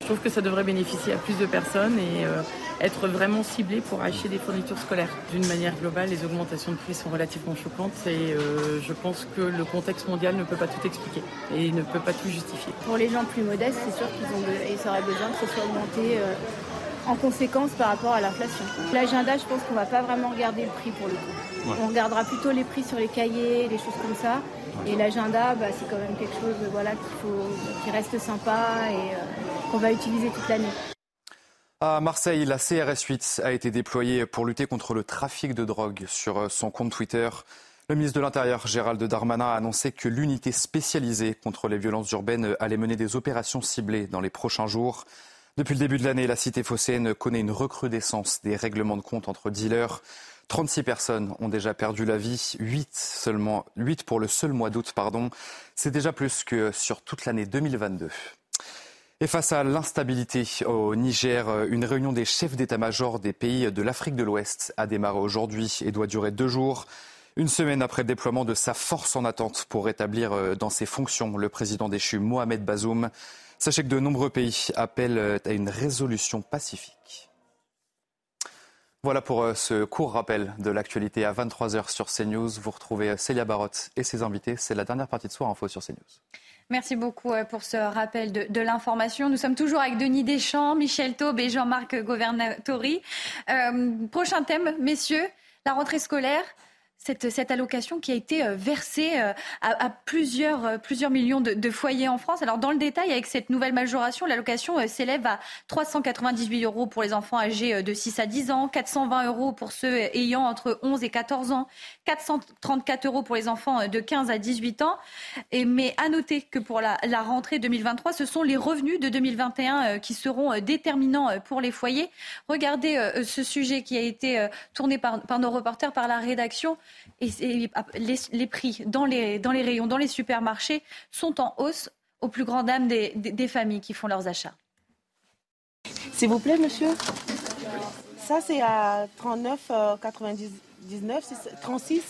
Je trouve que ça devrait bénéficier à plus de personnes et euh, être vraiment ciblé pour acheter des fournitures scolaires. D'une manière globale, les augmentations de prix sont relativement choquantes et euh, je pense que le contexte mondial ne peut pas tout expliquer et ne peut pas tout justifier. Pour les gens plus modestes, c'est sûr qu'ils ont auraient besoin que ce soit augmenté euh, en conséquence par rapport à l'inflation. L'agenda, je pense qu'on ne va pas vraiment regarder le prix pour le coup. On regardera plutôt les prix sur les cahiers, les choses comme ça. Et l'agenda, bah, c'est quand même quelque chose voilà, faut, qui reste sympa et qu'on va utiliser toute l'année. À Marseille, la CRS 8 a été déployée pour lutter contre le trafic de drogue sur euh, son compte Twitter. Le ministre de l'Intérieur, Gérald Darmanin, a annoncé que l'unité spécialisée contre les violences urbaines allait mener des opérations ciblées dans les prochains jours. Depuis le début de l'année, la cité phocéenne connaît une recrudescence des règlements de compte entre dealers. 36 personnes ont déjà perdu la vie, 8 seulement, 8 pour le seul mois d'août, pardon. C'est déjà plus que sur toute l'année 2022. Et face à l'instabilité au Niger, une réunion des chefs d'état-major des pays de l'Afrique de l'Ouest a démarré aujourd'hui et doit durer deux jours. Une semaine après le déploiement de sa force en attente pour rétablir euh, dans ses fonctions le président déchu Mohamed Bazoum. Sachez que de nombreux pays appellent à une résolution pacifique. Voilà pour euh, ce court rappel de l'actualité à 23h sur CNews. Vous retrouvez Célia Barotte et ses invités. C'est la dernière partie de Soir Info sur CNews. Merci beaucoup euh, pour ce rappel de, l'information. Nous sommes toujours avec Denis Deschamps, Michel Taube et Jean-Marc Governatori. Euh, prochain thème, messieurs, la rentrée scolaire cette, allocation qui a été euh, versée euh, à, plusieurs, euh, plusieurs millions de, foyers en France. Alors dans le détail, avec cette nouvelle majoration, l'allocation s'élève à 398 euros pour les enfants âgés de 6 à 10 ans, 420 euros pour ceux ayant entre 11 et 14 ans, 434 euros pour les enfants de 15 à 18 ans. Mais à noter que pour la, rentrée 2023, ce sont les revenus de 2021 qui seront déterminants pour les foyers. Regardez ce sujet qui a été tourné par nos reporters, par la rédaction. Et, les, prix dans les, dans les rayons, dans les supermarchés sont en hausse au plus grand dam des, des, familles qui font leurs achats. S'il vous plaît, monsieur. Ça, c'est à 39,99, 36.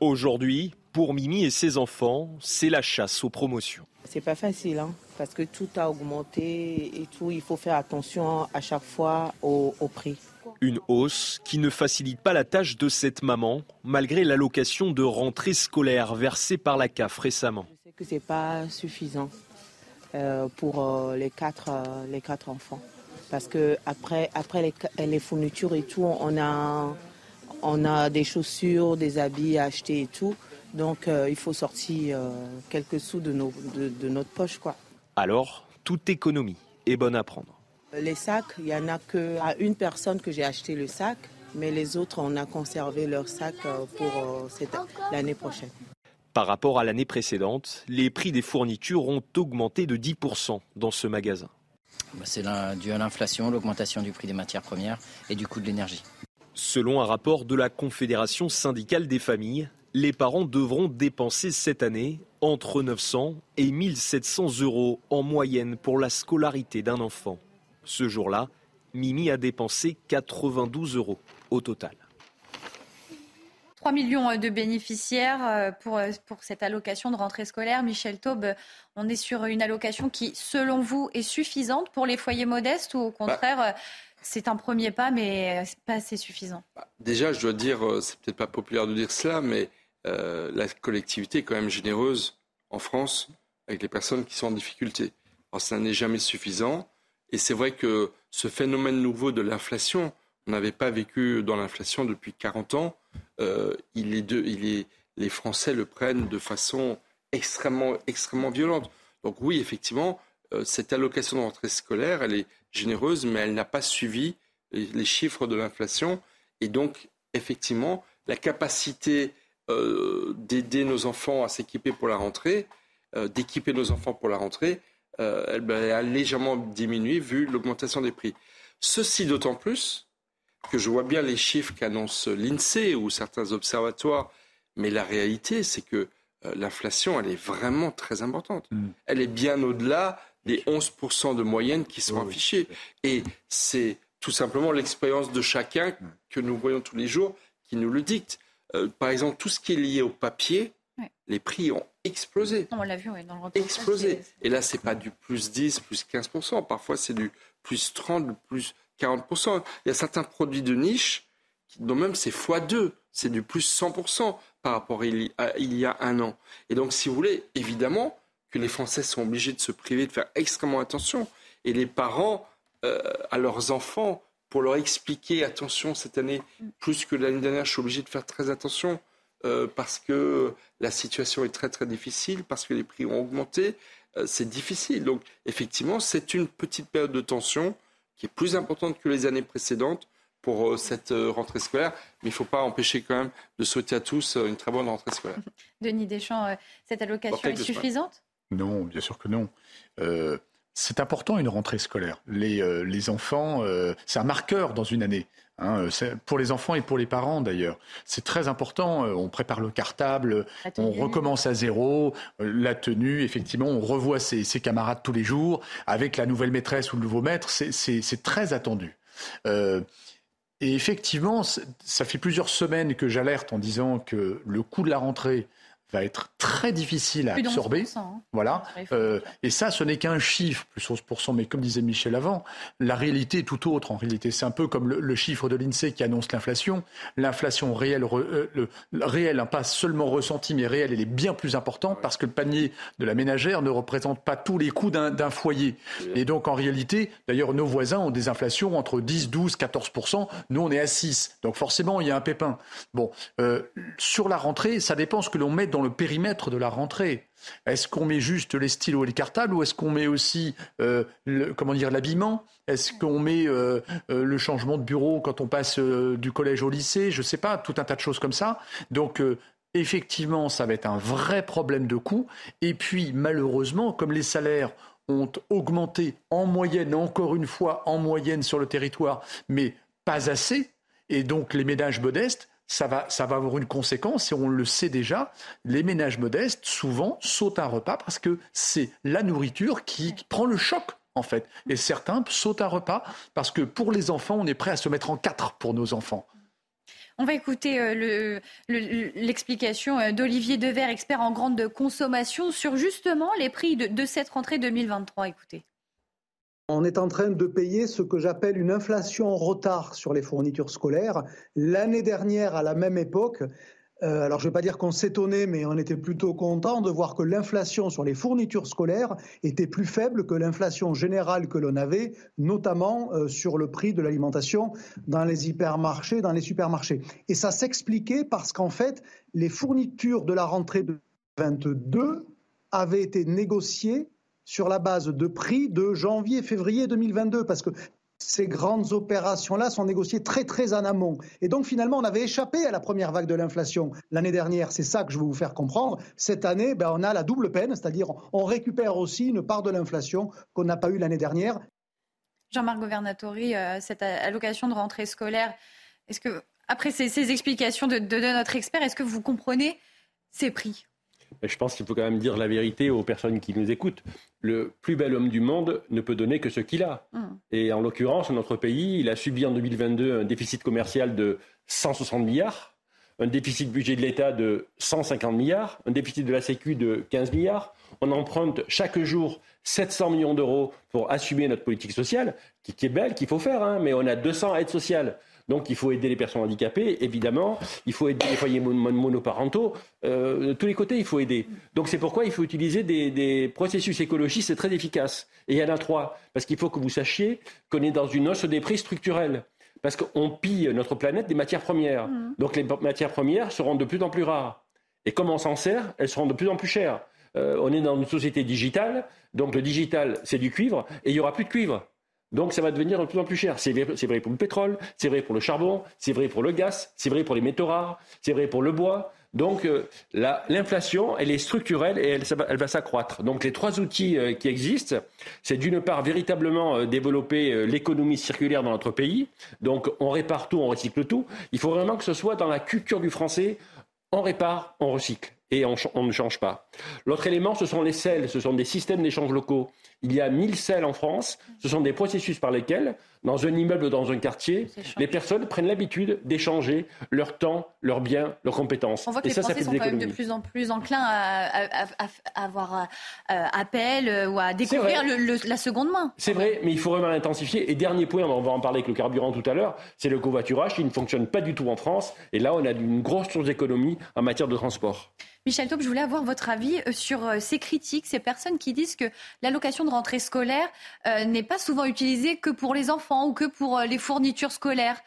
Aujourd'hui, pour Mimi et ses enfants, c'est la chasse aux promotions. C'est pas facile, hein, parce que tout a augmenté et tout. Il faut faire attention à chaque fois au prix. Une hausse qui ne facilite pas la tâche de cette maman, malgré l'allocation de rentrée scolaire versée par la CAF récemment. Je sais que ce n'est pas suffisant euh, pour euh, les, quatre, euh, les quatre enfants. Parce que après, après les, fournitures et tout, on a, on a des chaussures, des habits à acheter et tout. Donc il faut sortir quelques sous de, nos, de, de notre poche. Quoi. Alors, toute économie est bonne à prendre. Les sacs, il n'y en a qu'à une personne que j'ai acheté le sac, mais les autres, on a conservé leur sac euh, pour euh, l'année prochaine. Par rapport à l'année précédente, les prix des fournitures ont augmenté de 10% dans ce magasin. Bah, c'est dû à l'inflation, l'augmentation du prix des matières premières et du coût de l'énergie. Selon un rapport de la Confédération syndicale des familles, les parents devront dépenser cette année entre 900 et 1700 euros en moyenne pour la scolarité d'un enfant. Ce jour-là, Mimi a dépensé 92 euros au total. 3 millions de bénéficiaires pour, pour cette allocation de rentrée scolaire. Michel Taube, on est sur une allocation qui, selon vous, est suffisante pour les foyers modestes ou au contraire, c'est un premier pas, mais pas assez suffisant? Bah, Déjà, je dois dire, c'est peut-être pas populaire de dire cela, mais la collectivité est quand même généreuse en France avec les personnes qui sont en difficulté. Alors, ça n'est jamais suffisant. Et c'est vrai que ce phénomène nouveau de l'inflation, on n'avait pas vécu dans l'inflation depuis 40 ans. Euh, il est il est, les Français le prennent de façon extrêmement, extrêmement violente. Donc oui, effectivement, euh, cette allocation de rentrée scolaire, elle est généreuse, mais elle n'a pas suivi les, chiffres de l'inflation. Et donc, effectivement, la capacité euh, d'aider nos enfants à s'équiper pour la rentrée, d'équiper nos enfants pour la rentrée, euh, ben, elle, a légèrement diminué vu l'augmentation des prix. Ceci d'autant plus que je vois bien les chiffres qu'annonce l'INSEE ou certains observatoires, mais la réalité, c'est que euh, l'inflation, elle est vraiment très importante. Mm. Elle est bien au-delà des 11% de moyenne qui sont affichés. Et c'est tout simplement l'expérience de chacun mm. que nous voyons tous les jours qui nous le dicte. par exemple, tout ce qui est lié au papier, les prix ont explosé. On l'a vu, dans le Explosé. Et là, c'est pas du plus 10, plus 15%. Parfois, c'est du plus 30, plus 40%. Il y a certains produits de niche dont même c'est x2. C'est du plus 100% par rapport à il y a un an. Et donc, si vous voulez, évidemment que les Français sont obligés de se priver, de faire extrêmement attention. Et les parents, euh, à leurs enfants, pour leur expliquer, attention, cette année, plus que l'année dernière, je suis obligé de faire très attention. Euh, parce que la situation est très très difficile, parce que les prix ont augmenté. Euh, c'est difficile. Donc effectivement, c'est une petite période de tension qui est plus importante que les années précédentes pour euh, cette rentrée scolaire. Mais il ne faut pas empêcher quand même de souhaiter à tous une très bonne rentrée scolaire. Denis Deschamps, cette allocation est suffisante? Non, bien sûr que non. c'est important une rentrée scolaire. Les, les enfants, c'est un marqueur dans une année. Hein, pour les enfants et pour les parents d'ailleurs. C'est très important. Euh, on prépare le cartable, on recommence à zéro. Euh, la tenue, effectivement, on revoit ses, camarades tous les jours. Avec la nouvelle maîtresse ou le nouveau maître, c'est très attendu. Euh, et effectivement, ça fait plusieurs semaines que j'alerte en disant que le coût de la rentrée va être très difficile à absorber. Hein. Voilà. Euh, et ça, ce n'est qu'un chiffre, plus 11%, mais comme disait Michel avant, la réalité est tout autre en réalité. C'est un peu comme le, chiffre de l'INSEE qui annonce l'inflation. L'inflation réelle, euh, réelle hein, pas seulement ressentie, mais réelle, elle est bien plus importante parce que le panier de la ménagère ne représente pas tous les coûts d'un foyer. Et donc, en réalité, d'ailleurs, nos voisins ont des inflations entre 10, 12, 14%. Nous, on est à 6. Donc, forcément, il y a un pépin. Bon, euh, sur la rentrée, ça dépend ce que l'on met dans le périmètre de la rentrée. Est-ce qu'on met juste les stylos et les cartables ou est-ce qu'on met aussi euh, comment dire l'habillement? Est-ce qu'on met euh, euh, le changement de bureau quand on passe du collège au lycée? Je ne sais pas, tout un tas de choses comme ça. Donc effectivement, ça va être un vrai problème de coût. Et puis malheureusement, comme les salaires ont augmenté en moyenne, encore une fois en moyenne sur le territoire, mais pas assez, et donc les ménages modestes ça va, ça va avoir une conséquence et on le sait déjà. Les ménages modestes, souvent, sautent un repas parce que c'est la nourriture qui, prend le choc en fait. Et certains sautent un repas parce que pour les enfants, on est prêt à se mettre en quatre pour nos enfants. On va écouter euh, l'explication euh, d'Olivier Devers, expert en grande consommation, sur justement les prix de, de cette rentrée 2023. Écoutez. On est en train de payer ce que j'appelle une inflation en retard sur les fournitures scolaires. L'année dernière, à la même époque, euh, alors je ne vais pas dire qu'on s'étonnait, mais on était plutôt content de voir que l'inflation sur les fournitures scolaires était plus faible que l'inflation générale que l'on avait, notamment euh, sur le prix de l'alimentation dans les hypermarchés, dans les supermarchés. Et ça s'expliquait parce qu'en fait, les fournitures de la rentrée de 2022 avaient été négociées sur la base de prix de janvier-février 2022, parce que ces grandes opérations-là sont négociées très très en amont. Et donc finalement, on avait échappé à la première vague de l'inflation l'année dernière. C'est ça que je veux vous faire comprendre. Cette année, ben, on a la double peine, c'est-à-dire on récupère aussi une part de l'inflation qu'on n'a pas eue l'année dernière. Jean-Marc Governatori, euh, cette allocation de rentrée scolaire, est-ce que, après ces, explications de notre expert, est-ce que vous comprenez ces prix? Je pense qu'il faut quand même dire la vérité aux personnes qui nous écoutent. Le plus bel homme du monde ne peut donner que ce qu'il a. Mm. Et en l'occurrence, notre pays, il a subi en 2022 un déficit commercial de 160 milliards. un déficit budget de l'État de 150 milliards, un déficit de la Sécu de 15 milliards. On emprunte chaque jour 700 millions d'euros pour assumer notre politique sociale, qui, est belle, qu'il faut faire, hein, mais on a 200 aides sociales. Donc il faut aider les personnes handicapées, évidemment. Il faut aider les foyers monoparentaux. Euh, de tous les côtés, il faut aider. Donc c'est pourquoi il faut utiliser des, processus écologistes très efficaces. Et il y en a trois. Parce qu'il faut que vous sachiez qu'on est dans une hausse des prix structurels. Parce qu'on pille notre planète des matières premières. Mmh. Donc les matières premières seront de plus en plus rares. Et comme on s'en sert, elles seront de plus en plus chères. Euh, on est dans une société digitale, donc le digital, c'est du cuivre, et il n'y aura plus de cuivre. Donc ça va devenir de plus en plus cher. C'est vrai, pour le pétrole, c'est vrai pour le charbon, c'est vrai pour le gaz, c'est vrai pour les métaux rares, c'est vrai pour le bois. Donc euh, l'inflation, elle est structurelle et elle, va s'accroître. Donc les trois outils euh, qui existent, c'est d'une part véritablement euh, développer l'économie circulaire dans notre pays. Donc on répare tout, on recycle tout. Il faut vraiment que ce soit dans la culture du français, on répare, on recycle et on, ne change pas. L'autre élément, ce sont les selles, ce sont des systèmes d'échange locaux. Il y a 1000 selles en France. Ce sont des processus par lesquels, dans un immeuble, dans un quartier, les personnes prennent l'habitude d'échanger leur temps, leurs biens, leurs compétences. On voit que les ça, Français sont quand même de plus en plus enclins à, avoir euh, appel euh, ou à découvrir la seconde main. C'est vrai, mais il faut vraiment l'intensifier. Et dernier point, on va en parler avec le carburant tout à l'heure, c'est le covoiturage qui ne fonctionne pas du tout en France. Et là, on a une grosse source d'économie en matière de transport. Michel Taube, je voulais avoir votre avis euh, sur euh, ces critiques, ces personnes qui disent que l'allocation de rentrée scolaire euh, n'est pas souvent utilisée que pour les enfants ou que pour les fournitures scolaires.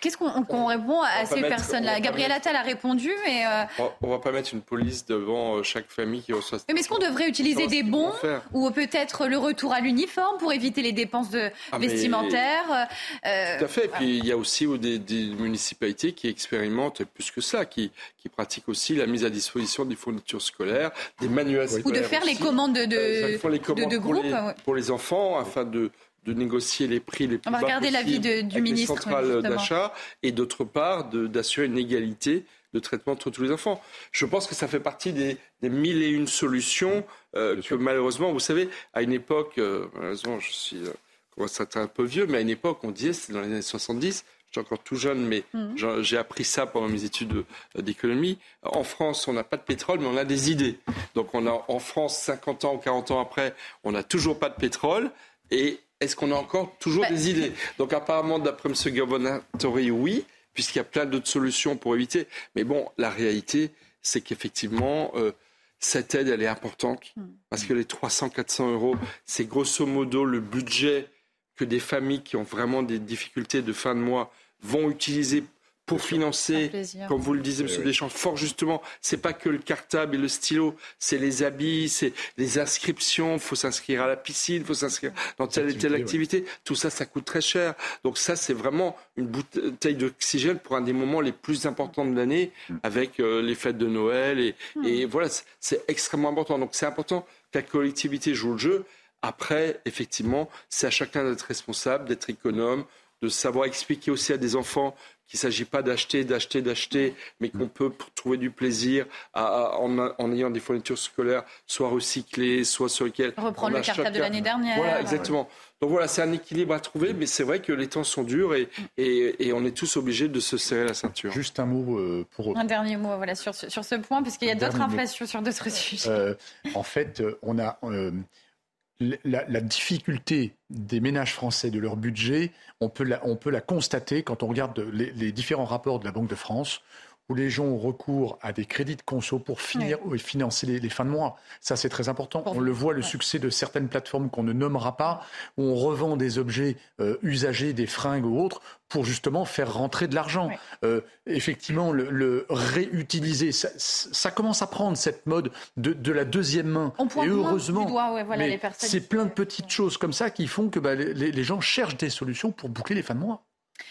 Qu'est-ce qu'on répond à ces personnes-là Gabriel Attal a répondu, mais... Euh, on ne va pas mettre une police devant euh, chaque famille qui reçoit... Mais est-ce qu'on devrait utiliser des bons ou peut-être le retour à l'uniforme pour éviter les dépenses de ah, vestimentaires euh, Tout à fait. Et puis il y a aussi des, municipalités qui expérimentent plus que ça, qui, qui pratiquent aussi la mise à disposition des fournitures scolaires, des manuels scolaires. Ou de faire les commandes de, de, de, groupe. pour les enfants afin de de négocier les prix les plus On va regarder l'avis du ministre. centrales d'achat et d'autre part d'assurer une égalité de traitement entre tous les enfants. Je pense que ça fait partie des, mille et une solutions euh, que malheureusement, vous savez, à une époque, euh, malheureusement, je suis euh, un peu vieux, mais à une époque, on disait, c'était dans les années 70, je suis encore tout jeune, mais mmh. j'ai appris ça pendant mes études d'économie. En France, on n'a pas de pétrole, mais on a des idées. Donc on a en France, 50 ans ou 40 ans après, on n'a toujours pas de pétrole. Et est-ce qu'on a encore toujours bah, des idées? Donc apparemment, d'après M. Gavonatori, oui, puisqu'il y a plein d'autres solutions pour éviter. Mais bon, la réalité, c'est qu'effectivement, euh, cette aide, elle est importante, hmm. parce que les 300-400 euros, c'est grosso modo le budget que des familles qui ont vraiment des difficultés de fin de mois vont utiliser pour financer, comme vous le disiez, M. Deschamps, fort justement, c'est pas que le cartable et le stylo, c'est les habits, c'est les inscriptions, il faut s'inscrire à la piscine, il faut s'inscrire dans telle et telle activité. Tout ça, ça coûte très cher. Donc ça, c'est vraiment une bouteille d'oxygène pour un des moments les plus importants de l'année, mm. avec euh, les fêtes de Noël. Et, mm. et voilà, c'est extrêmement important. Donc c'est important que la collectivité joue le jeu. Après, effectivement, c'est à chacun d'être responsable, d'être économe, de savoir expliquer aussi à des enfants qu'il ne s'agit pas d'acheter, d'acheter, d'acheter, mais qu'on peut trouver du plaisir en, ayant des fournitures scolaires soit recyclées, soit sur lesquelles... Reprendre le cartable de l'année dernière. Voilà, exactement. Donc voilà, c'est un équilibre à trouver, mais c'est vrai que les temps sont durs et, et, on est tous obligés de se serrer la ceinture. Juste un mot euh, pour... Un dernier mot voilà, sur, sur ce point, puisqu'il y a d'autres inflations sur d'autres sujets. Euh, en fait, euh, on a la, difficulté des ménages français, de leur budget, on peut la, constater quand on regarde les, différents rapports de la Banque de France où les gens ont recours à des crédits de conso pour finir, financer les, fins de mois. Ça, c'est très important. On le voit, le succès de certaines plateformes qu'on ne nommera pas, où on revend des objets euh, usagés, des fringues ou autres, pour justement faire rentrer de l'argent. Euh, effectivement, le, réutiliser, ça, commence à prendre cette mode de, la deuxième main. et heureusement, c'est plein de petites choses comme ça qui font que bah, les gens cherchent des solutions pour boucler les fins de mois.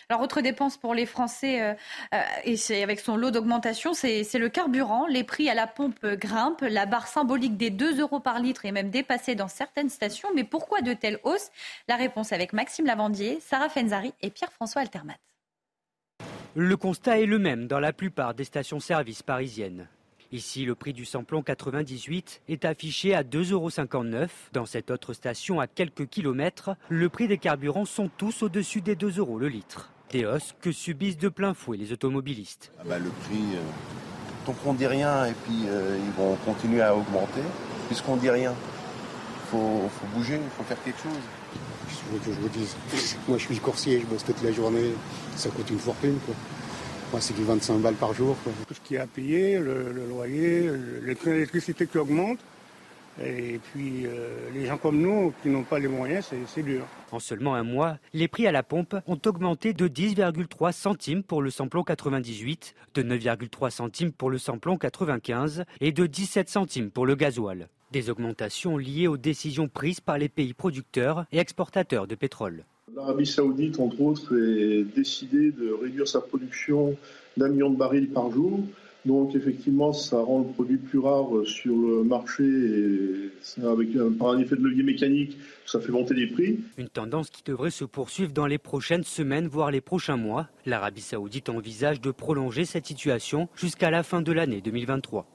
Alors, autre dépense pour les Français, euh, euh, avec son lot d'augmentation, c'est le carburant. Les prix à la pompe grimpent. La barre symbolique des 2 euros par litre est même dépassée dans certaines stations. Mais pourquoi de telles hausses? La réponse avec Maxime Lavandier, Sarah Fenzari et Pierre-François Altermat. Le constat est le même dans la plupart des stations-service parisiennes. Ici, le prix du samplon 98 est affiché à 2,59 euros. Dans cette autre station, à quelques kilomètres, le prix des carburants sont tous au-dessus des 2 euros le litre. Des hausses que subissent de plein fouet les automobilistes. Ah bah, le prix, euh, tant qu'on dit rien et puis euh, ils vont continuer à augmenter, puisqu'on dit rien, il faut, bouger, il faut faire quelque chose. Je veux que je vous dise, moi je suis coursier, je bosse toute la journée, ça coûte une fortune. Quoi. Moi c'est du 25 balles par jour. Tout ce qui est à payer, le, le loyer, l'électricité qui augmente, et puis euh, les gens comme nous qui n'ont pas les moyens, c'est dur. En seulement un mois, les prix à la pompe ont augmenté de 10,3 centimes pour le samplon 98, de 9,3 centimes pour le samplon 95 et de 17 centimes pour le gasoil. Des augmentations liées aux décisions prises par les pays producteurs et exportateurs de pétrole. L'Arabie saoudite, entre autres, est décidé de réduire sa production d'un million de barils par jour donc effectivement, ça rend le produit plus rare sur le marché et avec un, par un effet de levier mécanique, ça fait monter les prix. Une tendance qui devrait se poursuivre dans les prochaines semaines, voire les prochains mois. L'Arabie saoudite envisage de prolonger cette situation jusqu'à la fin de l'année 2023.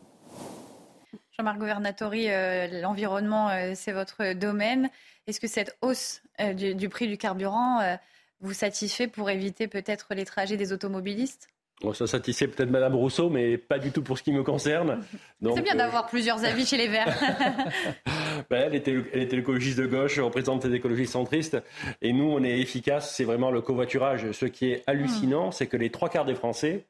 Jean-Marc Governatori, euh, l'environnement, euh, c'est votre domaine. Est-ce que cette hausse euh, du, prix du carburant vous satisfait pour éviter peut-être les trajets des automobilistes ça satisfait peut-être Madame Rousseau, mais pas du tout pour ce qui me concerne. C'est bien d'avoir plusieurs avis chez les Verts. ben, elle, était, elle était écologiste de gauche, représente les écologistes centristes. Et nous, on est efficace, c'est vraiment le covoiturage. Ce qui est hallucinant, c'est que les trois quarts des Français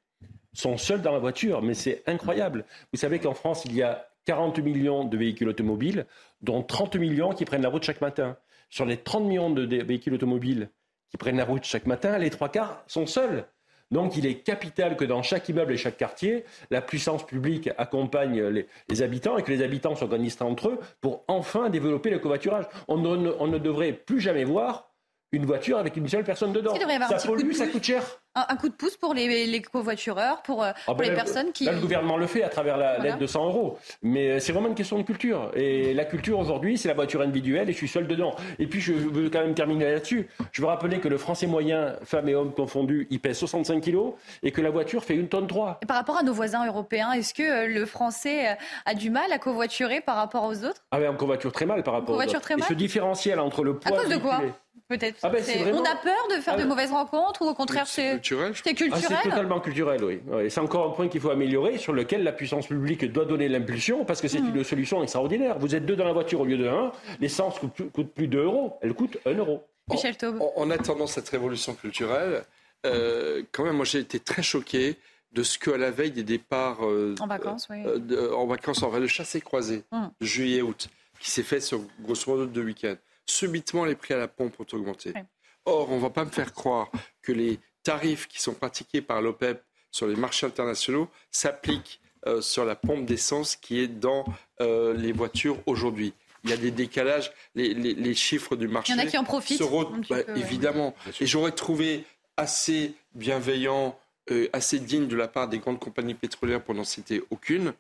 sont seuls dans la voiture. Mais c'est incroyable. Vous savez qu'en France, il y a 40 millions de véhicules automobiles, dont 30 millions qui prennent la route chaque matin. Sur les 30 millions de véhicules automobiles qui prennent la route chaque matin, les trois quarts sont seuls. Donc il est capital que dans chaque immeuble et chaque quartier, la puissance publique accompagne les, habitants et que les habitants s'organisent entre eux pour enfin développer le covoiturage. On on ne devrait plus jamais voir une voiture avec une seule personne dedans. Ça pollue, ça coûte cher. Un, coup de pouce pour les, les covoitureurs, pour, euh, ah ben les personnes qui... Là, le gouvernement le fait à travers l'aide de 100 euros. Mais euh, c'est vraiment une question de culture. Et la culture aujourd'hui, c'est la voiture individuelle et je suis seul dedans. Et puis, je veux quand même terminer là-dessus. Je veux rappeler que le français moyen, femmes et hommes confondus, il pèse 65 kilos et que la voiture fait une tonne 3. Et par rapport à nos voisins européens, est-ce que euh, le français a du mal à covoiturer par rapport aux autres? Ah mais on covoiture très mal par rapport aux autres. Très mal. Et ce différentiel entre le poids... À cause de quoi? Peut-être. Ah ben, on a peur de faire de ah, mauvaises rencontres ou au contraire c'est culturel C'est culturel. Ah, c'est totalement culturel, oui. C'est encore un point qu'il faut améliorer sur lequel la puissance publique doit donner l'impulsion parce que c'est hmm. une solution extraordinaire. Vous êtes deux dans la voiture au lieu de un. L'essence coûte, coûte plus de euros. Elle coûte un euro. Michel Taube. En, attendant cette révolution culturelle, euh, quand même, moi j'ai été très choqué de ce qu'à la veille des départs euh, en vacances, oui. Euh, en vacances, en le chassé croisé, hmm. juillet-août, qui s'est fait sur grosso modo deux week-ends subitement les prix à la pompe ont augmenté. Or, on ne va pas me faire croire que les tarifs qui sont pratiqués par l'OPEP sur les marchés internationaux s'appliquent euh, sur la pompe d'essence qui est dans euh, les voitures aujourd'hui. Il y a des décalages, les, chiffres du marché. Il y en a qui en profitent. Bah, évidemment. Et j'aurais trouvé assez bienveillant, euh, assez digne de la part des grandes compagnies pétrolières, pour n'en citer aucune,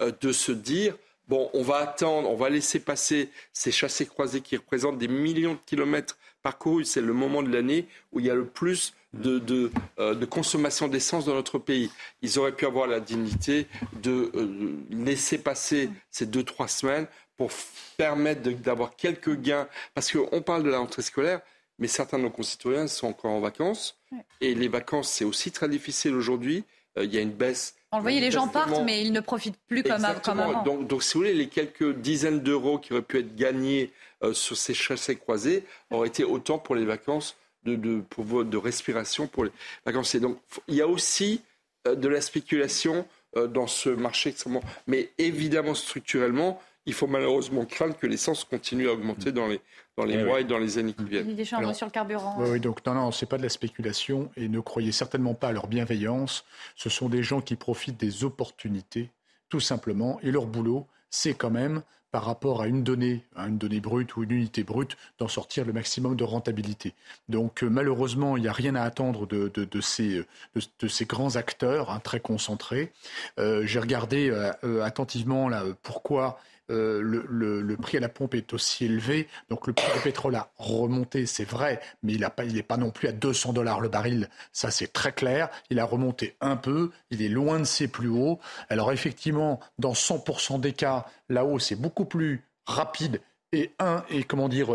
de se dire bon, on va attendre, on va laisser passer ces chassés croisés qui représentent des millions de kilomètres parcourus. C'est le moment de l'année où il y a le plus de, euh, consommation d'essence dans notre pays. Ils auraient pu avoir la dignité de euh, laisser passer ces deux, trois semaines pour permettre d'avoir quelques gains. Parce qu'on parle de la rentrée scolaire, mais certains de nos concitoyens sont encore en vacances. Et les vacances, c'est aussi très difficile aujourd'hui. Euh, il y a une baisse vous voyez, les gens partent, mais ils ne profitent plus comme, avant. Donc, donc, si vous voulez, les quelques dizaines d'euros qui auraient pu être gagnés euh, sur ces chassés croisés auraient été autant pour les vacances de, de, pour, de respiration pour les vacances. donc, il y a aussi euh, de la spéculation euh, dans ce marché extrêmement. Mais évidemment, structurellement, il faut malheureusement craindre que l'essence continue à augmenter dans les, dans les eh mois et dans les années qui viennent. Des chambres sur le carburant. Oui, donc non, non, c'est pas de la spéculation et ne croyez certainement pas à leur bienveillance. Ce sont des gens qui profitent des opportunités, tout simplement, et leur boulot, c'est quand même par rapport à une donnée, à une donnée brute ou une unité brute, d'en sortir le maximum de rentabilité. Donc euh, malheureusement, il n'y a rien à attendre de, de, ces, de, ces, grands acteurs hein, très concentrés. Euh, j'ai regardé euh, attentivement là, pourquoi euh, le, prix à la pompe est aussi élevé. Donc le prix du pétrole a remonté, c'est vrai, mais il n'est pas, non plus à 200 dollars le baril. Ça, c'est très clair. Il a remonté un peu. Il est loin de ses plus hauts. Alors effectivement, dans 100% des cas, la hausse est beaucoup plus rapide et un est comment dire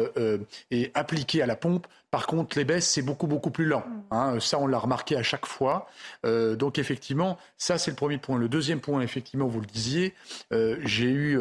est appliqué à la pompe. Par contre, les baisses c'est beaucoup beaucoup plus lent. Mm. Hein. ça, on l'a remarqué à chaque fois. donc effectivement, ça c'est le premier point. Le deuxième point, effectivement, vous le disiez, j'ai eu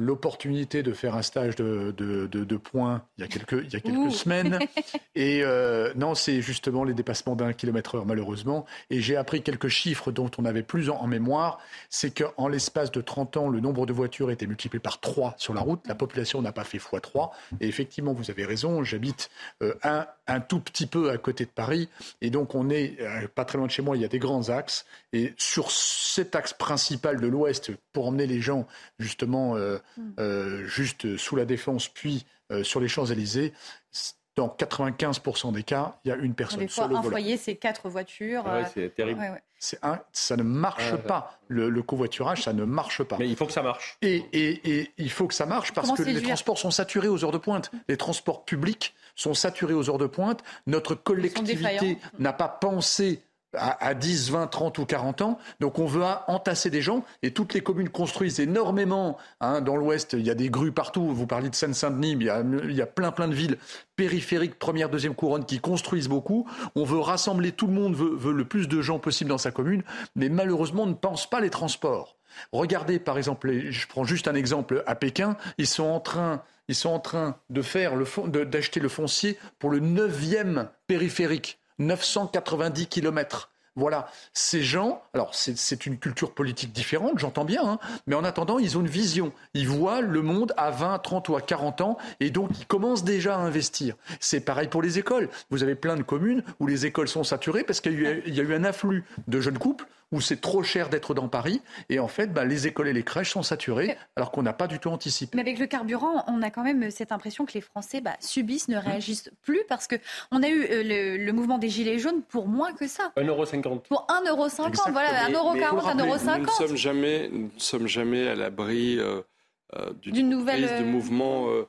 l'opportunité de faire un stage de, de, points il y a quelques, il y a quelques semaines. Et euh, non, c'est justement les dépassements d'un kilomètre heure, malheureusement. Et j'ai appris quelques chiffres dont on n'avait plus en, mémoire. C'est qu'en l'espace de 30 ans, le nombre de voitures a été multiplié par 3 sur la route. La population n'a pas fait x3. Et effectivement, vous avez raison, j'habite euh, un, un tout petit peu à côté de Paris. Et donc, on est euh, pas très loin de chez moi, il y a des grands axes. Et sur cet axe principal de l'Ouest, pour emmener les gens justement euh. Euh, juste sous la Défense, puis sur les Champs-Élysées, dans 95% des cas, il y a une personne. Des fois, un foyer, c'est quatre voitures. Ah c'est terrible. un, ça ne marche pas. Le, covoiturage, ça ne marche pas. Mais il faut que ça marche. Et, et, il faut que ça marche parce que les transports sont saturés aux heures de pointe. Les transports publics sont saturés aux heures de pointe. Notre collectivité n'a pas pensé à, 10, 20, 30 ou 40 ans. Donc on veut entasser des gens et toutes les communes construisent énormément. Hein, dans l'Ouest, il y a des grues partout. Vous parlez de Seine-Saint-Denis, il, il, y a plein plein de villes périphériques, première, deuxième couronne, qui construisent beaucoup. On veut rassembler tout le monde, veut, le plus de gens possible dans sa commune, mais malheureusement on ne pense pas les transports. Regardez par exemple, je prends juste un exemple à Pékin, ils sont en train ils sont en d'acheter le foncier pour le neuvième périphérique, 990 kilomètres. Voilà, ces gens, alors c'est une culture politique différente, j'entends bien, hein, mais en attendant, ils ont une vision. Ils voient le monde à 20, 30 ou à 40 ans, et donc ils commencent déjà à investir. C'est pareil pour les écoles. Vous avez plein de communes où les écoles sont saturées parce qu'il y, y, a eu un afflux de jeunes couples où c'est trop cher d'être dans Paris. Et en fait, bah, les écoles et les crèches sont saturées, alors qu'on n'a pas du tout anticipé. Mais avec le carburant, on a quand même cette impression que les Français bah, subissent, ne réagissent plus, parce qu'on a eu euh, le, mouvement des Gilets jaunes pour moins que ça. 1,50€. Pour 1,50€, voilà, 1,40€, 1,50€. Nous ne sommes jamais, nous sommes jamais à l'abri euh, euh d'une nouvelle de mouvement. Euh,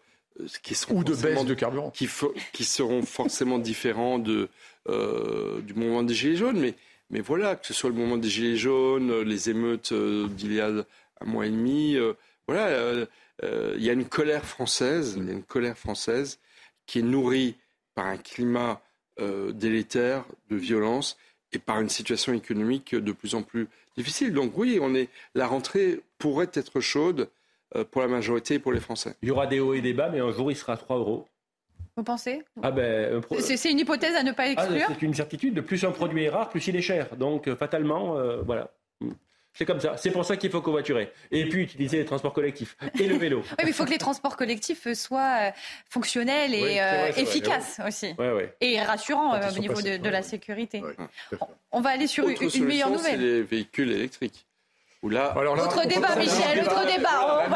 qui seront ou de baisse de carburant. Qui, qui seront forcément différents de, du mouvement des Gilets jaunes. Mais mais voilà, que ce soit le moment des Gilets jaunes, euh, les émeutes euh, d'il y a un mois et demi, euh, voilà, il y a une colère française, une colère française qui est nourrie par un climat délétère de violence et par une situation économique de plus en plus difficile. Donc oui, on la rentrée pourrait être chaude pour la majorité et pour les Français. Il y aura des hauts et des bas, mais un jour il sera à 3 euros. Vous pensez? Ah ben, C'est une hypothèse à ne pas ah, exclure? C'est une certitude. Plus un produit est rare, plus il est cher. Donc, euh, fatalement, euh, voilà. C'est comme ça. C'est pour ça qu'il faut covoiturer. Et puis utiliser les transports collectifs et le vélo. oui, mais il faut que les transports collectifs soient euh, fonctionnels et efficaces aussi. Et rassurants au niveau de, la sécurité. On va aller sur une meilleure nouvelle. C'est les véhicules électriques. Là, autre débat, Michel, autre débat.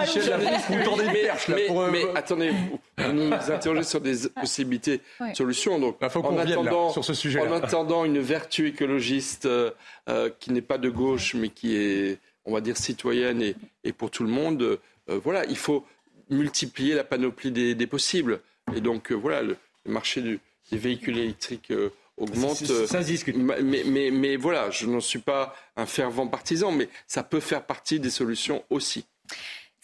mais, attendez, vous, nous interrogez sur des possibilités, solutions. Donc, en, attendant, sur ce sujet en attendant une vertu écologiste euh, euh, qui n'est pas de gauche, mais qui est, on va dire, citoyenne et, pour tout le monde, euh, voilà, il faut multiplier la panoplie des, possibles. Et donc, voilà, le, marché des véhicules électriques augmente. Ça, se discute. Mais, mais, mais voilà, je n'en suis pas un fervent partisan, mais ça peut faire partie des solutions aussi.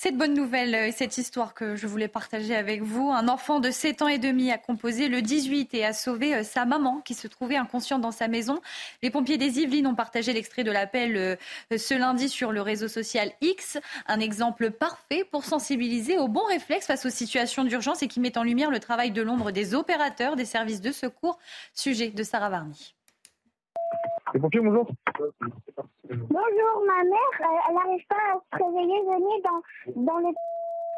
Cette bonne nouvelle et cette histoire que je voulais partager avec vous, un enfant de 7 ans et demi a composé le 18 et a sauvé euh, sa maman qui se trouvait inconsciente dans sa maison. Les pompiers des Yvelines ont partagé l'extrait de l'appel euh, ce lundi sur le réseau social X, un exemple parfait pour sensibiliser aux bons réflexes face aux situations d'urgence et qui met en lumière le travail de l'ombre des opérateurs des services de secours. Sujet de Sarah Varny. Les pompiers, bonjour. Bonjour, ma mère, elle n'arrive pas à se réveiller, venez dans, dans le...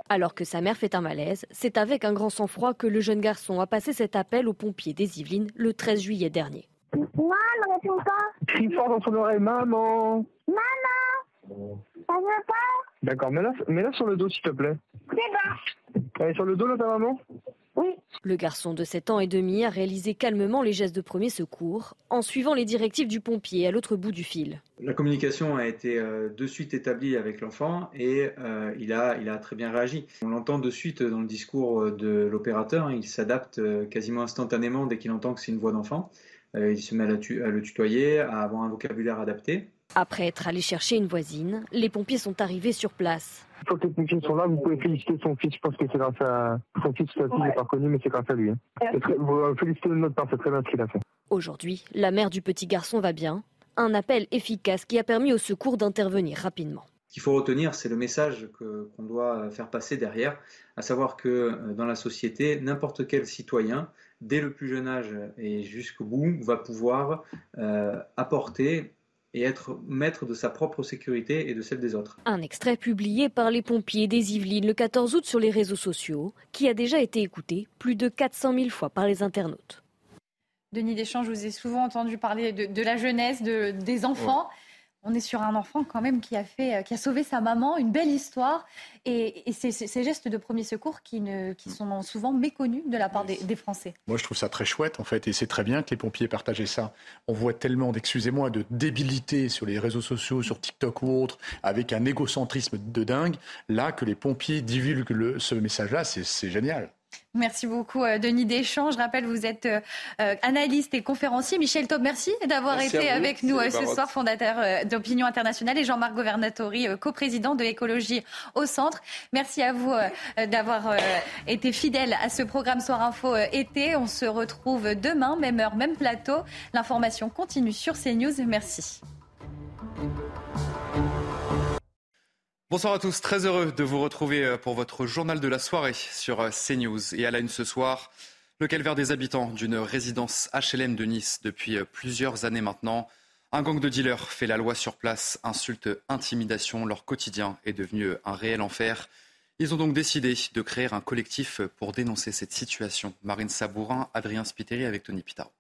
Alors que sa mère fait un malaise, c'est avec un grand sang-froid que le jeune garçon a passé cet appel aux pompiers des Yvelines le 13 juillet dernier. Maman, ne réponds pas. Crie fort dans son oreille, maman. Maman, ça veut pas D'accord, mets-la mets sur le dos, s'il te plaît. C'est bon. Elle est sur le dos, là, ta maman Oui. Le garçon de 7 ans et demi a réalisé calmement les gestes de premier secours en suivant les directives du pompier à l'autre bout du fil. La communication a été euh, de suite établie avec l'enfant et euh, il, a, il a très bien réagi. On l'entend de suite dans le discours euh, de l'opérateur, il s'adapte quasiment instantanément dès qu'il entend que c'est une voix d'enfant. il se met à, à le tutoyer, à avoir un vocabulaire adapté. Après être allé chercher une voisine, les pompiers sont arrivés sur place. Quand les techniciens sont là, vous pouvez féliciter son fils. Je pense que c'est grâce à son fils, sa fille, je pas connu, mais c'est grâce à lui. Hein. Vous félicitez de notre part, c'est très bien ce qu'il a fait. Aujourd'hui, la mère du petit garçon va bien. Un appel efficace qui a permis au secours d'intervenir rapidement. Ce qu'il faut retenir, c'est le message qu'on doit faire passer derrière, à savoir que euh, dans la société, n'importe quel citoyen, dès le plus jeune âge et jusqu'au bout, va pouvoir euh, apporter et être maître de sa propre sécurité et de celle des autres. Un extrait publié par les pompiers des Yvelines le 14 août sur les réseaux sociaux, qui a déjà été écouté plus de 400 000 fois par les internautes. Denis Deschamps, je vous ai souvent entendu parler de, la jeunesse, de, des enfants on est sur un enfant quand même qui a fait, euh, qui a sauvé sa maman, une belle histoire, et, et ces gestes de premier secours qui, ne, qui sont souvent méconnus de la part des, Français. Moi, je trouve ça très chouette en fait, et c'est très bien que les pompiers partagent ça. On voit tellement, d'excusez-moi, de débilité sur les réseaux sociaux, sur TikTok ou autres, avec un égocentrisme de dingue. Là, que les pompiers divulguent ce message-là, c'est génial. Merci beaucoup, euh, Denis Deschamps. Je rappelle, vous êtes euh, euh, analyste et conférencier. Michel Taub, merci d'avoir été avec nous ce soir, fondateur d'Opinion Internationale, et Jean-Marc Governatori, coprésident de Écologie au Centre. Merci à vous d'avoir été fidèle à ce programme Soir Info été. On se retrouve demain, même heure, même plateau. L'information continue sur CNews. Merci. Bonsoir à tous, très heureux de vous retrouver euh, pour votre journal de la soirée sur euh, CNews. Et à la une ce soir, le calvaire des habitants d'une résidence HLM de Nice depuis euh, plusieurs années maintenant. Un gang de dealers fait la loi sur place, insulte, intimidation. Leur quotidien est devenu un réel enfer. Ils ont donc décidé de créer un collectif pour dénoncer cette situation. Marine Sabourin, Adrien Spiteri avec Tony Pitaro.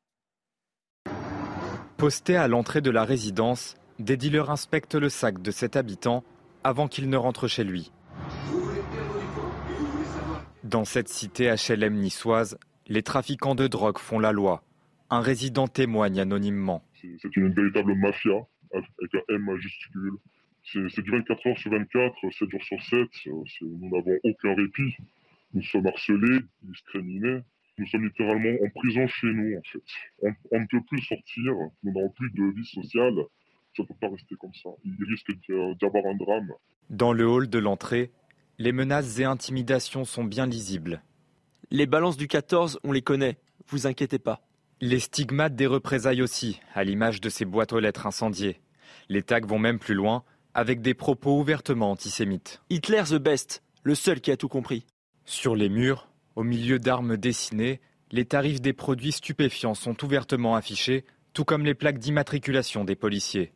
Posté à l'entrée de la résidence, des dealers inspectent le sac de cet habitant avant qu'il ne rentre chez lui. Dans cette cité HLM niçoise, les trafiquants de drogue font la loi. Un résident témoigne anonymement. C'est une véritable mafia avec un M majuscule. C'est du 24 heures sur 24, 7 jours sur 7. Nous n'avons aucun répit. Nous sommes harcelés, discriminés. Nous sommes littéralement en prison chez nous, en fait. On, ne peut plus sortir, nous n'avons plus de vie sociale ça ne peut pas rester comme ça. Il risque d'avoir un drame. Dans le hall de l'entrée, les menaces et intimidations sont bien lisibles. Les balances du 14, on les connaît, vous inquiétez pas. Les stigmates des représailles aussi, à l'image de ces boîtes aux lettres incendiées. Les tags vont même plus loin, avec des propos ouvertement antisémites. Hitler the best, le seul qui a tout compris. Sur les murs, au milieu d'armes dessinées, les tarifs des produits stupéfiants sont ouvertement affichés, tout comme les plaques d'immatriculation des policiers.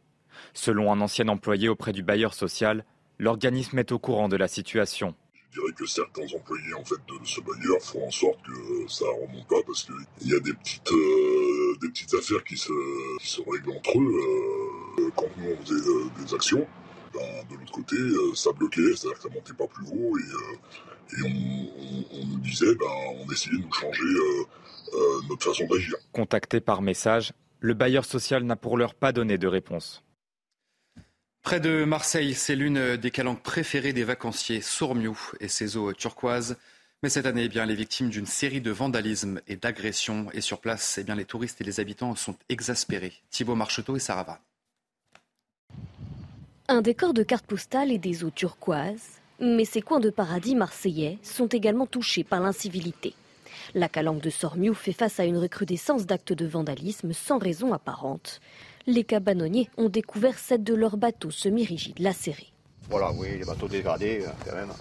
Selon un ancien employé auprès du bailleur social, l'organisme est au courant de la situation. Je dirais que certains employés en fait, de ce bailleur font en sorte que ça ne remonte pas parce qu'il y a des petites, euh, des petites affaires qui se, se règlent entre eux. Euh, quand nous on faisait euh, des actions, ben, de l'autre côté, ça bloquait, c'est-à-dire que ça montait pas plus haut et, on, nous disait, ben, on essayait de nous changer notre façon d'agir. Contacté par message, le bailleur social n'a pour l'heure pas donné de réponse. Près de Marseille, c'est l'une des calanques préférées des vacanciers, Sourmiou et ses eaux turquoises. Mais cette année, eh bien, les victimes d'une série de vandalismes et d'agressions. Et sur place, eh les touristes et les habitants sont exaspérés. Thibaut Marcheteau et Sarah Un décor de cartes postales et des eaux turquoises. Mais ces coins de paradis marseillais sont également touchés par l'incivilité. La calanque de Sormiou fait face à une recrudescence d'actes de vandalisme sans raison apparente les cabanonniers ont découvert sept de leurs bateaux semi-rigides lacérés. Voilà, oui, les bateaux dégradés, euh, quand même.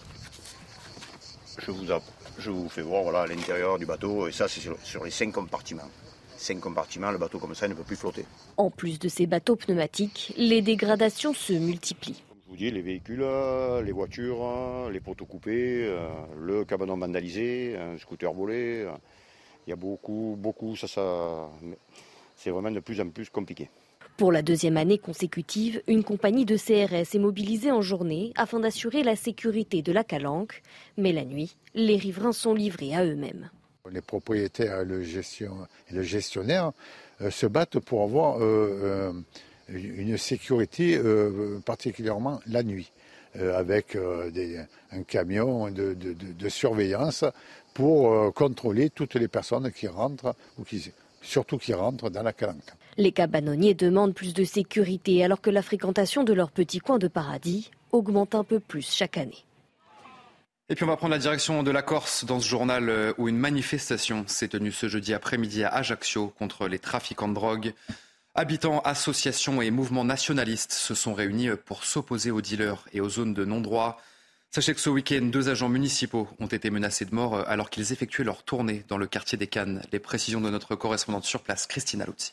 Je vous, je vous fais voir voilà, l'intérieur du bateau, et ça, c'est sur, les cinq compartiments. Cinq compartiments, le bateau comme ça il ne peut plus flotter. En plus de ces bateaux pneumatiques, les dégradations se multiplient. Comme je vous dis, les véhicules, euh, les voitures, euh, les poteaux coupés, le cabanon vandalisé, un scooter volé. Il y a beaucoup, beaucoup, ça, ça. C'est vraiment de plus en plus compliqué. Pour la deuxième année consécutive, une compagnie de CRS est mobilisée en journée afin d'assurer la sécurité de la calanque. Mais la nuit, les riverains sont livrés à eux-mêmes. Les propriétaires et le, gestionnaire euh, se battent pour avoir euh, euh, une sécurité particulièrement la nuit, avec un camion de, surveillance pour contrôler toutes les personnes qui rentrent ou surtout qui rentrent dans la calanque. Les cabanonniers demandent plus de sécurité alors que la fréquentation de leur petit coin de paradis augmente un peu plus chaque année. Et puis on va prendre la direction de la Corse dans ce journal euh, où une manifestation s'est tenue ce jeudi après-midi à Ajaccio contre les trafiquants de drogue. Habitants, associations et mouvements nationalistes se sont réunis pour s'opposer aux dealers et aux zones de non-droit. Sachez que ce week-end, deux agents municipaux ont été menacés de mort alors qu'ils effectuaient leur tournée dans le quartier des Cannes. Les précisions de notre correspondante sur place, Christina Luzzi.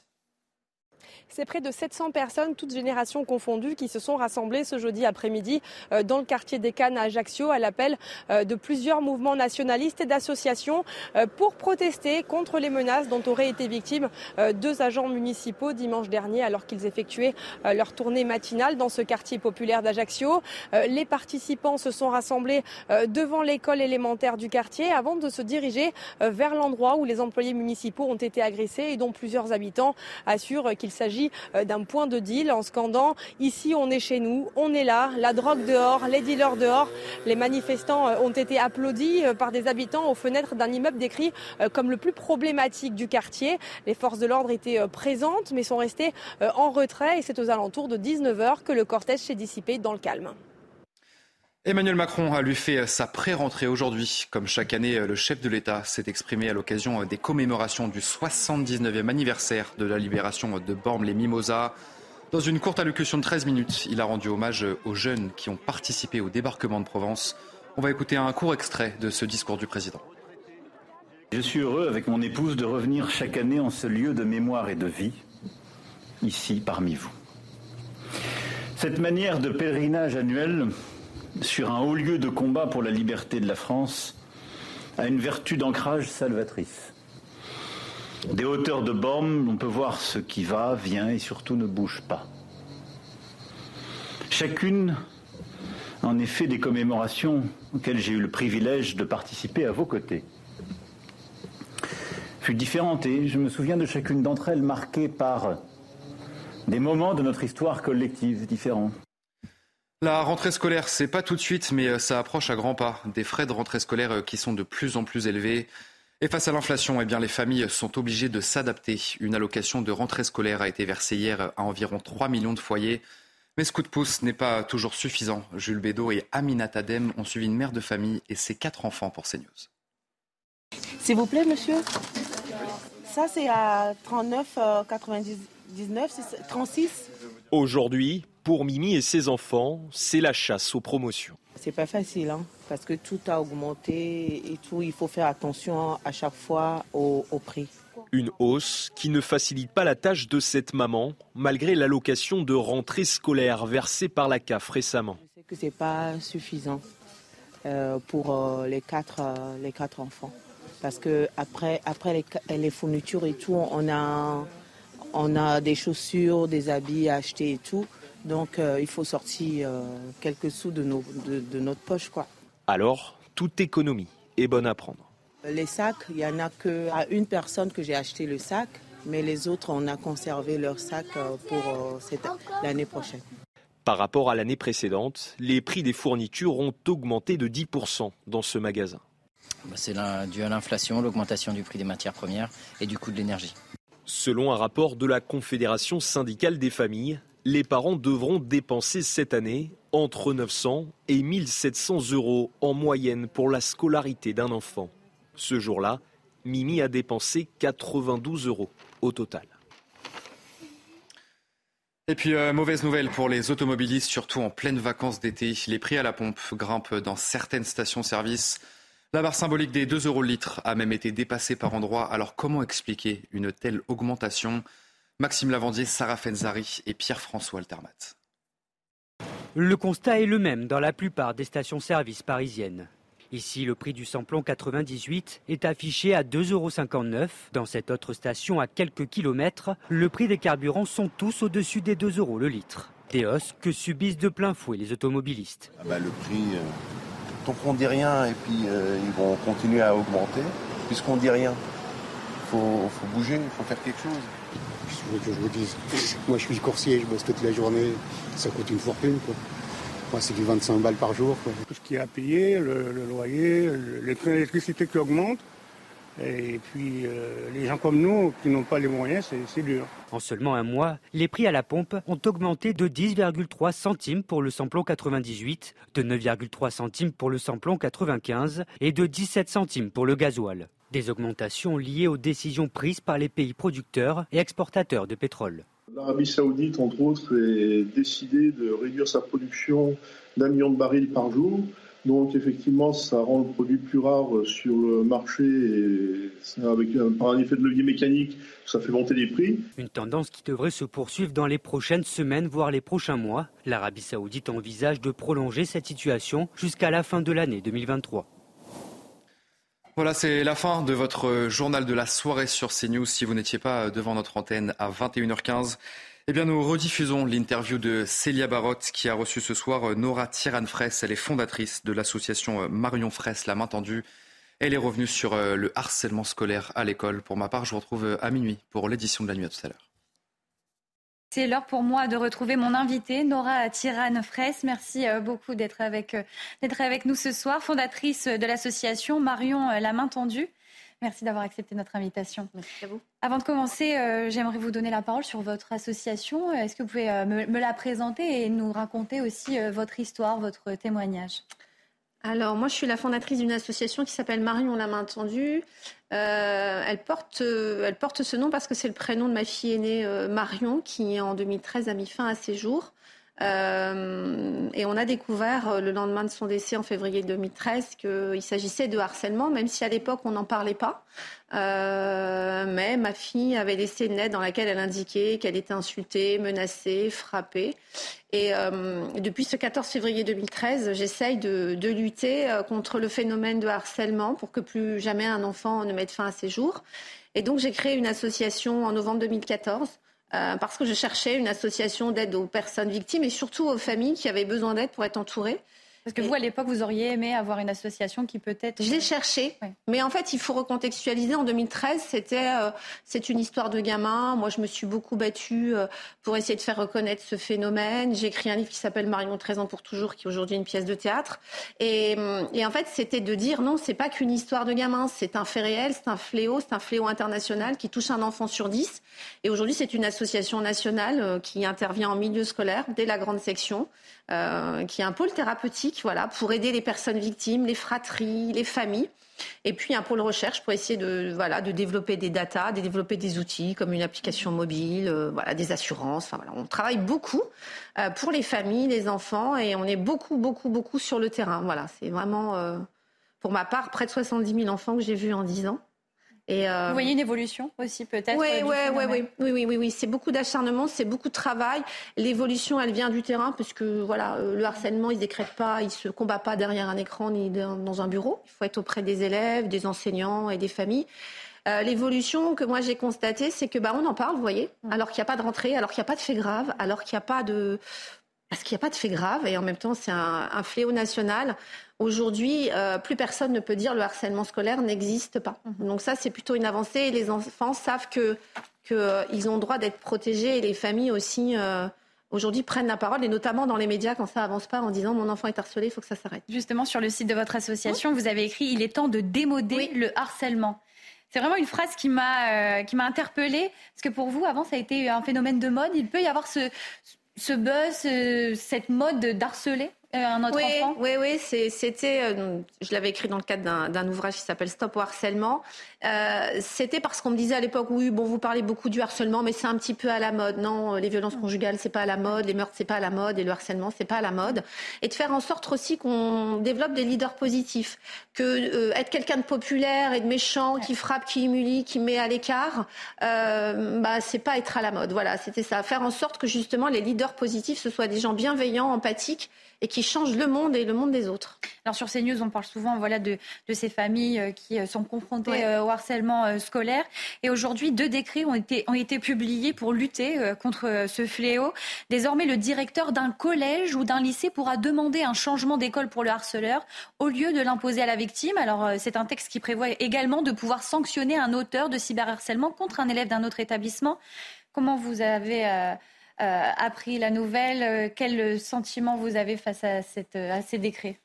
C'est près de 700 personnes, toutes générations confondues, qui se sont rassemblées ce jeudi après-midi euh, dans le quartier des Cannes à Ajaccio à l'appel euh, de plusieurs mouvements nationalistes et d'associations euh, pour protester contre les menaces dont auraient été victimes deux agents municipaux dimanche dernier alors qu'ils effectuaient leur tournée matinale dans ce quartier populaire d'Ajaccio. Les participants se sont rassemblés devant l'école élémentaire du quartier avant de se diriger vers l'endroit où les employés municipaux ont été agressés et dont plusieurs habitants assurent qu'il s'agit euh, d'un point de deal en scandant ici on est chez nous, on est là, la drogue dehors, les dealers dehors. Les manifestants euh, ont été applaudis euh, par des habitants aux fenêtres d'un immeuble décrit comme le plus problématique du quartier. Les forces de l'ordre étaient présentes mais sont restées en retrait et c'est aux alentours de 19h que le cortège s'est dissipé dans le calme. Emmanuel Macron a lui fait sa pré-rentrée aujourd'hui. Comme chaque année, le chef de l'État s'est exprimé à l'occasion des commémorations du 79e anniversaire de la libération de Bormes-les-Mimosas. Dans une courte allocution de 13 minutes, il a rendu hommage aux jeunes qui ont participé au débarquement de Provence. On va écouter un court extrait de ce discours du président. Je suis heureux avec mon épouse de revenir chaque année en ce lieu de mémoire et de vie, ici parmi vous. Cette manière de pèlerinage annuel sur un haut lieu de combat pour la liberté de la France a une vertu d'ancrage salvatrice. Des hauteurs de bornes, on peut voir ce qui va, vient et surtout ne bouge pas. Chacune, en effet, des commémorations auxquelles j'ai eu le privilège de participer à vos côtés fut différente et je me souviens de chacune d'entre elles marquée par des moments de notre histoire collective différents. La rentrée scolaire, c'est pas tout de suite, mais euh, ça approche à grands pas. Des frais de rentrée scolaire euh, qui sont de plus en plus élevés. Et face à l'inflation, eh bien, les familles sont obligées de s'adapter. Une allocation de rentrée scolaire a été versée hier à environ 3 millions de foyers. Mais ce coup de pouce n'est pas toujours suffisant. Jules Bédot et Aminat Adem ont suivi une mère de famille et ses quatre enfants pour CNews. S'il vous plaît, monsieur. Ça, c'est à 39,99, 36. Aujourd'hui, pour Mimi et ses enfants, c'est la chasse aux promotions. C'est pas facile, hein, parce que tout a augmenté et tout. Il faut faire attention à chaque fois au, prix. Une hausse qui ne facilite pas la tâche de cette maman, malgré l'allocation de rentrée scolaire versée par la CAF récemment. Je sais que c'est pas suffisant euh, pour euh, les, quatre, euh, les quatre enfants, parce que après, après les, les fournitures et tout, on a, on a des chaussures, des habits à acheter et tout. Donc euh, il faut sortir euh, quelques sous de, notre poche. Quoi. Alors, toute économie est bonne à prendre. Les sacs, il n'y en a qu'à une personne que j'ai acheté le sac, mais les autres, on a conservé leur sac euh, pour l'année prochaine. Par rapport à l'année précédente, les prix des fournitures ont augmenté de 10% dans ce magasin. Bah, c'est dû à l'inflation, l'augmentation du prix des matières premières et du coût de l'énergie. Selon un rapport de la Confédération syndicale des familles, les parents devront dépenser cette année entre 900 et 1700 euros en moyenne pour la scolarité d'un enfant. Ce jour-là, Mimi a dépensé 92 euros au total. Et puis, euh, mauvaise nouvelle pour les automobilistes, surtout en pleine vacances d'été. Les prix à la pompe grimpent dans certaines stations-service. La barre symbolique des 2 euros le litre a même été dépassée par endroits. Alors, comment expliquer une telle augmentation? Maxime Lavandier, Sarah Fenzari et Pierre-François Altermat. Le constat est le même dans la plupart des stations-service parisiennes. Ici, le prix du samplon 98 est affiché à 2,59 euros. Dans cette autre station, à quelques kilomètres, le prix des carburants sont tous au-dessus des 2 euros le litre. Des hausses que subissent de plein fouet les automobilistes. Ah bah, le prix, euh, tant qu'on dit rien et puis euh, ils vont continuer à augmenter, puisqu'on dit rien, il faut, faut bouger, il faut faire quelque chose que je vous dise Moi, je suis coursier, je bosse toute la journée, ça coûte une fortune. Quoi. Moi, c'est du 25 balles par jour. Tout ce qui est à payer, le, loyer, l'électricité qui augmente, Et puis euh, les gens comme nous qui n'ont pas les moyens, c'est dur. En seulement un mois, les prix à la pompe ont augmenté de 10,3 centimes pour le samplon 98, de 9,3 centimes pour le samplon 95 et de 17 centimes pour le gasoil. Des augmentations liées aux décisions prises par les pays producteurs et exportateurs de pétrole. L'Arabie saoudite, entre autres, est décidé de réduire sa production d'un million de barils par jour. Donc effectivement, ça rend le produit plus rare sur le marché et avec par un effet de levier mécanique, ça fait monter les prix. Une tendance qui devrait se poursuivre dans les prochaines semaines, voire les prochains mois. L'Arabie saoudite envisage de prolonger cette situation jusqu'à la fin de l'année 2023. Voilà, c'est la fin de votre journal de la soirée sur CNews. Si vous n'étiez pas devant notre antenne à 21h15, eh bien, nous rediffusons l'interview de Célia Barotte qui a reçu ce soir Nora Tiran-Fraisse. Elle est fondatrice de l'association Marion Fraisse, la main tendue. Elle est revenue sur euh, le harcèlement scolaire à l'école. Pour ma part, je vous retrouve euh, à minuit pour l'édition de la nuit à tout à l'heure. C'est l'heure pour moi de retrouver mon invité, Nora Tirane-Fraisse. Merci euh, beaucoup d'être avec, d'être avec nous ce soir, fondatrice de l'association Marion La Main Tendue. Merci d'avoir accepté notre invitation. Merci à vous. Avant de commencer, euh, j'aimerais vous donner la parole sur votre association. Est-ce que vous pouvez euh, me, la présenter et nous raconter aussi euh, votre histoire, votre témoignage? Alors, moi, je suis la fondatrice d'une association qui s'appelle Marion la main tendue. elle, porte, elle porte ce nom parce que c'est le prénom de ma fille aînée Marion, qui en 2013 a mis fin à ses jours. Euh, et on a découvert euh, le lendemain de son décès en février 2013 qu'il s'agissait de harcèlement, même si à l'époque on n'en parlait pas. Euh, mais ma fille avait laissé une lettre dans laquelle elle indiquait qu'elle était insultée, menacée, frappée. Et depuis ce 14 février 2013, j'essaye de, de, lutter contre le phénomène de harcèlement pour que plus jamais un enfant ne mette fin à ses jours. Et donc j'ai créé une association en novembre 2014 euh, parce que je cherchais une association d'aide aux personnes victimes et surtout aux familles qui avaient besoin d'aide pour être entourées. Parce que vous, à l'époque, vous auriez aimé avoir une association qui peut-être... Je l'ai cherché, mais en fait, il faut recontextualiser. En 2013, c'était euh, c'est une histoire de gamin. Moi, je me suis beaucoup battue euh, pour essayer de faire reconnaître ce phénomène. J'ai écrit un livre qui s'appelle Marion 13 ans pour toujours, qui est aujourd'hui une pièce de théâtre. Et, euh, et en fait, c'était de dire non, c'est pas qu'une histoire de gamin, c'est un fait réel, c'est un fléau, c'est un fléau international qui touche un enfant sur dix. Et aujourd'hui, c'est une association nationale qui intervient en milieu scolaire dès la grande section. Euh, qui est un pôle thérapeutique, voilà, pour aider les personnes victimes, les fratries, les familles. Et puis un pôle recherche pour essayer de, voilà, de développer des datas, de développer des outils comme une application mobile, euh, voilà, des assurances. Enfin, voilà, on travaille beaucoup euh, pour les familles, les enfants, et on est beaucoup, beaucoup, beaucoup sur le terrain. Voilà, c'est vraiment, pour ma part, près de 70 000 enfants que j'ai vus en 10 ans. Euh, Vous voyez une évolution aussi peut-être Oui, oui, oui, oui, oui, oui, oui, c'est beaucoup d'acharnement, c'est beaucoup de travail. L'évolution, elle vient du terrain, parce que voilà, euh, le harcèlement, il ne décrète pas, il ne se combat pas derrière un écran ni dans un bureau. Il faut être auprès des élèves, des enseignants et des familles. Euh, l'évolution que moi j'ai constatée, c'est que bah, on en parle, vous voyez, mmh. alors qu'il n'y a pas de rentrée, alors qu'il n'y a pas de fait grave, alors qu'il n'y a pas de parce qu'il n'y a pas de fait grave et en même temps c'est un, un, fléau national. Aujourd'hui, euh, plus personne ne peut dire le harcèlement scolaire n'existe pas. Mhm. Donc ça, c'est plutôt une avancée. Et les enfants savent que qu'ils euh, ont le droit d'être protégés et les familles aussi. Euh, aujourd'hui prennent la parole, et notamment dans les médias quand ça avance pas en disant mon enfant est harcelé, il faut que ça s'arrête. Justement, sur le site de votre association, vous avez écrit Il est temps de démoder le harcèlement. C'est vraiment une phrase qui m'a qui m'a interpellée parce que pour vous, avant, ça a été un phénomène de mode. Il peut y avoir ce, ce buzz, cette mode d'harceler? euh, un autre oui, enfant? Oui, oui, c'était, euh, je l'avais écrit dans le cadre d'un ouvrage qui s'appelle Stop au harcèlement. Euh, c'était parce qu'on me disait à l'époque, oui, bon, vous parlez beaucoup du harcèlement, mais c'est un petit peu à la mode. Non, les violences conjugales, c'est pas à la mode, les meurtres, c'est pas à la mode, et le harcèlement, c'est pas à la mode. Et de faire en sorte aussi qu'on développe des leaders positifs, que être quelqu'un de populaire et de méchant, qui frappe, qui humilie, qui met à l'écart, euh, bah, c'est pas être à la mode. Voilà, c'était ça. Faire en sorte que justement les leaders positifs, ce soient des gens bienveillants, empathiques et qui changent le monde et le monde des autres. Alors sur CNews, on parle souvent voilà, de, de ces familles euh, qui euh, sont confrontées euh, au harcèlement scolaire. Et aujourd'hui, deux décrets ont été, ont été publiés pour lutter contre ce fléau. Désormais, le directeur d'un collège ou d'un lycée pourra demander un changement d'école pour le harceleur au lieu de l'imposer à la victime. Alors c'est un texte qui prévoit également de pouvoir sanctionner un auteur de cyberharcèlement contre un élève d'un autre étabbissement. Comment vous avez euh, appris la nouvelle euh, Quel sentiment vous avez face à, cette, à ces décrets?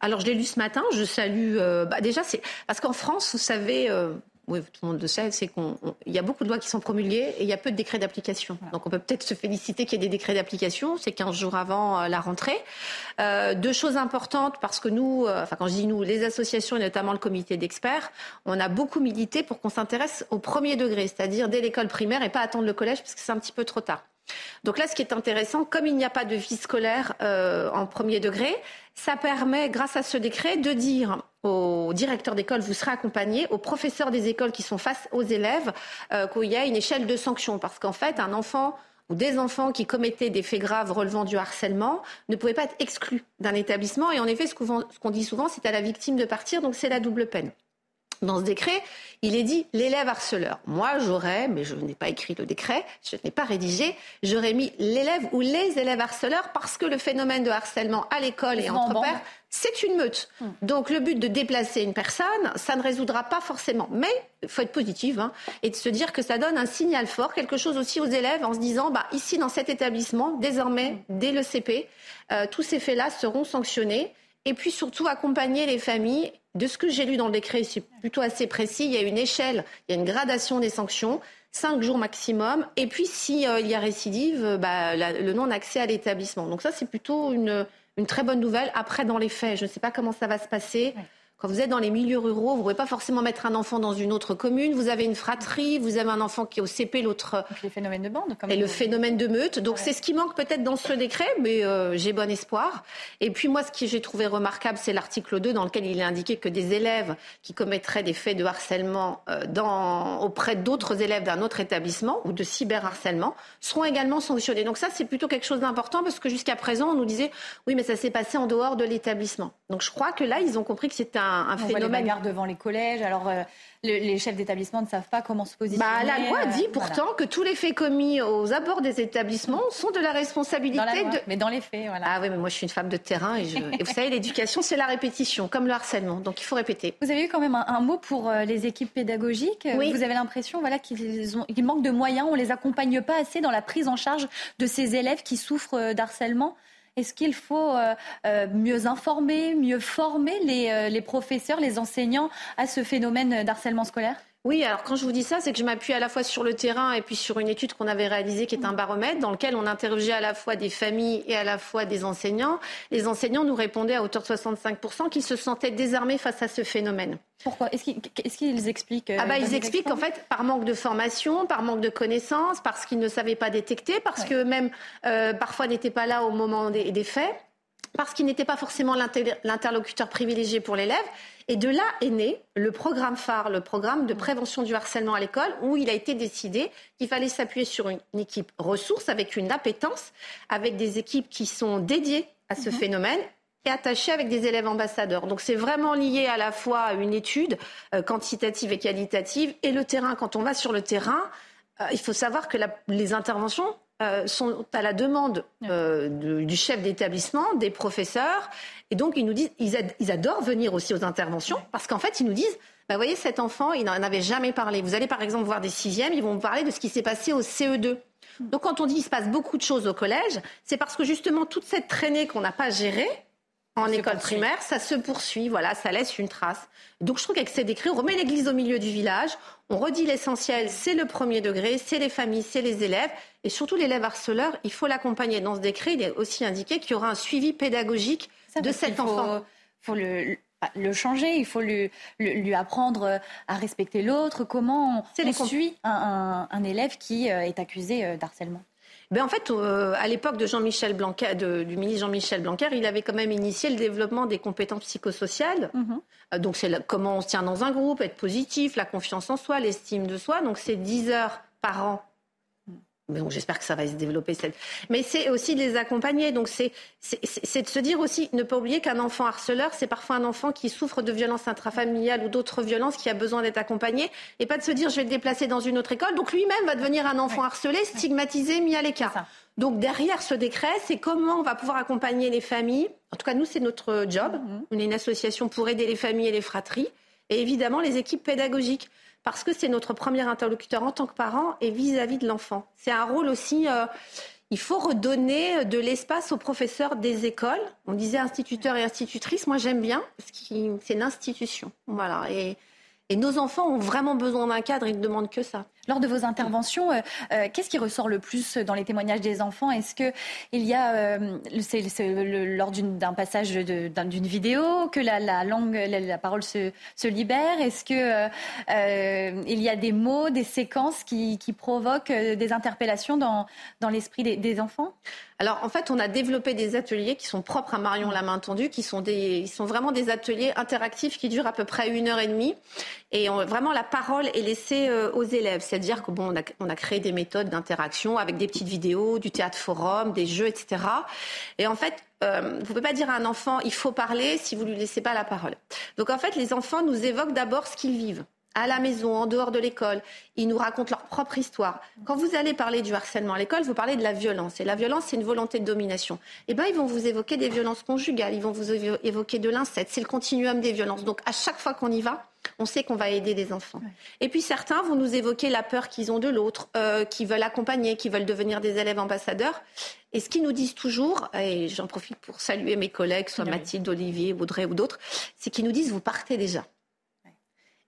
Alors je l'ai lu ce matin, je salue. Euh, bah, déjà, c'est parce qu'en France, vous savez, oui, tout le monde le sait, c'est qu'il y a beaucoup de lois qui sont promulguées et il y a peu de décrets d'application. Donc on peut peut-être se féliciter qu'il y ait des décrets d'application, c'est 15 jours avant euh, la rentrée. Euh, deux choses importantes, parce que nous, euh, enfin quand je dis nous, les associations et notamment le comité d'experts, on a beaucoup milité pour qu'on s'intéresse au premier degré, c'est-à-dire dès l'école primaire et pas attendre le collège parce que c'est un petit peu trop tard. Donc là, ce qui est intéressant, comme il n'y a pas de vie scolaire euh, en premier degré, ça permet, grâce à ce décret, de dire aux directeurs d'école, vous serez accompagnés, aux professeurs des écoles qui sont face aux élèves, euh, qu'il y a une échelle de sanctions. Parce qu'en fait, un enfant ou des enfants qui commettaient des faits graves relevant du harcèlement ne pouvaient pas être exclus d'un établissement. Et en effet, ce qu'on dit souvent, c'est à la victime de partir, donc c'est la double peine. Dans ce décret, il est dit l'élève harceleur. Moi, j'aurais, mais je n'ai pas écrit le décret, je n'ai pas rédigé, j'aurais mis l'élève ou les élèves harceleurs parce que le phénomène de harcèlement à l'école et entre pairs, c'est une meute. Hmm. Donc le but de déplacer une personne, ça ne résoudra pas forcément. Mais il faut être positif hein, et de se dire que ça donne un signal fort, quelque chose aussi aux élèves en se disant, bah, ici dans cet établissement, désormais, hmm. dès le CP, euh, tous ces faits-là seront sanctionnés. Et puis surtout accompagner les familles de ce que j'ai lu dans le décret, c'est plutôt assez précis. Il y a une échelle, il y a une gradation des sanctions, cinq jours maximum. Et puis, s'il euh, y a récidive, euh, bah, le non-accès à l'établissement. Donc ça, c'est plutôt une, très bonne nouvelle. Après, dans les faits, je ne sais pas comment ça va se passer. Quand vous êtes dans les milieux ruraux, vous ne pouvez pas forcément mettre un enfant dans une autre commune. Vous avez une fratrie, vous avez un enfant qui est au CP, l'autre. Les phénomènes de bande, Et le phénomène de meute. Donc c'est ce qui manque peut-être dans ce décret, mais euh, j'ai bon espoir. Et puis moi, ce que j'ai trouvé remarquable, c'est l'article 2 dans lequel il est indiqué que des élèves qui commettraient des faits de harcèlement euh, dans, auprès d'autres élèves d'un autre établissement ou de cyberharcèlement seront également sanctionnés. Donc ça, c'est plutôt quelque chose d'important parce que jusqu'à présent, on nous disait oui, mais ça s'est passé en dehors de l'établissement. Donc je crois que là, ils ont compris que c'était un un, phénomène. Voit les devant les collèges. Alors, euh, les chefs d'établissement ne savent pas comment se positionner. Bah, la loi dit euh, pourtant que tous les faits commis aux abords des établissements sont de la responsabilité de. Mais dans les faits, voilà. Ah oui, mais moi je suis une femme de terrain et, vous savez, l'éducation c'est la répétition, comme le harcèlement. Donc il faut répéter. Vous avez eu quand même un, mot pour euh, les équipes pédagogiques. Oui. Vous avez l'impression, voilà, qu'ils manquent de moyens, on les accompagne pas assez dans la prise en charge de ces élèves qui souffrent d'harcèlement? Est-ce qu'il faut euh, euh, mieux informer, mieux former euh, les, professeurs, les enseignants à ce phénomène d'harcèlement scolaire? Oui, alors quand je vous dis ça, c'est que je m'appuie à la fois sur le terrain et puis sur une étude qu'on avait réalisée qui est un baromètre dans lequel on interrogeait à la fois des familles et à la fois des enseignants. Les enseignants nous répondaient à hauteur de 65% qu'ils se sentaient désarmés face à ce phénomène. Pourquoi? Est-ce qu'ils expliquent euh, Ah bah ils expliquent en fait par manque de formation, par manque de connaissances, parce qu'ils ne savaient pas détecter, parce que même euh, parfois n'étaient pas là au moment des faits parce qu'ils n'étaient pas forcément l'interlocuteur privilégié pour l'élève. Et de là est né le programme phare, le programme de prévention du harcèlement à l'école, où il a été décidé qu'il fallait s'appuyer sur une équipe ressource avec une appétence, avec des équipes qui sont dédiées à ce mhm. phénomène et attachées avec des élèves ambassadeurs. Donc c'est vraiment lié à la fois à une étude euh, quantitative et qualitative et le terrain. Quand on va sur le terrain, euh, il faut savoir que les interventions euh, sont à la demande du chef d'établissement, des professeurs, et donc, ils nous disent, ils, adorent venir aussi aux interventions parce qu'en fait, ils nous disent, bah, voyez, cet enfant, il n'en avait jamais parlé. Vous allez par exemple voir des sixièmes, ils vont vous parler de ce qui s'est passé au CE2. Donc, quand on dit qu'il se passe beaucoup de choses au collège, c'est parce que justement, toute cette traînée qu'on n'a pas gérée, en école primaire, ça se poursuit, voilà, ça laisse une trace. Donc je trouve qu'avec ces décrets, on remet l'église au milieu du village, on redit l'essentiel, c'est le premier degré, c'est les familles, c'est les élèves, et surtout l'élève harceleur, il faut l'accompagner. Dans ce décret, il est aussi indiqué qu'il y aura un suivi pédagogique de cet enfant. Il faut le, le changer, il faut lui, lui, apprendre à respecter l'autre. Comment on, suit un, un, élève qui euh, est accusé euh, d'harcèlement? Ben en fait, euh, à l'époque de Jean-Michel Blanquer, du ministre Jean-Michel Blanquer, il avait quand même initié le développement des compétences psychosociales. Mhm. donc, c'est comment on se tient dans un groupe, être positif, la confiance en soi, l'estime de soi. Donc, c'est 10 heures par an bon, j'espère que ça va se développer. Mais c'est aussi de les accompagner. Donc c'est de se dire aussi, ne pas oublier qu'un enfant harceleur, c'est parfois un enfant qui souffre de violences intrafamiliales ou d'autres violences qui a besoin d'être accompagné. Et pas de se dire, je vais le déplacer dans une autre école. Donc lui-même va devenir un enfant harcelé, stigmatisé, mis à l'écart. Donc derrière ce décret, c'est comment on va pouvoir accompagner les familles. En tout cas, nous, c'est notre job. Mm-hmm. On est une association pour aider les familles et les fratries. Et évidemment, les équipes pédagogiques parce que c'est notre premier interlocuteur en tant que parent et vis-à-vis de l'enfant. C'est un rôle aussi. Euh, il faut redonner de l'espace aux professeurs des écoles. On disait instituteurs et institutrices. Moi, j'aime bien parce que c'est l'institution. Voilà. Et, Et nos enfants ont vraiment besoin d'un cadre, ils ne demandent que ça. Lors de vos interventions, euh, euh, qu'est-ce qui ressort le plus dans les témoignages des enfants? Est-ce que il y a, euh, c'est, lors d'un passage d'une vidéo, que la, langue, la, parole se, libère? Est-ce que il y a des mots, des séquences qui, provoquent des interpellations dans, dans l'esprit des, enfants? Alors en fait, on a développé des ateliers qui sont propres à Marion la main tendue, qui sont des, ils sont vraiment des ateliers interactifs qui durent à peu près une heure et demie, et vraiment la parole est laissée aux élèves. C'est-à-dire qu'on bon, on a, créé des méthodes d'interaction avec des petites vidéos, du théâtre forum, des jeux, etc. Et en fait, euh, vous ne pouvez pas dire à un enfant il faut parler si vous ne lui laissez pas la parole. Donc en fait, les enfants nous évoquent d'abord ce qu'ils vivent à la maison, en dehors de l'école. Ils nous racontent leur propre histoire. Quand vous allez parler du harcèlement à l'école, vous parlez de la violence. Et la violence, c'est une volonté de domination. Eh bien, ils vont vous évoquer des violences conjugales, ils vont vous évoquer de l'inceste. C'est le continuum des violences. Donc, à chaque fois qu'on y va, on sait qu'on va aider des enfants. Et puis certains vont nous évoquer la peur qu'ils ont de l'autre, euh, qui veulent accompagner, qui veulent devenir des élèves ambassadeurs. Et ce qu'ils nous disent toujours, et j'en profite pour saluer mes collègues, soit Mathilde, Olivier, Audrey ou d'autres, c'est qu'ils nous disent vous partez déjà.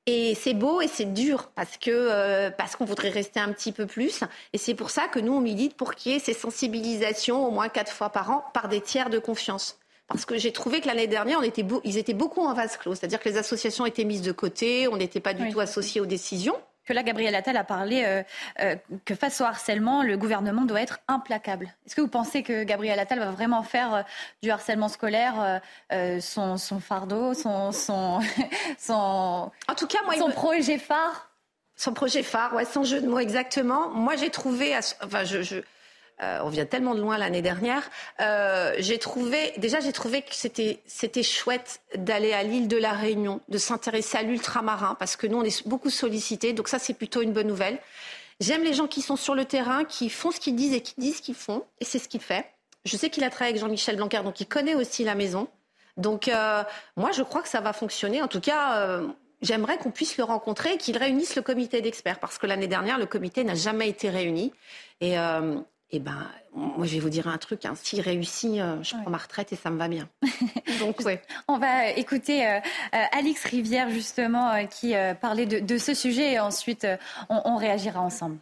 Et c'est beau et c'est dur parce que euh, parce qu'on voudrait rester un petit peu plus. Et c'est pour ça que nous on milite pour qu'il y ait ces sensibilisations au moins quatre fois par an par des tiers de confiance. Parce que j'ai trouvé que l'année dernière, on était ils étaient beaucoup en vase clos, c'est-à-dire que les associations étaient mises de côté, on n'était pas du tout associés aux décisions que là, Gabriel Attal a parlé euh, euh, que face au harcèlement, le gouvernement doit être implacable. Est-ce que vous pensez que Gabriel Attal va vraiment faire euh, du harcèlement scolaire son, fardeau, son, son, en tout cas, moi, son projet phare? Son projet phare, ouais, sans jeu de mots exactement. Moi, j'ai trouvé, enfin, je, euh, on vient tellement de loin l'année dernière. Euh, j'ai trouvé, déjà, j'ai trouvé que c'était, c'était chouette d'aller à l'île de la Réunion, de s'intéresser à l'ultramarin, parce que nous, on est beaucoup sollicités. Donc ça, c'est plutôt une bonne nouvelle. J'aime les gens qui sont sur le terrain, qui font ce qu'ils disent et qui disent ce qu'ils font, et c'est ce qu'il fait. Je sais qu'il a travaillé avec Jean-Michel Blanquer, donc il connaît aussi la maison. Donc euh, moi, je crois que ça va fonctionner. En tout cas, j'aimerais qu'on puisse le rencontrer et qu'il réunisse le comité d'experts, parce que l'année dernière, le comité n'a jamais été réuni. Et, eh ben, moi, je vais vous dire un truc. Hein. S'il réussit, euh, je prends ma retraite et ça me va bien. Donc, ouais. On va écouter euh, euh, Alix Rivière, justement, qui parlait de, ce sujet et ensuite, on, réagira ensemble.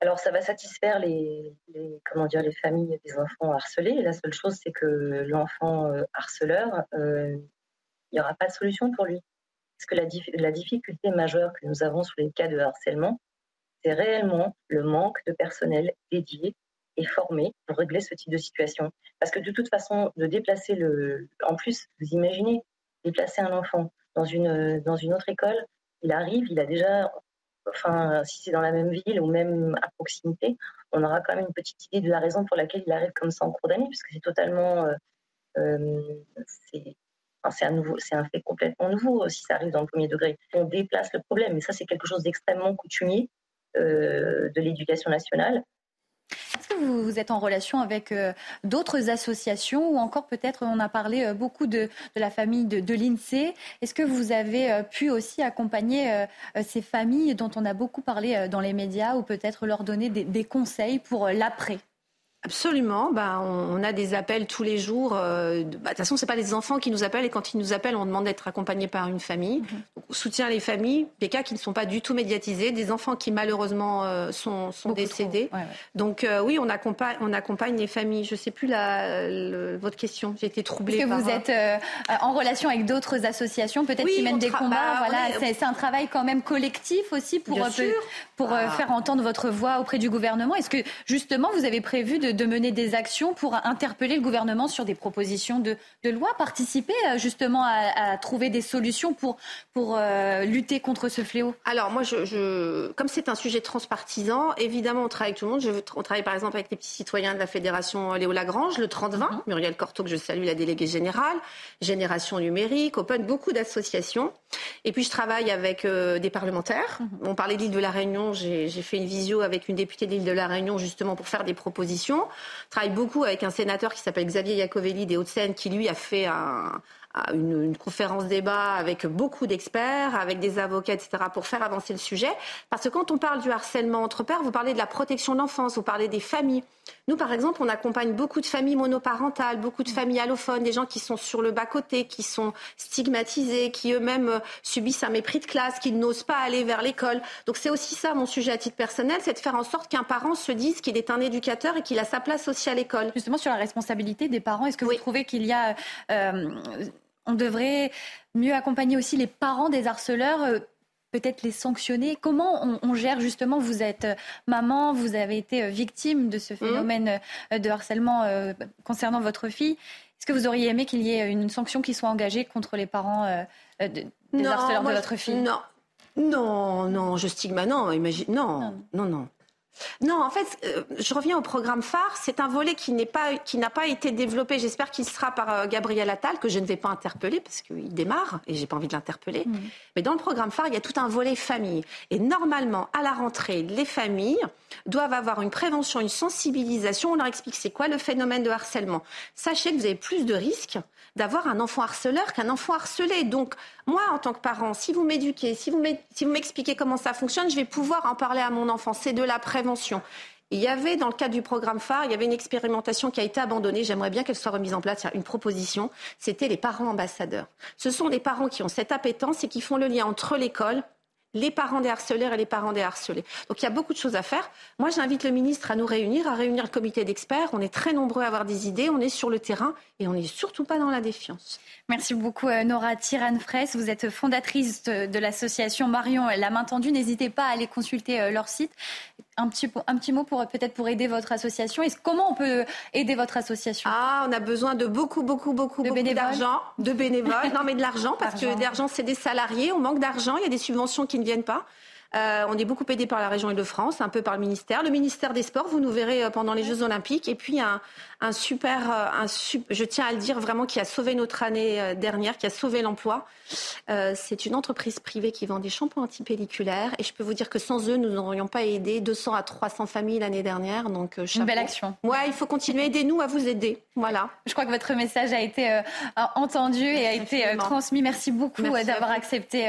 Alors, ça va satisfaire les, comment dire, les familles des enfants harcelés. La seule chose, c'est que l'enfant harceleur, il n'y aura pas de solution pour lui. Parce que la, la difficulté majeure que nous avons sur les cas de harcèlement, c'est réellement le manque de personnel dédié et formé pour régler ce type de situation. Parce que de toute façon, de déplacer le... En plus, vous imaginez, déplacer un enfant dans une, dans une autre école, il arrive, il a déjà... Enfin, si c'est dans la même ville ou même à proximité, on aura quand même une petite idée de la raison pour laquelle il arrive comme ça en cours d'année, puisque c'est totalement... Euh, euh, c'est un, un fait complètement nouveau si ça arrive dans le premier degré. On déplace le problème, mais ça c'est quelque chose d'extrêmement coutumier de l'éducation nationale. Est-ce que vous, êtes en relation avec euh, d'autres associations ou encore peut-être on a parlé euh, beaucoup de, la famille de, l'INSEE. Est-ce que vous avez pu aussi accompagner ces familles dont on a beaucoup parlé dans les médias ou peut-être leur donner des conseils pour l'après? Absolument. Bah, on, a des appels tous les jours. Euh, bah, de toute façon, c'est pas les enfants qui nous appellent et quand ils nous appellent, on demande d'être accompagnés par une famille. Mhm. on soutient les familles, des cas qui ne sont pas du tout médiatisés, des enfants qui malheureusement euh, sont, décédés. Donc euh, oui, on accompagne, on accompagne les familles. Je sais plus la, votre question. J'ai été troublée. Est-ce que vous êtes en relation avec d'autres associations, peut-être qui mènent des combats. Bah, voilà, c'est un travail quand même collectif aussi pour pour ah. faire entendre votre voix auprès du gouvernement. Est-ce que justement vous avez prévu de de mener des actions pour interpeller le gouvernement sur des propositions de, loi, participer euh, justement à, trouver des solutions pour, pour euh, lutter contre ce fléau? Alors moi, je, comme c'est un sujet transpartisan, évidemment, on travaille avec tout le monde. Je, on travaille par exemple avec les petits citoyens de la Fédération Léo Lagrange, le 30-20, mhm. Muriel Cortot, que je salue, la déléguée générale, Génération Numérique, Open, beaucoup d'associations. Et puis je travaille avec euh, des parlementaires. Mhm. On parlait de l'île de la Réunion, j'ai fait une visio avec une députée de l'île de la Réunion justement pour faire des propositions travaille beaucoup avec un sénateur qui s'appelle Xavier Iacovelli des Hauts-de-Seine, qui lui a fait un, une, conférence débat avec beaucoup d'experts, avec des avocats, etc., pour faire avancer le sujet. Parce que quand on parle du harcèlement entre pères, vous parlez de la protection de l'enfance, vous parlez des familles. Nous, par exemple, on accompagne beaucoup de familles monoparentales, beaucoup de familles allophones, des gens qui sont sur le bas-côté, qui sont stigmatisés, qui eux-mêmes euh, subissent un mépris de classe, qui n'osent pas aller vers l'école. Donc c'est aussi ça mon sujet à titre personnel, c'est de faire en sorte qu'un parent se dise qu'il est un éducateur et qu'il a sa place aussi à l'école. Justement sur la responsabilité des parents, est-ce que vous trouvez qu'il y a... Euh, on devrait mieux accompagner aussi les parents des harceleurs euh, peut-être les sanctionner Comment on, gère justement Vous êtes euh, maman, vous avez été victime de ce mmh. phénomène de harcèlement concernant votre fille. Est-ce que vous auriez aimé qu'il y ait une sanction qui soit engagée contre les parents des harceleurs de votre fille? Non, non, non, je stigma, non, imagine, non, non, non. Non, en fait, euh, je reviens au programme phare. C'est un volet qui n'est pas, qui n'a pas été développé. J'espère qu'il sera par euh, Gabriel Attal, que je ne vais pas interpeller parce qu'il démarre et j'ai pas envie de l'interpeller. Mmh. Mais dans le programme phare, il y a tout un volet famille. Et normalement, à la rentrée, les familles doivent avoir une prévention, une sensibilisation. On leur explique c'est quoi le phénomène de harcèlement. Sachez que vous avez plus de risques d'avoir un enfant harceleur qu'un enfant harcelé. Donc, moi, en tant que parent, si vous m'éduquez, si vous m'expliquez comment ça fonctionne, je vais pouvoir en parler à mon enfant. C'est de la prévention. Il y avait, dans le cadre du programme phare, il y avait une expérimentation qui a été abandonnée. J'aimerais bien qu'elle soit remise en place. Une proposition. C'était les parents ambassadeurs. Ce sont des parents qui ont cette appétence et qui font le lien entre l'école, les parents des harceleurs et les parents des harcelés. Donc il y a beaucoup de choses à faire. Moi, j'invite le ministre à nous réunir, à réunir le comité d'experts. On est très nombreux à avoir des idées, on est sur le terrain et on n'est surtout pas dans la défiance. Merci beaucoup euh, Nora Tiran-Fraisse. Vous êtes fondatrice de l'association Marion La Main Tendue. N'hésitez pas à aller consulter euh, leur site. Un petit, un petit mot pour peut-être pour aider votre association. Et comment on peut aider votre association? Ah, on a besoin de beaucoup, beaucoup, beaucoup, de beaucoup d'argent, de bénévoles. non, mais de l'argent parce que l'argent c'est des salariés. On manque d'argent. Il y a des subventions qui ne viennent pas. Euh, on est beaucoup aidé par la région Île-de-France, un peu par le ministère. Le ministère des Sports, vous nous verrez euh, pendant les Jeux Olympiques. Et puis un, un super, euh, un, je tiens à le dire vraiment, qui a sauvé notre année dernière, qui a sauvé l'emploi. c'est une entreprise privée qui vend des shampoings antipelliculaires. Et je peux vous dire que sans eux, nous n'aurions pas aidé 200 à 300 familles l'année dernière. Donc, Une belle action. Ouais, il faut continuer. Aidez-nous à vous aider. Voilà. Je crois que votre message a été entendu et a été transmis. Merci beaucoup d'avoir accepté.